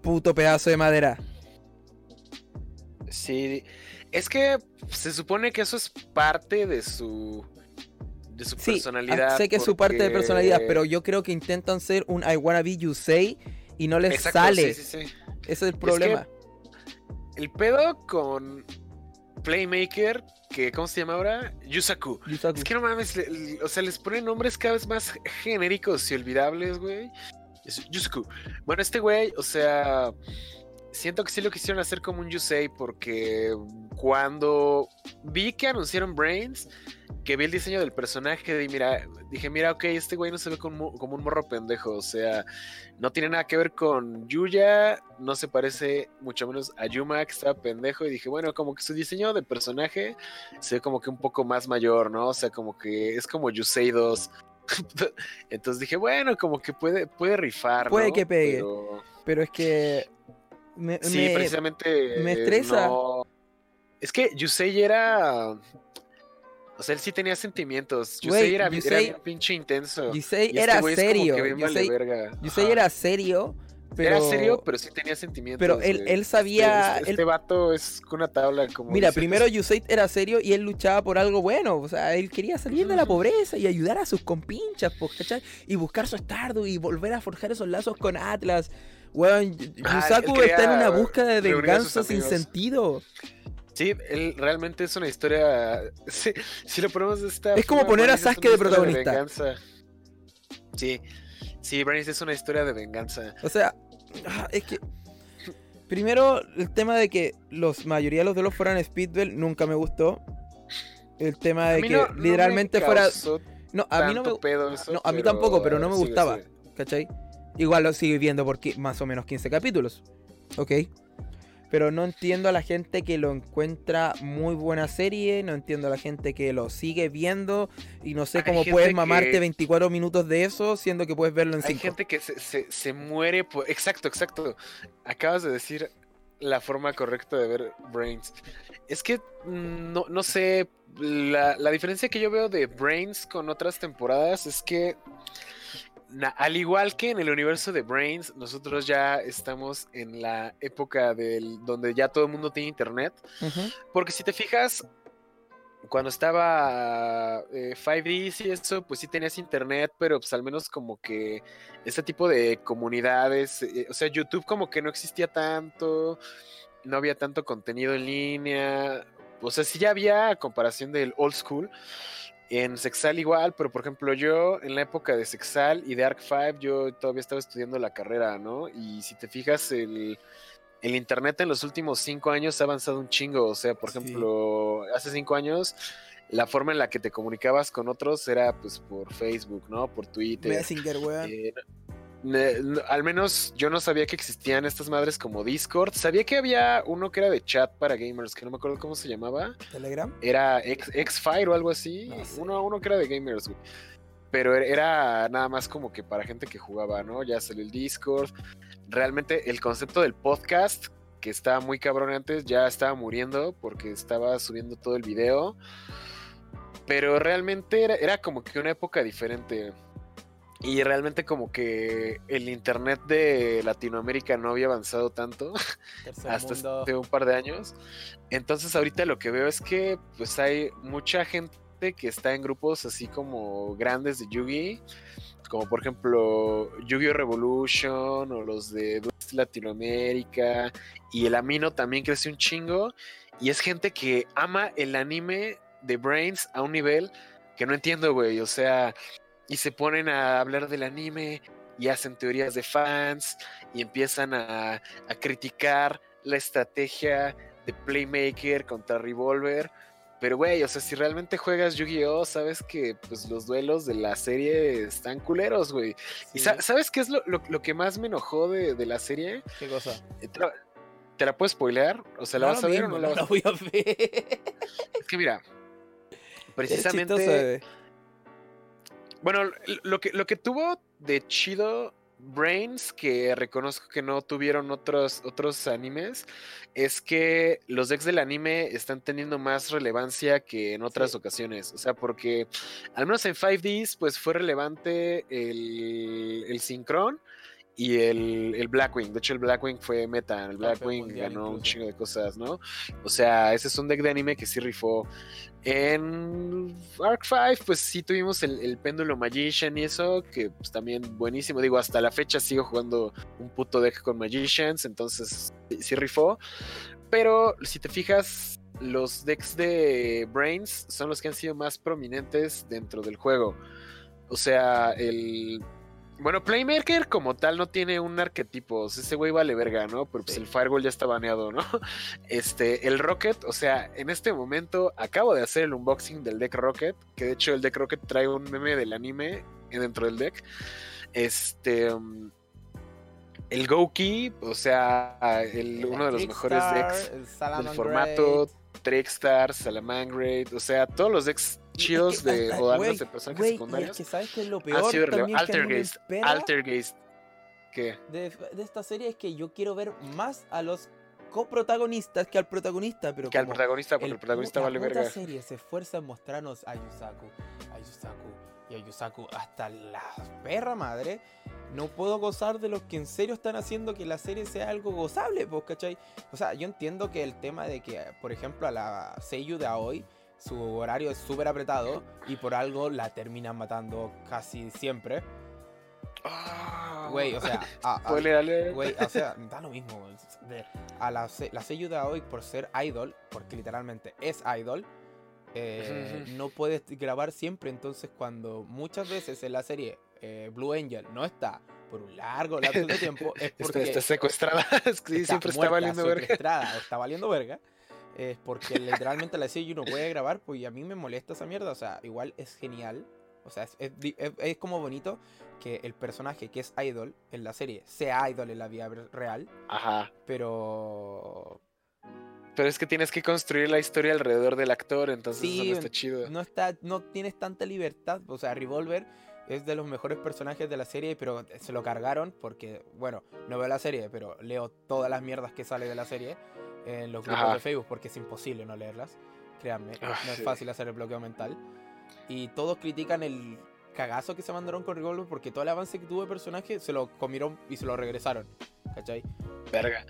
Speaker 1: puto pedazo de madera.
Speaker 2: Sí, es que se supone que eso es parte de su. de su
Speaker 1: Sí,
Speaker 2: personalidad.
Speaker 1: ah, sé que es su parte de personalidad, pero yo creo que intentan ser un I wanna be Yusei y no les
Speaker 2: Exacto,
Speaker 1: sale.
Speaker 2: sí, sí, sí.
Speaker 1: Ese es el problema.
Speaker 2: El pedo con Playmaker, que ¿cómo se llama ahora? Yusaku.
Speaker 1: Yusaku.
Speaker 2: Es que no mames, le- le- o sea, les ponen nombres cada vez más genéricos y olvidables, güey. Yusaku. Bueno, este güey, o sea, siento que sí lo quisieron hacer como un Yusei porque cuando vi que anunciaron Brains, que vi el diseño del personaje, di, mira, dije, mira, ok, este güey no se ve como, como un morro pendejo, o sea, no tiene nada que ver con Yuya, no se parece mucho menos a Yuma, que estaba pendejo, y dije, bueno, como que su diseño de personaje se ve como que un poco más mayor, ¿no? O sea, como que es como Yusei 2. <laughs> Entonces dije, bueno, como que puede, puede rifar,
Speaker 1: Puede
Speaker 2: ¿no?
Speaker 1: que pegue.
Speaker 2: Pero-
Speaker 1: Pero es que. Me,
Speaker 2: Sí,
Speaker 1: me-
Speaker 2: precisamente.
Speaker 1: me estresa.
Speaker 2: no- Es que Yusei era. O sea, él sí tenía sentimientos. Yusei era,
Speaker 1: Yusei-
Speaker 2: era pinche intenso.
Speaker 1: Yusei
Speaker 2: este
Speaker 1: era serio. Yusei,
Speaker 2: verga.
Speaker 1: Yusei era serio. Pero...
Speaker 2: Era serio, pero sí tenía sentimientos.
Speaker 1: pero él- él sabía-
Speaker 2: Este, este,
Speaker 1: él-
Speaker 2: este vato es una tabla como.
Speaker 1: Mira,
Speaker 2: dices.
Speaker 1: primero Yusei era serio y él luchaba por algo bueno. O sea, él quería salir de la pobreza y ayudar a sus compinchas, ¿cachai? Y buscar su Stardew y volver a forjar esos lazos con Atlas. Weón,
Speaker 2: Ah,
Speaker 1: Yusaku está en una búsqueda de venganza sin sentido.
Speaker 2: Sí, él realmente es una historia. <laughs> Si, si lo ponemos de esta.
Speaker 1: Es como poner a Sasuke de protagonista.
Speaker 2: venganza. Sí, sí, Brains es una historia de venganza.
Speaker 1: O sea, ah, es que. Primero, el tema de que los mayoría de los duelos fueran Speedbell nunca me gustó. El tema de que
Speaker 2: no- no me
Speaker 1: literalmente fuera. No, a mí no me.
Speaker 2: tanto pedo eso,
Speaker 1: no, a mí tampoco, pero no me
Speaker 2: sí,
Speaker 1: gustaba.
Speaker 2: sí.
Speaker 1: ¿Cachai? Igual lo sigue viendo por más o menos 15 capítulos. Ok. Pero no entiendo a la gente que lo encuentra muy buena serie. No entiendo a la gente que lo sigue viendo. Y no sé
Speaker 2: Hay
Speaker 1: cómo puedes
Speaker 2: que-
Speaker 1: mamarte 24 minutos de eso, siendo que puedes verlo en
Speaker 2: Hay
Speaker 1: 5.
Speaker 2: gente que se, se- se muere por... Exacto, exacto. Acabas de decir la forma correcta de ver Brains. Es que no, no sé, la, la diferencia que yo veo de Brains con otras temporadas es que al igual que en el universo de Brains, nosotros ya estamos en la época del, donde ya todo el mundo tiene internet. Porque si te fijas, cuando estaba eh, 5D y eso, pues sí tenías internet, pero pues al menos como que este tipo de comunidades, eh, o sea, YouTube como que no existía tanto, no había tanto contenido en línea, o sea, sí ya había a comparación del old school. En Sexal igual, pero por ejemplo yo en la época de Sexal y de Arc 5 yo todavía estaba estudiando la carrera, ¿no? Y si te fijas el, el internet en los últimos cinco años ha avanzado un chingo. O sea, por
Speaker 1: Sí.
Speaker 2: ejemplo, hace cinco años la forma en la que te comunicabas con otros era pues por Facebook, ¿no? Por Twitter.
Speaker 1: Messenger, weón.
Speaker 2: Eh, al menos yo no sabía que existían estas madres como Discord. Sabía que había uno que era de chat para gamers, que no me acuerdo cómo se llamaba.
Speaker 1: Telegram.
Speaker 2: Era X-Fire o algo así.
Speaker 1: No sé.
Speaker 2: uno, uno que era de gamers, güey. Pero era- era nada más como que para gente que jugaba, ¿no? Ya salió el Discord. Realmente el concepto del podcast, que estaba muy cabrón antes, ya estaba muriendo porque estaba subiendo todo el video. Pero realmente era, era como que una época diferente. Y realmente como que el internet de Latinoamérica no había avanzado tanto <laughs> hasta hace un par de años. Entonces ahorita lo que veo es que pues hay mucha gente gente que está en grupos así como grandes de Yugi, como por ejemplo Yu-Gi-Oh! Revolution o los de Latinoamérica, y el Amino también crece un chingo, y es gente que ama el anime de Brains a un nivel que no entiendo, güey, o sea, y se ponen a hablar del anime y hacen teorías de fans y empiezan a, a criticar la estrategia de Playmaker contra Revolver. Pero, güey, o sea, si realmente juegas Yu-Gi-Oh, sabes que pues, los duelos de la serie están culeros, güey. ¿Y sabes qué es lo, lo, que más me enojó de, de, la serie?
Speaker 1: ¿Qué cosa?
Speaker 2: Eh, ¿Te la, puedes spoilear? ¿O sea, la vas a ver o no la vas
Speaker 1: a ver? voy a ver.
Speaker 2: Es que mira, precisamente... Bueno, lo que, lo que tuvo de chido Brains, que reconozco que no tuvieron otros, otros animes, es que los decks del anime están teniendo más relevancia que en otras ocasiones. O sea, porque al menos en 5Ds, pues fue relevante el, el Synchron y el, el, Blackwing. De hecho, el Blackwing fue meta. El Blackwing ganó un chingo de cosas, ¿no? O sea, ese es un deck de anime que sí rifó. En Arc 5, pues sí tuvimos el, péndulo Magician y eso, que pues también buenísimo. Digo, hasta la fecha sigo jugando un puto deck con Magicians, entonces sí rifó. Pero si te fijas, los decks de Brains son los que han sido más prominentes dentro del juego. O sea, el bueno, Playmaker como tal no tiene un arquetipo. ese güey vale verga, ¿no? Pero pues el Firewall ya está baneado, ¿no? <laughs> Este, el Rocket, o sea, en este momento acabo de hacer el unboxing del deck Rocket. Que de hecho el deck Rocket trae un meme del anime dentro del deck. Este. Um, el Goki, o sea, el, uno de los mejores decks del formato. Trickstar, Salamangreat, o sea, todos los decks chidos de o de personajes secundarios.
Speaker 1: Es que sabes que es lo peor también
Speaker 2: Altergeist, Altergeist. ¿Qué?
Speaker 1: De, de, esta serie es que yo quiero ver más a los coprotagonistas que al protagonista, pero
Speaker 2: que al protagonista, porque el, protagonista vale verga.
Speaker 1: La serie se esfuerza en mostrarnos a Yusaku, a Yusaku y a Yusaku hasta la perra madre. No puedo gozar de los que en serio están haciendo que la serie sea algo gozable, pues, ¿cachai? O sea, yo entiendo que el tema de que, por ejemplo, a la Seiyu de hoy su horario es súper apretado y por algo la terminan matando casi siempre.
Speaker 2: Ah.
Speaker 1: Güey, o sea, <laughs> a, güey, o sea, <laughs> da lo mismo. a la, la de hoy por ser idol, porque literalmente es idol, eh, <laughs> no puedes grabar siempre. Entonces, cuando muchas veces en la serie eh, Blue Angel no está por un largo lapso de tiempo, es porque
Speaker 2: está, secuestrada. siempre está valiendo verga.
Speaker 1: Está valiendo verga es porque literalmente la serie uno puede grabar, pues a mí me molesta esa mierda. O sea, igual es genial. O sea, es, es, como bonito que el personaje que es idol en la serie sea idol en la vida real.
Speaker 2: Ajá.
Speaker 1: Pero.
Speaker 2: Pero es que tienes que construir la historia alrededor del actor, entonces eso no está chido.
Speaker 1: No, está, no tienes tanta libertad. O sea, Revolver es de los mejores personajes de la serie, pero se lo cargaron porque, bueno, no veo la serie, pero leo todas las mierdas que sale de la serie en los grupos de Facebook porque es imposible no leerlas. Créanme, ah, no es fácil hacer el bloqueo mental. Y todos critican el cagazo que se mandaron con Revolver porque todo el avance que tuvo el personaje se lo comieron y se lo regresaron. ¿Cachai?
Speaker 2: Verga.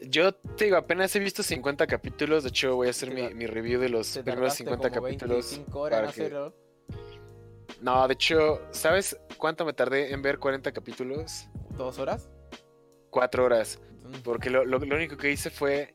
Speaker 2: Yo te digo, apenas he visto 50 capítulos. De hecho, voy a hacer mi, review de los primeros 50 capítulos.
Speaker 1: horas en
Speaker 2: No, de hecho, ¿sabes cuánto me tardé en ver 40 capítulos?
Speaker 1: ¿Dos horas?
Speaker 2: Cuatro horas. Porque lo, lo, único que hice fue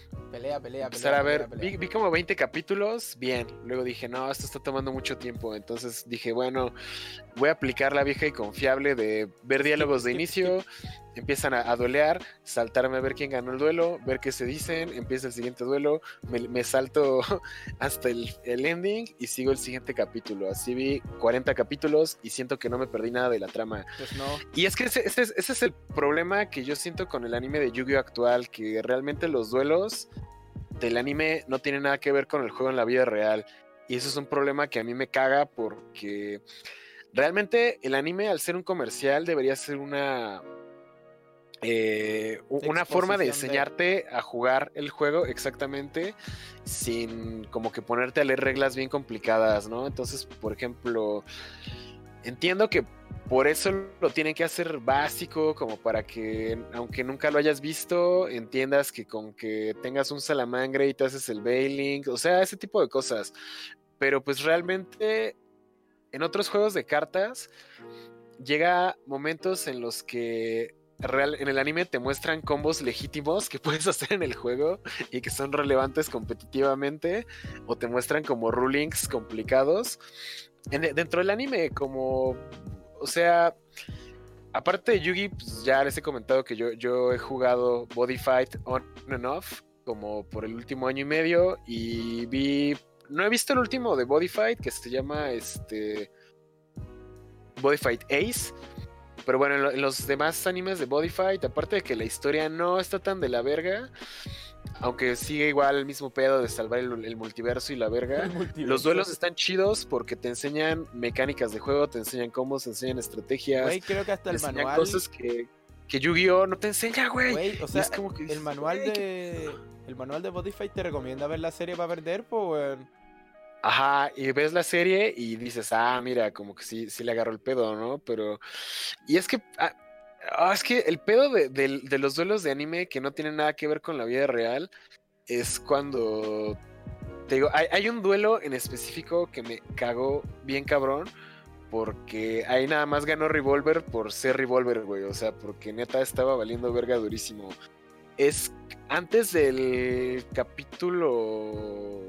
Speaker 1: Pelea, pelea, pelea.
Speaker 2: a ver, Vi, como 20 capítulos, bien. Luego dije, no, esto está tomando mucho tiempo. Entonces dije, bueno, voy a aplicar la vieja y confiable de ver diálogos de inicio, empiezan a, dolear, saltarme a ver quién ganó el duelo, ver qué se dicen, empieza el siguiente duelo, me, salto <laughs> hasta el, ending y sigo el siguiente capítulo. Así vi 40 capítulos y siento que no me perdí nada de la trama.
Speaker 1: Pues no.
Speaker 2: Y es que ese, es el problema que yo siento con el anime de Yu-Gi-Oh! actual, que realmente los duelos del anime no tienen nada que ver con el juego en la vida real. Y eso es un problema que a mí me caga porque realmente el anime al ser un comercial debería ser una eh, una forma de enseñarte a jugar el juego exactamente sin como que ponerte a leer reglas bien complicadas, ¿no? Entonces, por ejemplo, entiendo que por eso lo tienen que hacer básico, como para que, aunque nunca lo hayas visto, entiendas que con que tengas un salamangre y te haces el bailing, o sea, ese tipo de cosas. pero pues realmente en otros juegos de cartas llega momentos en los que real, en el anime te muestran combos legítimos que <laughs> puedes hacer en el juego y que son relevantes competitivamente o te muestran como rulings complicados en- dentro del anime como o sea aparte de Yugi pues, ya les he comentado que yo, yo he jugado Body Fight on and off como por el último año y medio y vi no he visto el último de Body Fight que se llama este Body Fight Ace pero bueno, en los demás animes de Body Fight, aparte de que la historia no está tan de la verga, aunque sigue igual el mismo pedo de salvar el, el multiverso y la verga, los duelos están chidos porque te enseñan mecánicas de juego, te enseñan combos, te enseñan estrategias,
Speaker 3: Güey, creo que hasta
Speaker 2: te
Speaker 3: el
Speaker 2: enseñan
Speaker 3: manual.
Speaker 2: cosas que, que Yu-Gi-Oh! no te enseña, güey.
Speaker 3: Güey, o sea,
Speaker 2: es como que
Speaker 3: el
Speaker 2: dices,
Speaker 3: manual
Speaker 2: "Güey, qué
Speaker 3: de. El manual de Spotify te recomienda ver la serie para perder, pues.
Speaker 2: Ajá, y ves la serie y dices, ah, mira, como que sí, sí le agarró el pedo, ¿no? Pero. Y es que. ah, ah, es que el pedo de, los duelos de anime que no tienen nada que ver con la vida real es cuando. Te digo, hay, hay un duelo en específico que me cagó bien cabrón. Porque ahí nada más ganó Revolver por ser Revolver, güey. O sea, porque neta estaba valiendo verga durísimo. Es antes del capítulo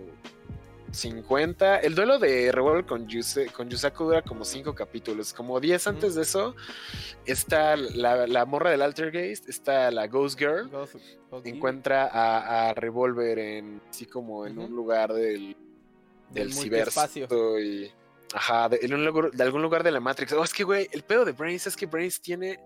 Speaker 2: 50. El duelo de Revolver con, Yuse- con Yusaku dura como 5 capítulos. Como 10 antes de eso, está la, la morra del Altergeist, está la Ghost Girl.
Speaker 3: Ghost-
Speaker 2: Encuentra a, a Revolver en así como en un lugar del,
Speaker 3: del
Speaker 2: y. Ajá, de, en un lugar- de algún lugar de la Matrix. Oh, es que, güey, el pedo de Brains es que Brains tiene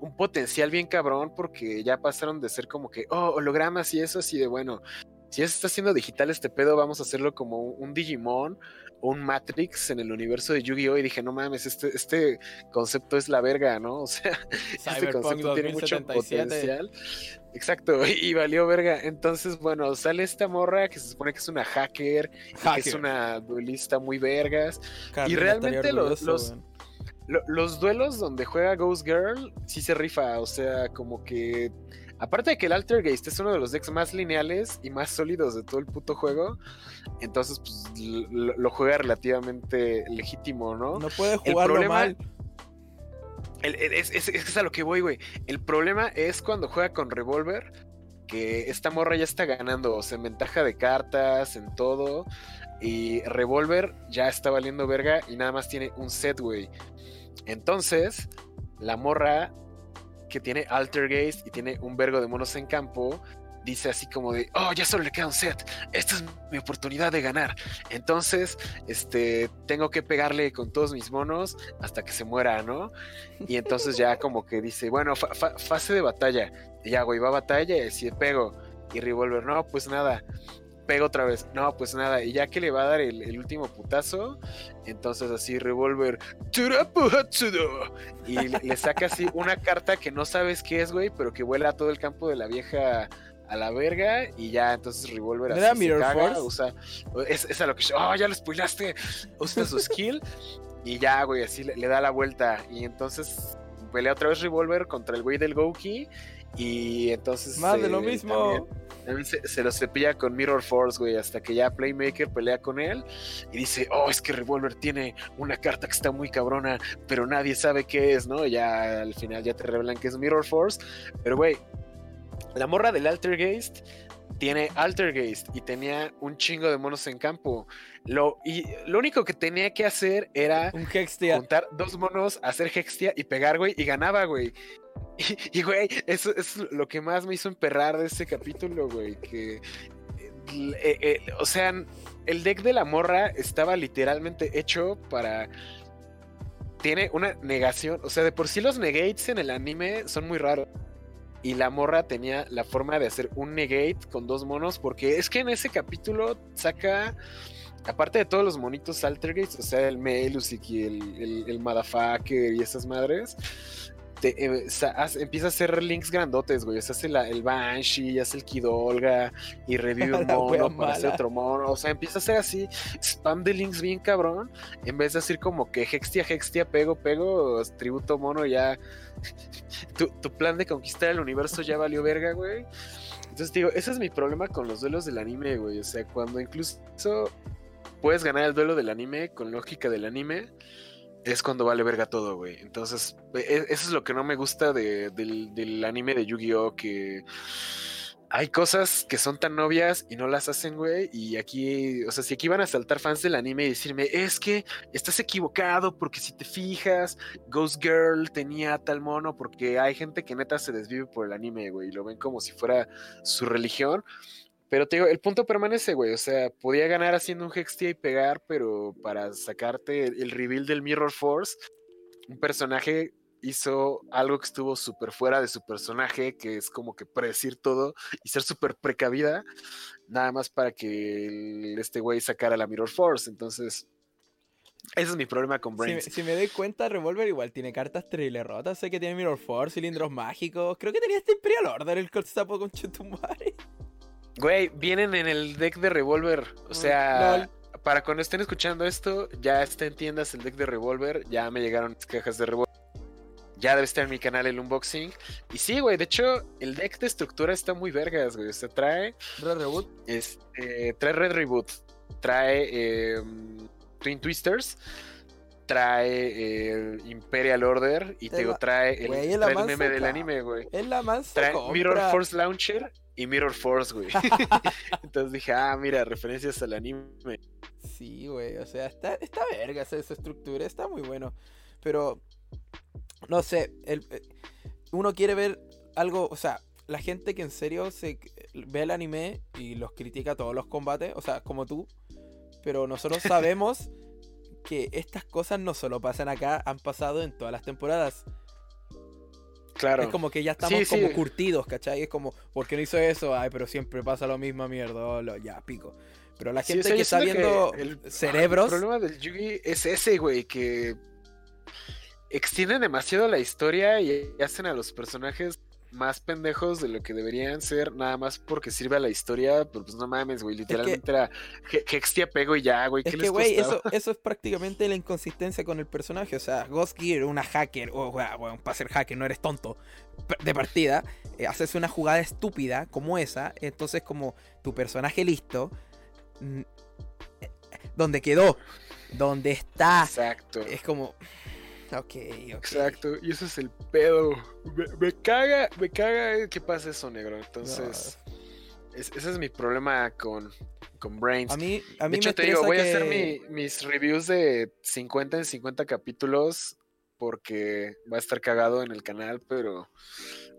Speaker 2: un potencial bien cabrón porque ya pasaron de ser como que, oh, hologramas y eso, así de bueno. Si ya se está haciendo digital este pedo, vamos a hacerlo como un, Digimon o un Matrix en el universo de Yu-Gi-Oh! Y dije, no mames, este, este concepto es la verga, ¿no? <laughs> O sea, este concepto tiene mucho
Speaker 3: 2077.
Speaker 2: potencial. Exacto, <laughs> y valió verga. Entonces, bueno, sale esta morra que se supone que es una hacker, y que es una duelista muy vergas.
Speaker 3: Carlin
Speaker 2: realmente los- los- los duelos donde juega Ghost Girl sí se rifa, o sea, como que. Aparte de que el Altergeist es uno de los decks más lineales y más sólidos de todo el puto juego, entonces pues, lo, lo juega relativamente legítimo, ¿no?
Speaker 3: No puede jugarlo
Speaker 2: problema-
Speaker 3: mal.
Speaker 2: El- el- es, es- es a lo que voy, güey. El problema es cuando juega con Revolver, que esta morra ya está ganando, o sea, en ventaja de cartas, en todo. Y Revolver ya está valiendo verga y nada más tiene un set, güey. Entonces, la morra que tiene Altergeist y tiene un vergo de monos en campo, dice así como de, oh, ya solo le queda un set, esta es mi oportunidad de ganar. Entonces, este, tengo que pegarle con todos mis monos hasta que se muera, ¿no? Y entonces ya como que dice, bueno, fa- fa- fase de batalla. Y ya, güey, va a batalla y si pego. Y Revolver, no, pues nada. Pego otra vez, no, pues nada. Y ya que le va a dar el, el último putazo, entonces así Revolver, "Turapu Hatsudo", y le, le saca así una carta que no sabes qué es, güey, pero que vuela a todo el campo de la vieja a la verga y ya entonces Revolver
Speaker 3: ¿No
Speaker 2: así se
Speaker 3: Mirror
Speaker 2: caga,
Speaker 3: Force?
Speaker 2: usa es, es a lo que oh ya lo spoilaste usa su skill y ya güey así le, le da la vuelta y entonces pelea otra vez Revolver contra el güey del Gouki y entonces
Speaker 3: Más de
Speaker 2: eh,
Speaker 3: lo mismo.
Speaker 2: también- también se, se lo cepilla con Mirror Force, güey, hasta que ya Playmaker pelea con él y dice, oh, es que Revolver tiene una carta que está muy cabrona, pero nadie sabe qué es, ¿no? Y ya al final ya te revelan que es Mirror Force, pero güey, la morra del Altergeist tiene Altergeist y tenía un chingo de monos en campo. Lo, y lo único que tenía que hacer era
Speaker 3: Un Hextia.
Speaker 2: juntar dos monos, hacer Hextia y pegar, güey, y ganaba, güey. <laughs> Y, güey, eso es lo que más me hizo emperrar de este capítulo, güey. Que, eh, eh, o sea, el deck de la morra estaba literalmente hecho para. Tiene una negación. O sea, de por sí los negates en el anime son muy raros. Y la morra tenía la forma de hacer un negate con dos monos. Porque es que en ese capítulo saca. Aparte de todos los monitos Altergates, o sea, el Melusic y el, el, el y esas madres, te, eh, hace- empieza a hacer links grandotes, güey. O sea, hace la- el Banshee, hace el Kidolga y revive <laughs> un mono para hacer otro mono. O sea, empieza a hacer así, spam de links bien cabrón. En vez de decir como que Hextia, Hextia, pego, pego, tributo mono, ya. tu, tu plan de conquistar el universo ya valió verga, güey. Entonces digo, ese es mi problema con los duelos del anime, güey. O sea, cuando incluso puedes ganar el duelo del anime con lógica del anime, es cuando vale verga todo, güey. Entonces, e- e- eso es lo que no me gusta de- del, del anime de Yu-Gi-Oh! Que hay cosas que son tan obvias y no las hacen, güey. Y aquí, o sea, si aquí van a saltar fans del anime y decirme, es que estás equivocado porque si te fijas, Ghost Girl tenía tal mono, porque hay gente que neta se desvive por el anime, güey, y lo ven como si fuera su religión. Pero te digo, el punto permanece, güey. O sea, podía ganar haciendo un Hextia y pegar, pero para sacarte el, reveal del Mirror Force, un personaje hizo algo que estuvo súper fuera de su personaje, que es como que predecir todo y ser súper precavida, nada más para que el- este güey sacara la Mirror Force. Entonces, ese es mi problema con Brains.
Speaker 1: si me doy cuenta, Revolver igual tiene cartas trailer rotas. Sé que tiene Mirror Force, cilindros mágicos. Creo que tenía este Imperial Order, el Sapo con Chetumare.
Speaker 2: Güey, vienen en el deck de Revolver. O
Speaker 1: Mm,
Speaker 2: sea,
Speaker 1: lol.
Speaker 2: para cuando estén escuchando esto, ya está en tiendas el deck de Revolver. Ya me llegaron las cajas de Revolver. Ya debe estar en mi canal el unboxing. Y sí, güey, de hecho, el deck de estructura está muy vergas, güey. O sea, trae,
Speaker 1: Re Reboot.
Speaker 2: este, trae Red Reboot, trae eh, Twin Twisters, trae eh, Imperial Order y
Speaker 1: Te
Speaker 2: digo, trae el,
Speaker 1: güey,
Speaker 2: trae el
Speaker 1: más
Speaker 2: meme del anime, güey.
Speaker 1: Es la mansa
Speaker 2: Trae
Speaker 1: compra.
Speaker 2: Mirror Force Launcher y Mirror Force, güey. <laughs> <laughs> Entonces dije, ah, mira, referencias al anime.
Speaker 1: Sí, güey, o sea, está, está verga esa, esa estructura, está muy bueno. Pero, no sé, el, eh, uno quiere ver algo, o sea, la gente que en serio se ve el anime y los critica todos los combates, o sea, como tú, pero nosotros <laughs> sabemos que estas cosas no solo pasan acá, han pasado en todas las temporadas.
Speaker 2: Claro.
Speaker 1: Es como que ya estamos
Speaker 2: Sí,
Speaker 1: como curtidos, ¿cachai? Es como, ¿por qué no hizo eso? Ay, pero siempre pasa lo mismo, mierda, oh, lo- ya, pico. Pero la gente que está viendo
Speaker 2: el-
Speaker 1: cerebros...
Speaker 2: El problema del Yugi es ese, güey, que extienden demasiado la historia y hacen a los personajes más pendejos de lo que deberían ser, nada más porque sirve a la historia, pero pues no mames, güey, literalmente era He- Hextia pego y ya, güey, ¿qué
Speaker 1: Es que,
Speaker 2: les
Speaker 1: güey, eso, <laughs> eso es prácticamente la inconsistencia con el personaje. O sea, Ghost Gear, una hacker, o güey, bueno, para ser hacker no eres tonto, de partida, eh, haces una jugada estúpida como esa, entonces como tu personaje listo, mm, eh, ¿dónde quedó? ¿Dónde está?
Speaker 2: Exacto.
Speaker 1: Es como... Ok, ok.
Speaker 2: Exacto, y eso es el pedo. Me, me caga, me caga que pase eso, negro. Entonces, es- ese es mi problema con, con Brains.
Speaker 1: A mí, a mí
Speaker 2: de hecho,
Speaker 1: me
Speaker 2: te digo, voy a hacer mi- mis reviews de 50 en 50 capítulos porque va a estar cagado en el canal, pero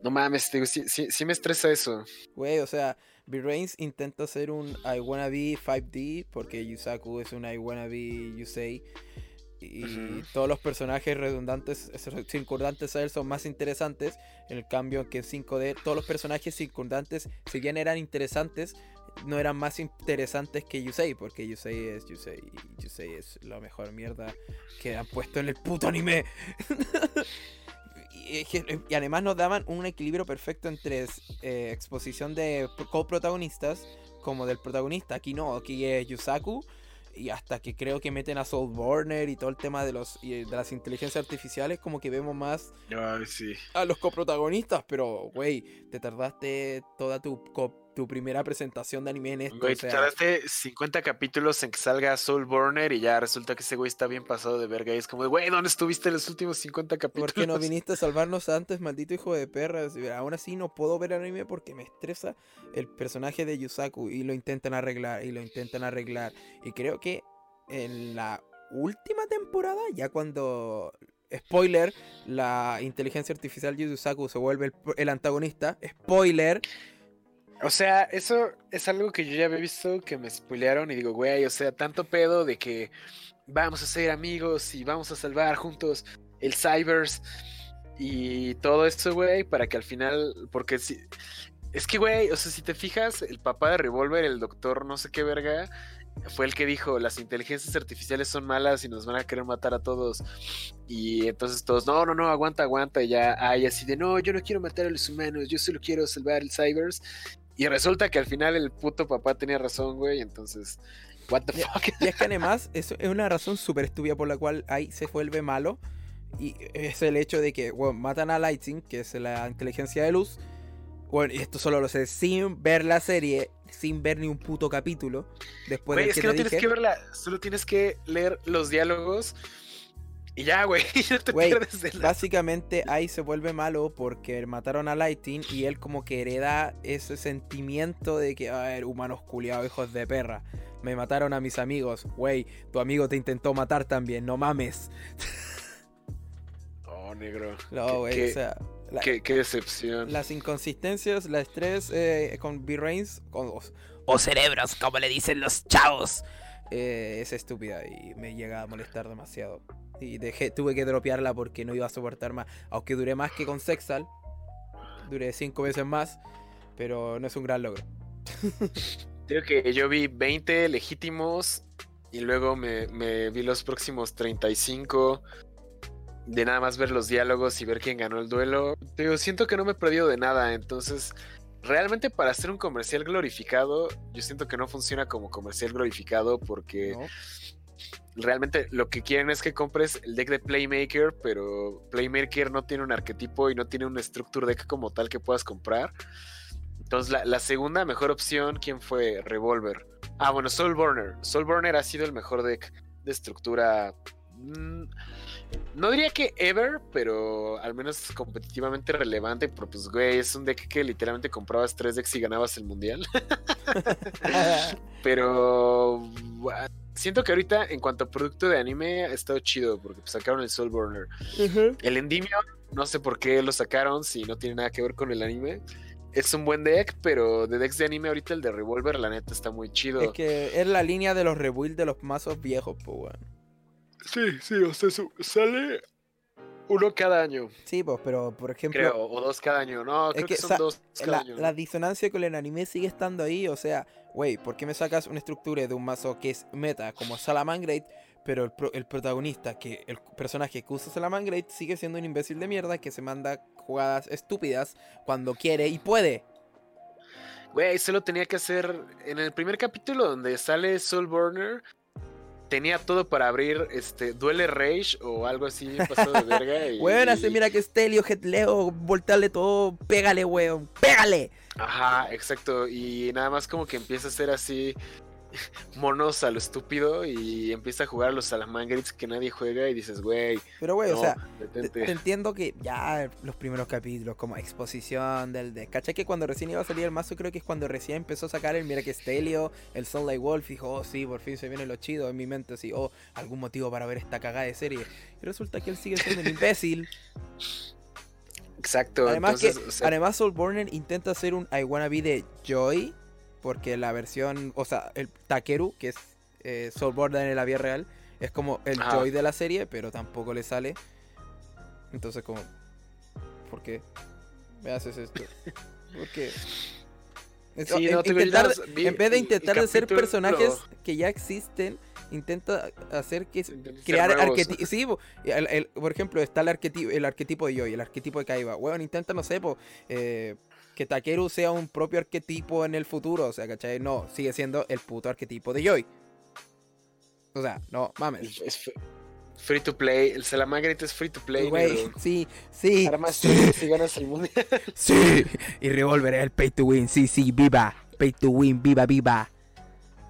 Speaker 2: no mames, digo, sí, sí, sí me estresa eso.
Speaker 1: Güey, o sea, V-Reigns intenta hacer un I wanna be 5D porque Yusaku es un I wanna be Yusei. Y todos los personajes redundantes, circundantes a él son más interesantes. En el cambio que en 5D, todos los personajes circundantes, si bien eran interesantes, no eran más interesantes que Yusei. Porque Yusei es Yusei. Yusei es la mejor mierda que han puesto en el puto anime. <laughs> y, además nos daban un equilibrio perfecto entre eh, exposición de pro- coprotagonistas como del protagonista. Aquí no, aquí es Yusaku. Y hasta que creo que meten a Soulborner y todo el tema de los y de las inteligencias artificiales, como que vemos más
Speaker 2: Ay, sí.
Speaker 1: a los coprotagonistas. Pero, güey, te tardaste toda tu, co- tu primera presentación de anime en esto.
Speaker 2: Güey,
Speaker 1: o sea,
Speaker 2: tardaste 50 capítulos en que salga Soulburner y ya resulta que ese güey está bien pasado de verga. Y es como, güey, ¿dónde estuviste los últimos 50 capítulos?
Speaker 1: ¿Por qué no viniste a salvarnos antes, maldito hijo de perra? Aún así no puedo ver anime porque me estresa el personaje de Yusaku y lo intentan arreglar y lo intentan arreglar. Y creo que en la última temporada, ya cuando... Spoiler, la inteligencia artificial de Yusaku se vuelve el, el antagonista. Spoiler.
Speaker 2: O sea, eso es algo que yo ya había visto que me spoilearon y digo, güey, o sea, tanto pedo de que vamos a ser amigos y vamos a salvar juntos el Cybers y todo esto, güey, para que al final, porque si, es que, güey, o sea, si te fijas, el papá de Revolver, el doctor no sé qué verga, fue el que dijo, las inteligencias artificiales son malas y nos van a querer matar a todos. Y entonces todos, no, no, no, aguanta, aguanta. Y ya hay así de, no, yo no quiero matar a los humanos, yo solo quiero salvar el Cybers. Y resulta que al final el puto papá tenía razón, güey. Entonces, what the fuck.
Speaker 1: Y es que <laughs> además, eso es una razón súper estúpida por la cual ahí se vuelve malo. Y es el hecho de que, bueno, matan a Lightning, que es la inteligencia de luz. Bueno, y esto solo lo sé sin ver la serie. sin ver ni un puto capítulo. Después del
Speaker 2: es
Speaker 1: que
Speaker 2: que no tienes
Speaker 1: dije.
Speaker 2: que verla, solo tienes que leer los diálogos y ya, güey, <laughs> no te pierdes de la...
Speaker 1: Básicamente ahí se vuelve malo porque mataron a Lighting y él como que hereda ese sentimiento de que, a ver, humanos culiados, hijos de perra. Me mataron a mis amigos. Güey, tu amigo te intentó matar también, no mames. <laughs>
Speaker 2: Oh, negro.
Speaker 1: No, güey,
Speaker 2: qué-
Speaker 1: o sea, la-
Speaker 2: Qué, qué decepción.
Speaker 1: las inconsistencias, la estrés eh, con B-Rains, con os- o cerebros, como le dicen los chavos, eh, es estúpida y me llega a molestar demasiado. Y dejé, tuve que dropearla porque no iba a soportar más. Aunque duré más que con Sexal, duré cinco veces más, pero no es un gran logro.
Speaker 2: Digo que yo vi 20 legítimos y luego me, me vi los próximos 35 de nada más ver los diálogos y ver quién ganó el duelo. Digo, siento que no me he perdido de nada, entonces realmente para hacer un comercial glorificado, yo siento que no funciona como comercial glorificado porque
Speaker 1: ¿no?
Speaker 2: Realmente lo que quieren es que compres el deck de Playmaker, pero Playmaker no tiene un arquetipo y no tiene un structure deck como tal que puedas comprar. Entonces la, la segunda mejor opción, ¿quién fue? Revolver. Ah, bueno, Soulburner. Soulburner ha sido el mejor deck de estructura. mm, no diría que ever, pero al menos competitivamente relevante. Pero pues, güey, es un deck que literalmente comprabas tres decks y ganabas el mundial. <laughs> <laughs> Pero siento que ahorita, en cuanto a producto de anime, ha estado chido porque pues, sacaron el Soulburner. El Endymion, no sé por qué lo sacaron si no tiene nada que ver con el anime. Es un buen deck, pero de decks de anime ahorita el de Revolver, la neta, está muy chido.
Speaker 1: Es que es la línea de los rebuild de los mazos viejos, pues, weón.
Speaker 2: Sí, sí, o sea, su- sale uno cada año,
Speaker 1: Sí, pues, pero por ejemplo,
Speaker 2: creo, o dos cada año. No, creo que,
Speaker 1: que
Speaker 2: son dos cada
Speaker 1: la,
Speaker 2: año.
Speaker 1: la disonancia con el anime sigue estando ahí. O sea, güey, ¿por qué me sacas una estructura de un mazo que es meta como Salamangreat? Pero el, pro- el protagonista, que el personaje que usa Salamangreat, sigue siendo un imbécil de mierda que se manda jugadas estúpidas cuando quiere y puede.
Speaker 2: Güey, solo tenía que hacer. En el primer capítulo donde sale Soulburner, tenía todo para abrir este Duele Rage o algo así pasado de verga. <laughs> Y,
Speaker 1: Weón, hace mira que Stelio, Hetleo, voltarle todo, pégale, weón, pégale.
Speaker 2: Ajá, exacto. Y nada más como que empieza a ser así <laughs> monos a lo estúpido y empieza a jugar a los Salamangreats que nadie juega y dices, güey,
Speaker 1: Pero, güey,
Speaker 2: no,
Speaker 1: o sea, te, entiendo que ya los primeros capítulos, como exposición del de. ¿Cachai? Que cuando recién iba a salir el mazo, creo que es cuando recién empezó a sacar el Mira que Stelio, el Sunlight Wolf, y dijo, oh, sí, por fin se viene lo chido. En mi mente, así, oh, algún motivo para ver esta cagada de serie. Y resulta que él sigue siendo un imbécil.
Speaker 2: Exacto.
Speaker 1: Además,
Speaker 2: entonces,
Speaker 1: que,
Speaker 2: o sea,
Speaker 1: además, Soulburner intenta hacer un I Wanna Be de Joy, porque la versión, o sea, el Takeru, que es eh, Soulburner en la vida real, es como el. Joy de la serie, pero tampoco le sale. Entonces, como, ¿por qué me haces esto? <laughs> ¿Por qué? Es-
Speaker 2: Sí,
Speaker 1: en-
Speaker 2: no, te
Speaker 1: intentar-
Speaker 2: verías- vi-
Speaker 1: en vez de intentar de ser personajes que ya existen, intenta hacer que crear arquetipos. Sí, po, el- el- por ejemplo, está el arquetipo, el arquetipo de Yoy, el arquetipo de Kaiba. Weón, intenta, no sé, po, eh, que Takeru sea un propio arquetipo en el futuro. O sea, ¿cachai? No, sigue siendo el puto arquetipo de Yoy. O sea, no, mames.
Speaker 2: Es free to play. El Salamangreat es free to play.
Speaker 1: Güey, sí, sí.
Speaker 2: Armas
Speaker 1: sí,
Speaker 2: si ganas el mundial.
Speaker 1: sí. Y Revolver es el pay to win. Sí, sí, viva. Pay to win, viva, viva.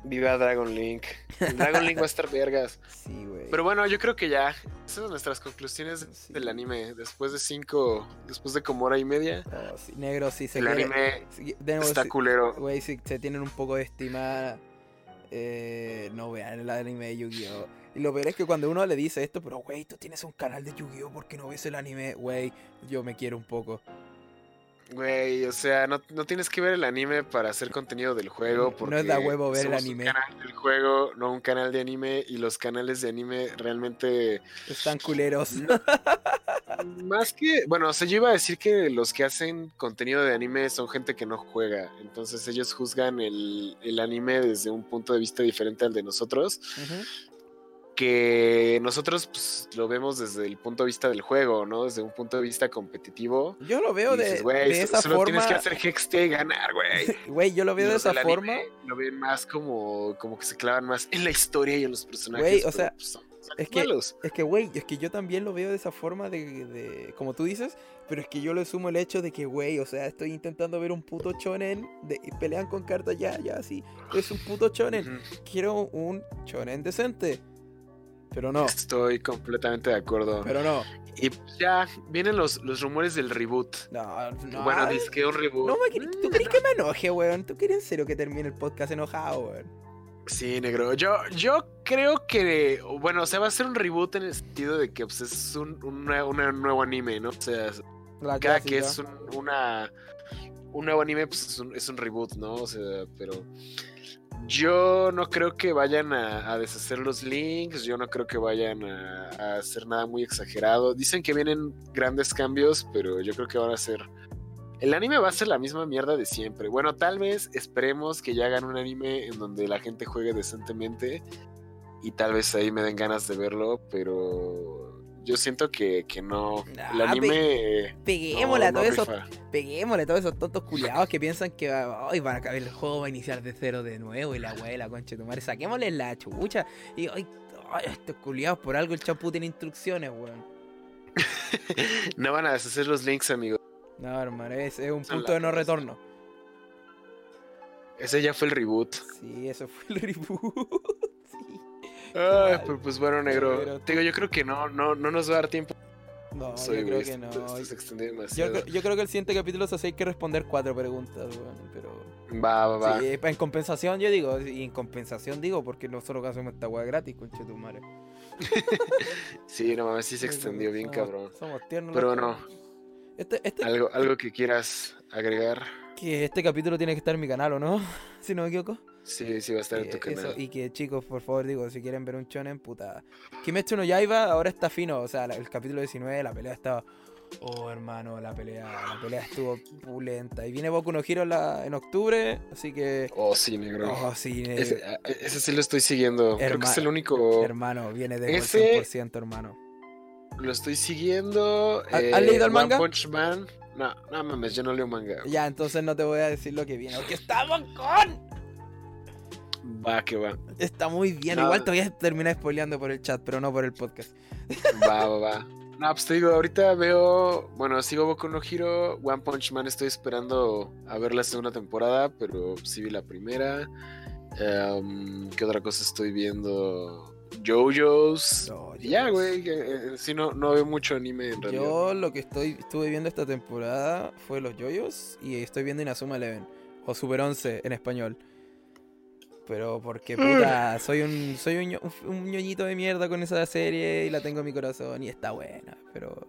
Speaker 2: Viva Dragon Link. El Dragon Link va a estar vergas. <laughs>
Speaker 1: Sí, güey.
Speaker 2: Pero bueno, yo creo que ya. Esas son nuestras conclusiones
Speaker 1: Sí.
Speaker 2: del anime. Después de cinco. Después de como hora y media.
Speaker 1: Oh, sí, negro, sí se
Speaker 2: el
Speaker 1: quiere-
Speaker 2: anime
Speaker 1: sí, de nuevo,
Speaker 2: está culero.
Speaker 1: Güey, si se tienen un poco de estima, eh, no vean el anime de Yu-Gi-Oh! Y lo peor es que cuando uno le dice esto, pero güey, tú tienes un canal de Yu-Gi-Oh! ¿Por qué no ves el anime? Güey, yo me quiero un poco.
Speaker 2: Güey, o sea, no, no tienes que ver el anime para hacer contenido del juego.
Speaker 1: No
Speaker 2: Porque
Speaker 1: es da huevo ver el anime.
Speaker 2: Un canal del juego, no un canal de anime. Y los canales de anime realmente.
Speaker 1: Están culeros. <laughs>
Speaker 2: Más que. Bueno, o sea, yo iba a decir que los que hacen contenido de anime son gente que no juega. Entonces ellos juzgan el, el anime desde un punto de vista diferente al de nosotros.
Speaker 1: Ujú.
Speaker 2: Que nosotros pues, lo vemos desde el punto de vista del juego, ¿no? Desde un punto de vista competitivo.
Speaker 1: Yo lo veo de,
Speaker 2: dices,
Speaker 1: de
Speaker 2: so-
Speaker 1: esa
Speaker 2: solo
Speaker 1: forma.
Speaker 2: tienes que hacer Hexte y ganar, güey. <laughs>
Speaker 1: Güey, yo lo veo de esa
Speaker 2: del anime
Speaker 1: forma.
Speaker 2: Lo ven más como, como que se clavan más en la historia y en los personajes.
Speaker 1: Güey, o sea,
Speaker 2: pues, son-
Speaker 1: Es que-. Es que, güey, es que yo también lo veo de esa forma de, de- como tú dices, pero es que yo le sumo el hecho de que, güey, o sea, estoy intentando ver un puto chonen de, y pelean con cartas ya, ya, sí, es un puto chonen.
Speaker 2: Ujú.
Speaker 1: Quiero un chonen decente. Pero no,
Speaker 2: Estoy completamente de acuerdo.
Speaker 1: pero no.
Speaker 2: Y ya vienen los, los rumores del reboot.
Speaker 1: No, no.
Speaker 2: bueno, dice que un reboot.
Speaker 1: no me ¿Tú crees que me enoje, weón? ¿Tú quieres en serio que termine el podcast enojado, weón?
Speaker 2: Sí, negro. Yo, yo creo que, bueno, o sea, va a ser un reboot en el sentido de que pues, es un, un un nuevo anime, ¿no? O sea,
Speaker 1: La
Speaker 2: cada que es un, una, un nuevo anime, pues es un, es un reboot, ¿no? O sea, pero yo no creo que vayan a, deshacer los links, yo no creo que vayan a, a hacer nada muy exagerado. Dicen que vienen grandes cambios, pero yo creo que van a ser... El anime va a ser la misma mierda de siempre. Bueno, tal vez esperemos que ya hagan un anime en donde la gente juegue decentemente y tal vez ahí me den ganas de verlo, pero yo siento que, que no. El
Speaker 1: Ah,
Speaker 2: anime...
Speaker 1: Peguémosle a
Speaker 2: no,
Speaker 1: todos
Speaker 2: no
Speaker 1: esos
Speaker 2: rifa.
Speaker 1: Peguémosle a todos esos tontos culiados que piensan que ay, van a acabar el juego, va a iniciar de cero de nuevo y la abuela, concha de tu madre. Saquémosle la chucha. Y ay, ay, estos culiados, por algo el champú tiene instrucciones, weón. <laughs>
Speaker 2: No van a deshacer los links, amigo.
Speaker 1: No, hermano, es, es un
Speaker 2: Son
Speaker 1: punto de no retorno.
Speaker 2: Ese ya fue el reboot.
Speaker 1: Sí, eso fue el reboot. <laughs>
Speaker 2: Ay,
Speaker 1: Mal.
Speaker 2: pues, bueno, negro.
Speaker 1: Pero
Speaker 2: Te digo, yo creo que no, no, no nos va a dar tiempo.
Speaker 1: No,
Speaker 2: Soy,
Speaker 1: yo creo que
Speaker 2: esto-
Speaker 1: no.
Speaker 2: esto extendió
Speaker 1: Yo, yo creo que el siguiente capítulo así, hay que responder cuatro preguntas, weón. Pero.
Speaker 2: Va, va, va.
Speaker 1: Sí, en compensación, yo digo, y en compensación digo, porque nosotros hacemos esta weá gratis, concha de tu madre. <laughs>
Speaker 2: Sí, no mames, sí se extendió bien,
Speaker 1: Somos-
Speaker 2: cabrón.
Speaker 1: Somos tiernos.
Speaker 2: Pero
Speaker 1: los
Speaker 2: no.
Speaker 1: cabros. Este, este,
Speaker 2: Algo, algo que quieras agregar.
Speaker 1: que este capítulo tiene que estar en mi canal, ¿o no? <laughs> si no me equivoco.
Speaker 2: Sí, sí va a estar en tu
Speaker 1: Eh, eso,
Speaker 2: canal.
Speaker 1: y que chicos, por favor, digo, si quieren ver un shonen, puta. Kimetsu no Yaiba ahora está fino, o sea, el capítulo 19, la pelea estaba... Oh, hermano, la pelea, la pelea estuvo pulenta. Y viene Boku no Hero en, la- en octubre, así que...
Speaker 2: Oh, sí, negro.
Speaker 1: Oh, sí, eh,
Speaker 2: Ese, a- ese sí lo estoy siguiendo. Creo que es el único.
Speaker 1: hermano, viene de
Speaker 2: Ese-
Speaker 1: 100%, hermano.
Speaker 2: Lo estoy siguiendo.
Speaker 1: ¿Has-
Speaker 2: eh,
Speaker 1: leído el
Speaker 2: One
Speaker 1: manga?
Speaker 2: Punch Man. No, no mames, yo no leo manga.
Speaker 1: Ya, entonces no te voy a decir lo que viene, porque estamos con...
Speaker 2: Va, que va.
Speaker 1: Está muy bien,
Speaker 2: No.
Speaker 1: igual te voy a terminar spoileando por el chat, pero no por el podcast.
Speaker 2: Va, va, va. No, pues te digo, ahorita veo. Bueno, sigo Boku no Hero. One Punch Man estoy esperando a ver la segunda temporada, pero sí vi la primera. Em, ¿Qué otra cosa estoy viendo? JoJo's.
Speaker 1: No,
Speaker 2: ya, güey. eh, sí, no, no veo mucho anime en realidad.
Speaker 1: Yo lo que estoy estuve viendo esta temporada fue los yoyos y estoy viendo Inazuma Eleven o Super 11 en español. Pero porque puta, soy un soy un, un, un ñoñito de mierda con esa serie y la tengo en mi corazón y está buena, pero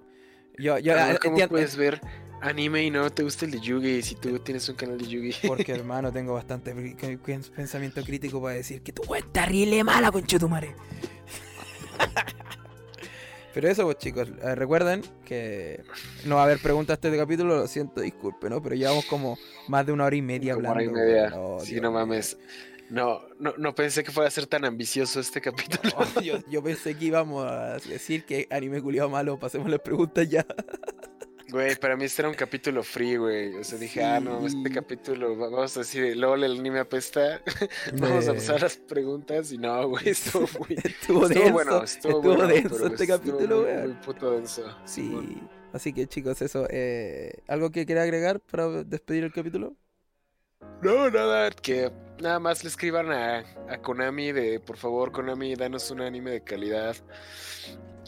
Speaker 1: yo yo
Speaker 2: ¿Cómo
Speaker 1: entiendo-
Speaker 2: puedes ver anime y no te gusta el de Yugi si tú tienes un canal de Yugi?
Speaker 1: porque <laughs> hermano tengo bastante pensamiento crítico para decir que tu weá está terrible mala conchetumare. <laughs> Pero eso, pues chicos, eh, recuerden que no va a haber preguntas este capítulo, lo siento, disculpen, ¿no? Pero llevamos como más de una hora y media
Speaker 2: Como
Speaker 1: hablando.
Speaker 2: hora y media.
Speaker 1: Oh,
Speaker 2: sí,
Speaker 1: Dios
Speaker 2: no mames. No, no, no pensé que fuera a ser tan ambicioso este capítulo.
Speaker 1: Oh, <laughs> yo, yo pensé que íbamos a decir que anime culiado malo, pasemos las preguntas ya. <laughs>
Speaker 2: Güey, para mí este era un capítulo free, güey. O sea, dije, ah, no, este capítulo, va- vamos a decir, LOL, el anime apesta. <laughs> vamos a pasar las preguntas y no, güey, estuvo muy...
Speaker 1: Estuvo,
Speaker 2: Estuvo
Speaker 1: denso,
Speaker 2: bueno, estuvo,
Speaker 1: estuvo
Speaker 2: bueno,
Speaker 1: denso este capítulo,
Speaker 2: muy,
Speaker 1: weón.
Speaker 2: muy puto denso.
Speaker 1: Sí. Así que chicos, eso. eh, ¿Algo que quiera agregar para despedir el capítulo?
Speaker 2: No, nada, que nada más le escriban a, a Konami de, por favor, Konami, danos un anime de calidad.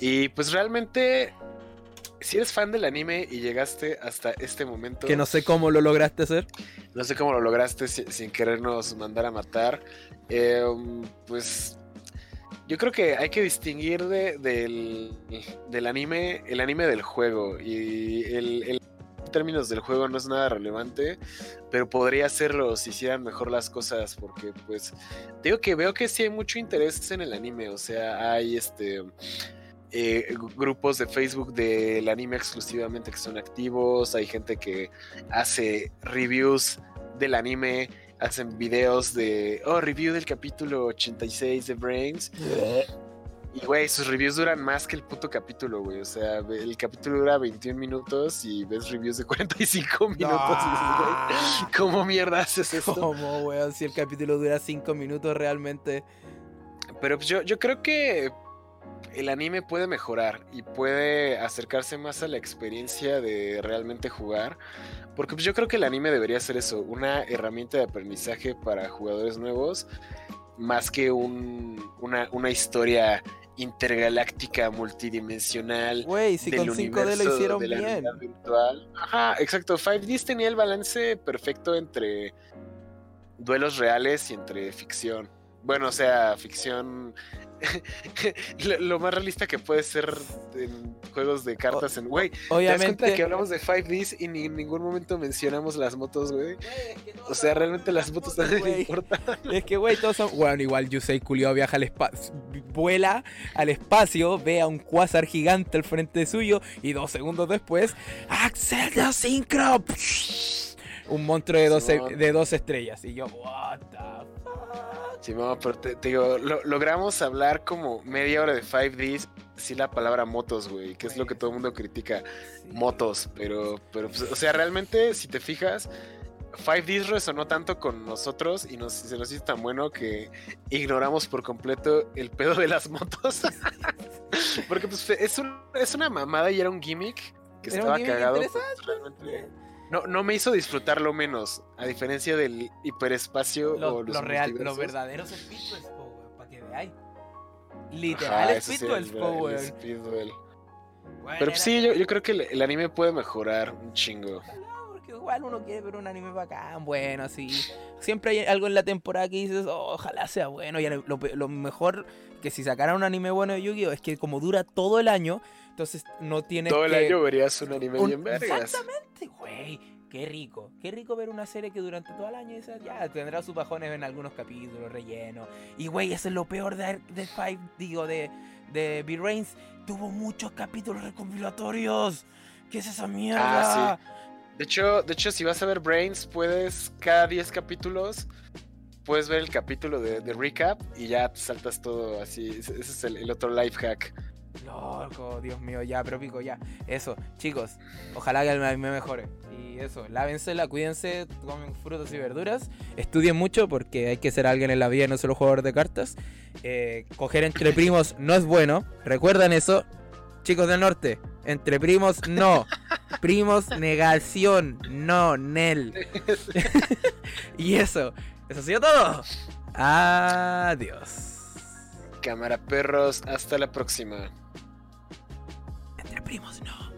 Speaker 2: Y pues realmente, si eres fan del anime y llegaste hasta este momento,
Speaker 1: Que no sé cómo lo lograste hacer.
Speaker 2: no sé cómo lo lograste si- sin querernos mandar a matar, eh, pues yo creo que hay que distinguir de- del, del anime, el anime del juego. Y el, términos del juego no es nada relevante, pero podría serlo si hicieran mejor las cosas, porque pues digo que veo que sí hay mucho interés en el anime, o sea, hay este... eh, grupos de Facebook del anime exclusivamente que son activos, hay gente que hace reviews del anime, hacen videos de, oh, review del capítulo 86 de Brains. Y, güey, sus reviews duran más que el puto capítulo, güey. O sea, el capítulo dura 21 minutos y ves reviews de 45 minutos. y dices, güey, <laughs> ¿Cómo mierda haces esto?
Speaker 1: ¿Cómo, weón? Si el capítulo dura 5 minutos realmente.
Speaker 2: Pero pues, yo, yo creo que el anime puede mejorar y puede acercarse más a la experiencia de realmente jugar. Porque pues, yo creo que el anime debería ser eso, una herramienta de aprendizaje para jugadores nuevos, más que un, una, una historia intergaláctica, multidimensional.
Speaker 1: Güey, si
Speaker 2: del
Speaker 1: con 5D lo
Speaker 2: universo
Speaker 1: hicieron
Speaker 2: de la
Speaker 1: bien.
Speaker 2: virtual. Ajá, exacto. 5Ds tenía el balance perfecto entre duelos reales y entre ficción. Bueno, o sea, ficción. <laughs> lo, lo más realista que puede ser en juegos de cartas en. Güey, ¿te das cuenta
Speaker 1: Obviamente.
Speaker 2: que hablamos de 5Ds y ni en ningún momento mencionamos las motos, güey? O sea, realmente las motos le
Speaker 1: Güey.
Speaker 2: importan. <laughs>
Speaker 1: Es que, güey, todos son. Bueno, igual Yusei Culiao viaja al espacio. Vuela al espacio, ve a un quasar gigante al frente suyo y dos segundos después. ¡Axel de Synchro! Un monstruo de dos, de dos estrellas. Y yo, ¿What the?
Speaker 2: Sí, mamá, pero te, te digo, lo- logramos hablar como media hora de 5Ds, sí la palabra motos, güey, que es lo que todo el mundo critica,
Speaker 1: Sí.
Speaker 2: motos, pero, pero, pues, o sea, realmente, si te fijas, 5Ds resonó tanto con nosotros y nos, se nos hizo tan bueno que ignoramos por completo el pedo de las motos. <laughs> Porque pues es, un- es una mamada y era un gimmick que
Speaker 1: Era un
Speaker 2: estaba
Speaker 1: gimmick
Speaker 2: cagado. pues, realmente no, no me hizo disfrutarlo menos, a diferencia del hiperespacio
Speaker 1: Lo,
Speaker 2: o los
Speaker 1: lo real, los verdaderos speedballs, po, para que veáis. Literal
Speaker 2: eso sí,
Speaker 1: po,
Speaker 2: el.
Speaker 1: Bueno,
Speaker 2: Pero pues, sí, yo, yo creo que el, el anime puede mejorar un chingo.
Speaker 1: Ojalá, porque igual uno quiere ver un anime bacán, bueno, así. Siempre hay algo en la temporada que dices, "Oh, ojalá sea bueno. Y lo, lo mejor que si sacaran un anime bueno de Yu-Gi-Oh! es que como dura todo el año, entonces no tienes
Speaker 2: Todo el año verías un anime
Speaker 1: un-
Speaker 2: bien vergas.
Speaker 1: Exactamente, güey. Qué rico. Qué rico ver una serie que durante todo el año dices, ya tendrá sus bajones en algunos capítulos, relleno. Y güey, eso es lo peor de, de Five, digo, de, de B-Rains. Tuvo muchos capítulos recompilatorios. ¿Qué es esa mierda?
Speaker 2: Ah, De hecho, de hecho, si vas a ver Brains, puedes cada 10 capítulos, puedes ver el capítulo de, de recap y ya te saltas todo así. Ese ese es el, el otro life hack.
Speaker 1: Loco, Dios mío, ya, pero pico, ya. Eso, chicos, ojalá que el anime mejore. Y eso, lávensela, cuídense, comen frutas y verduras. Estudien mucho porque hay que ser alguien en la vida y no solo jugador de cartas. Eh, coger entre primos <laughs> no es bueno. ¿Recuerdan eso? Chicos del norte, entre primos no. <laughs> Primos negación, no, Nel. <laughs> y eso, eso ha sido todo. Adiós.
Speaker 2: Cámara perros, hasta la próxima.
Speaker 1: Primos no.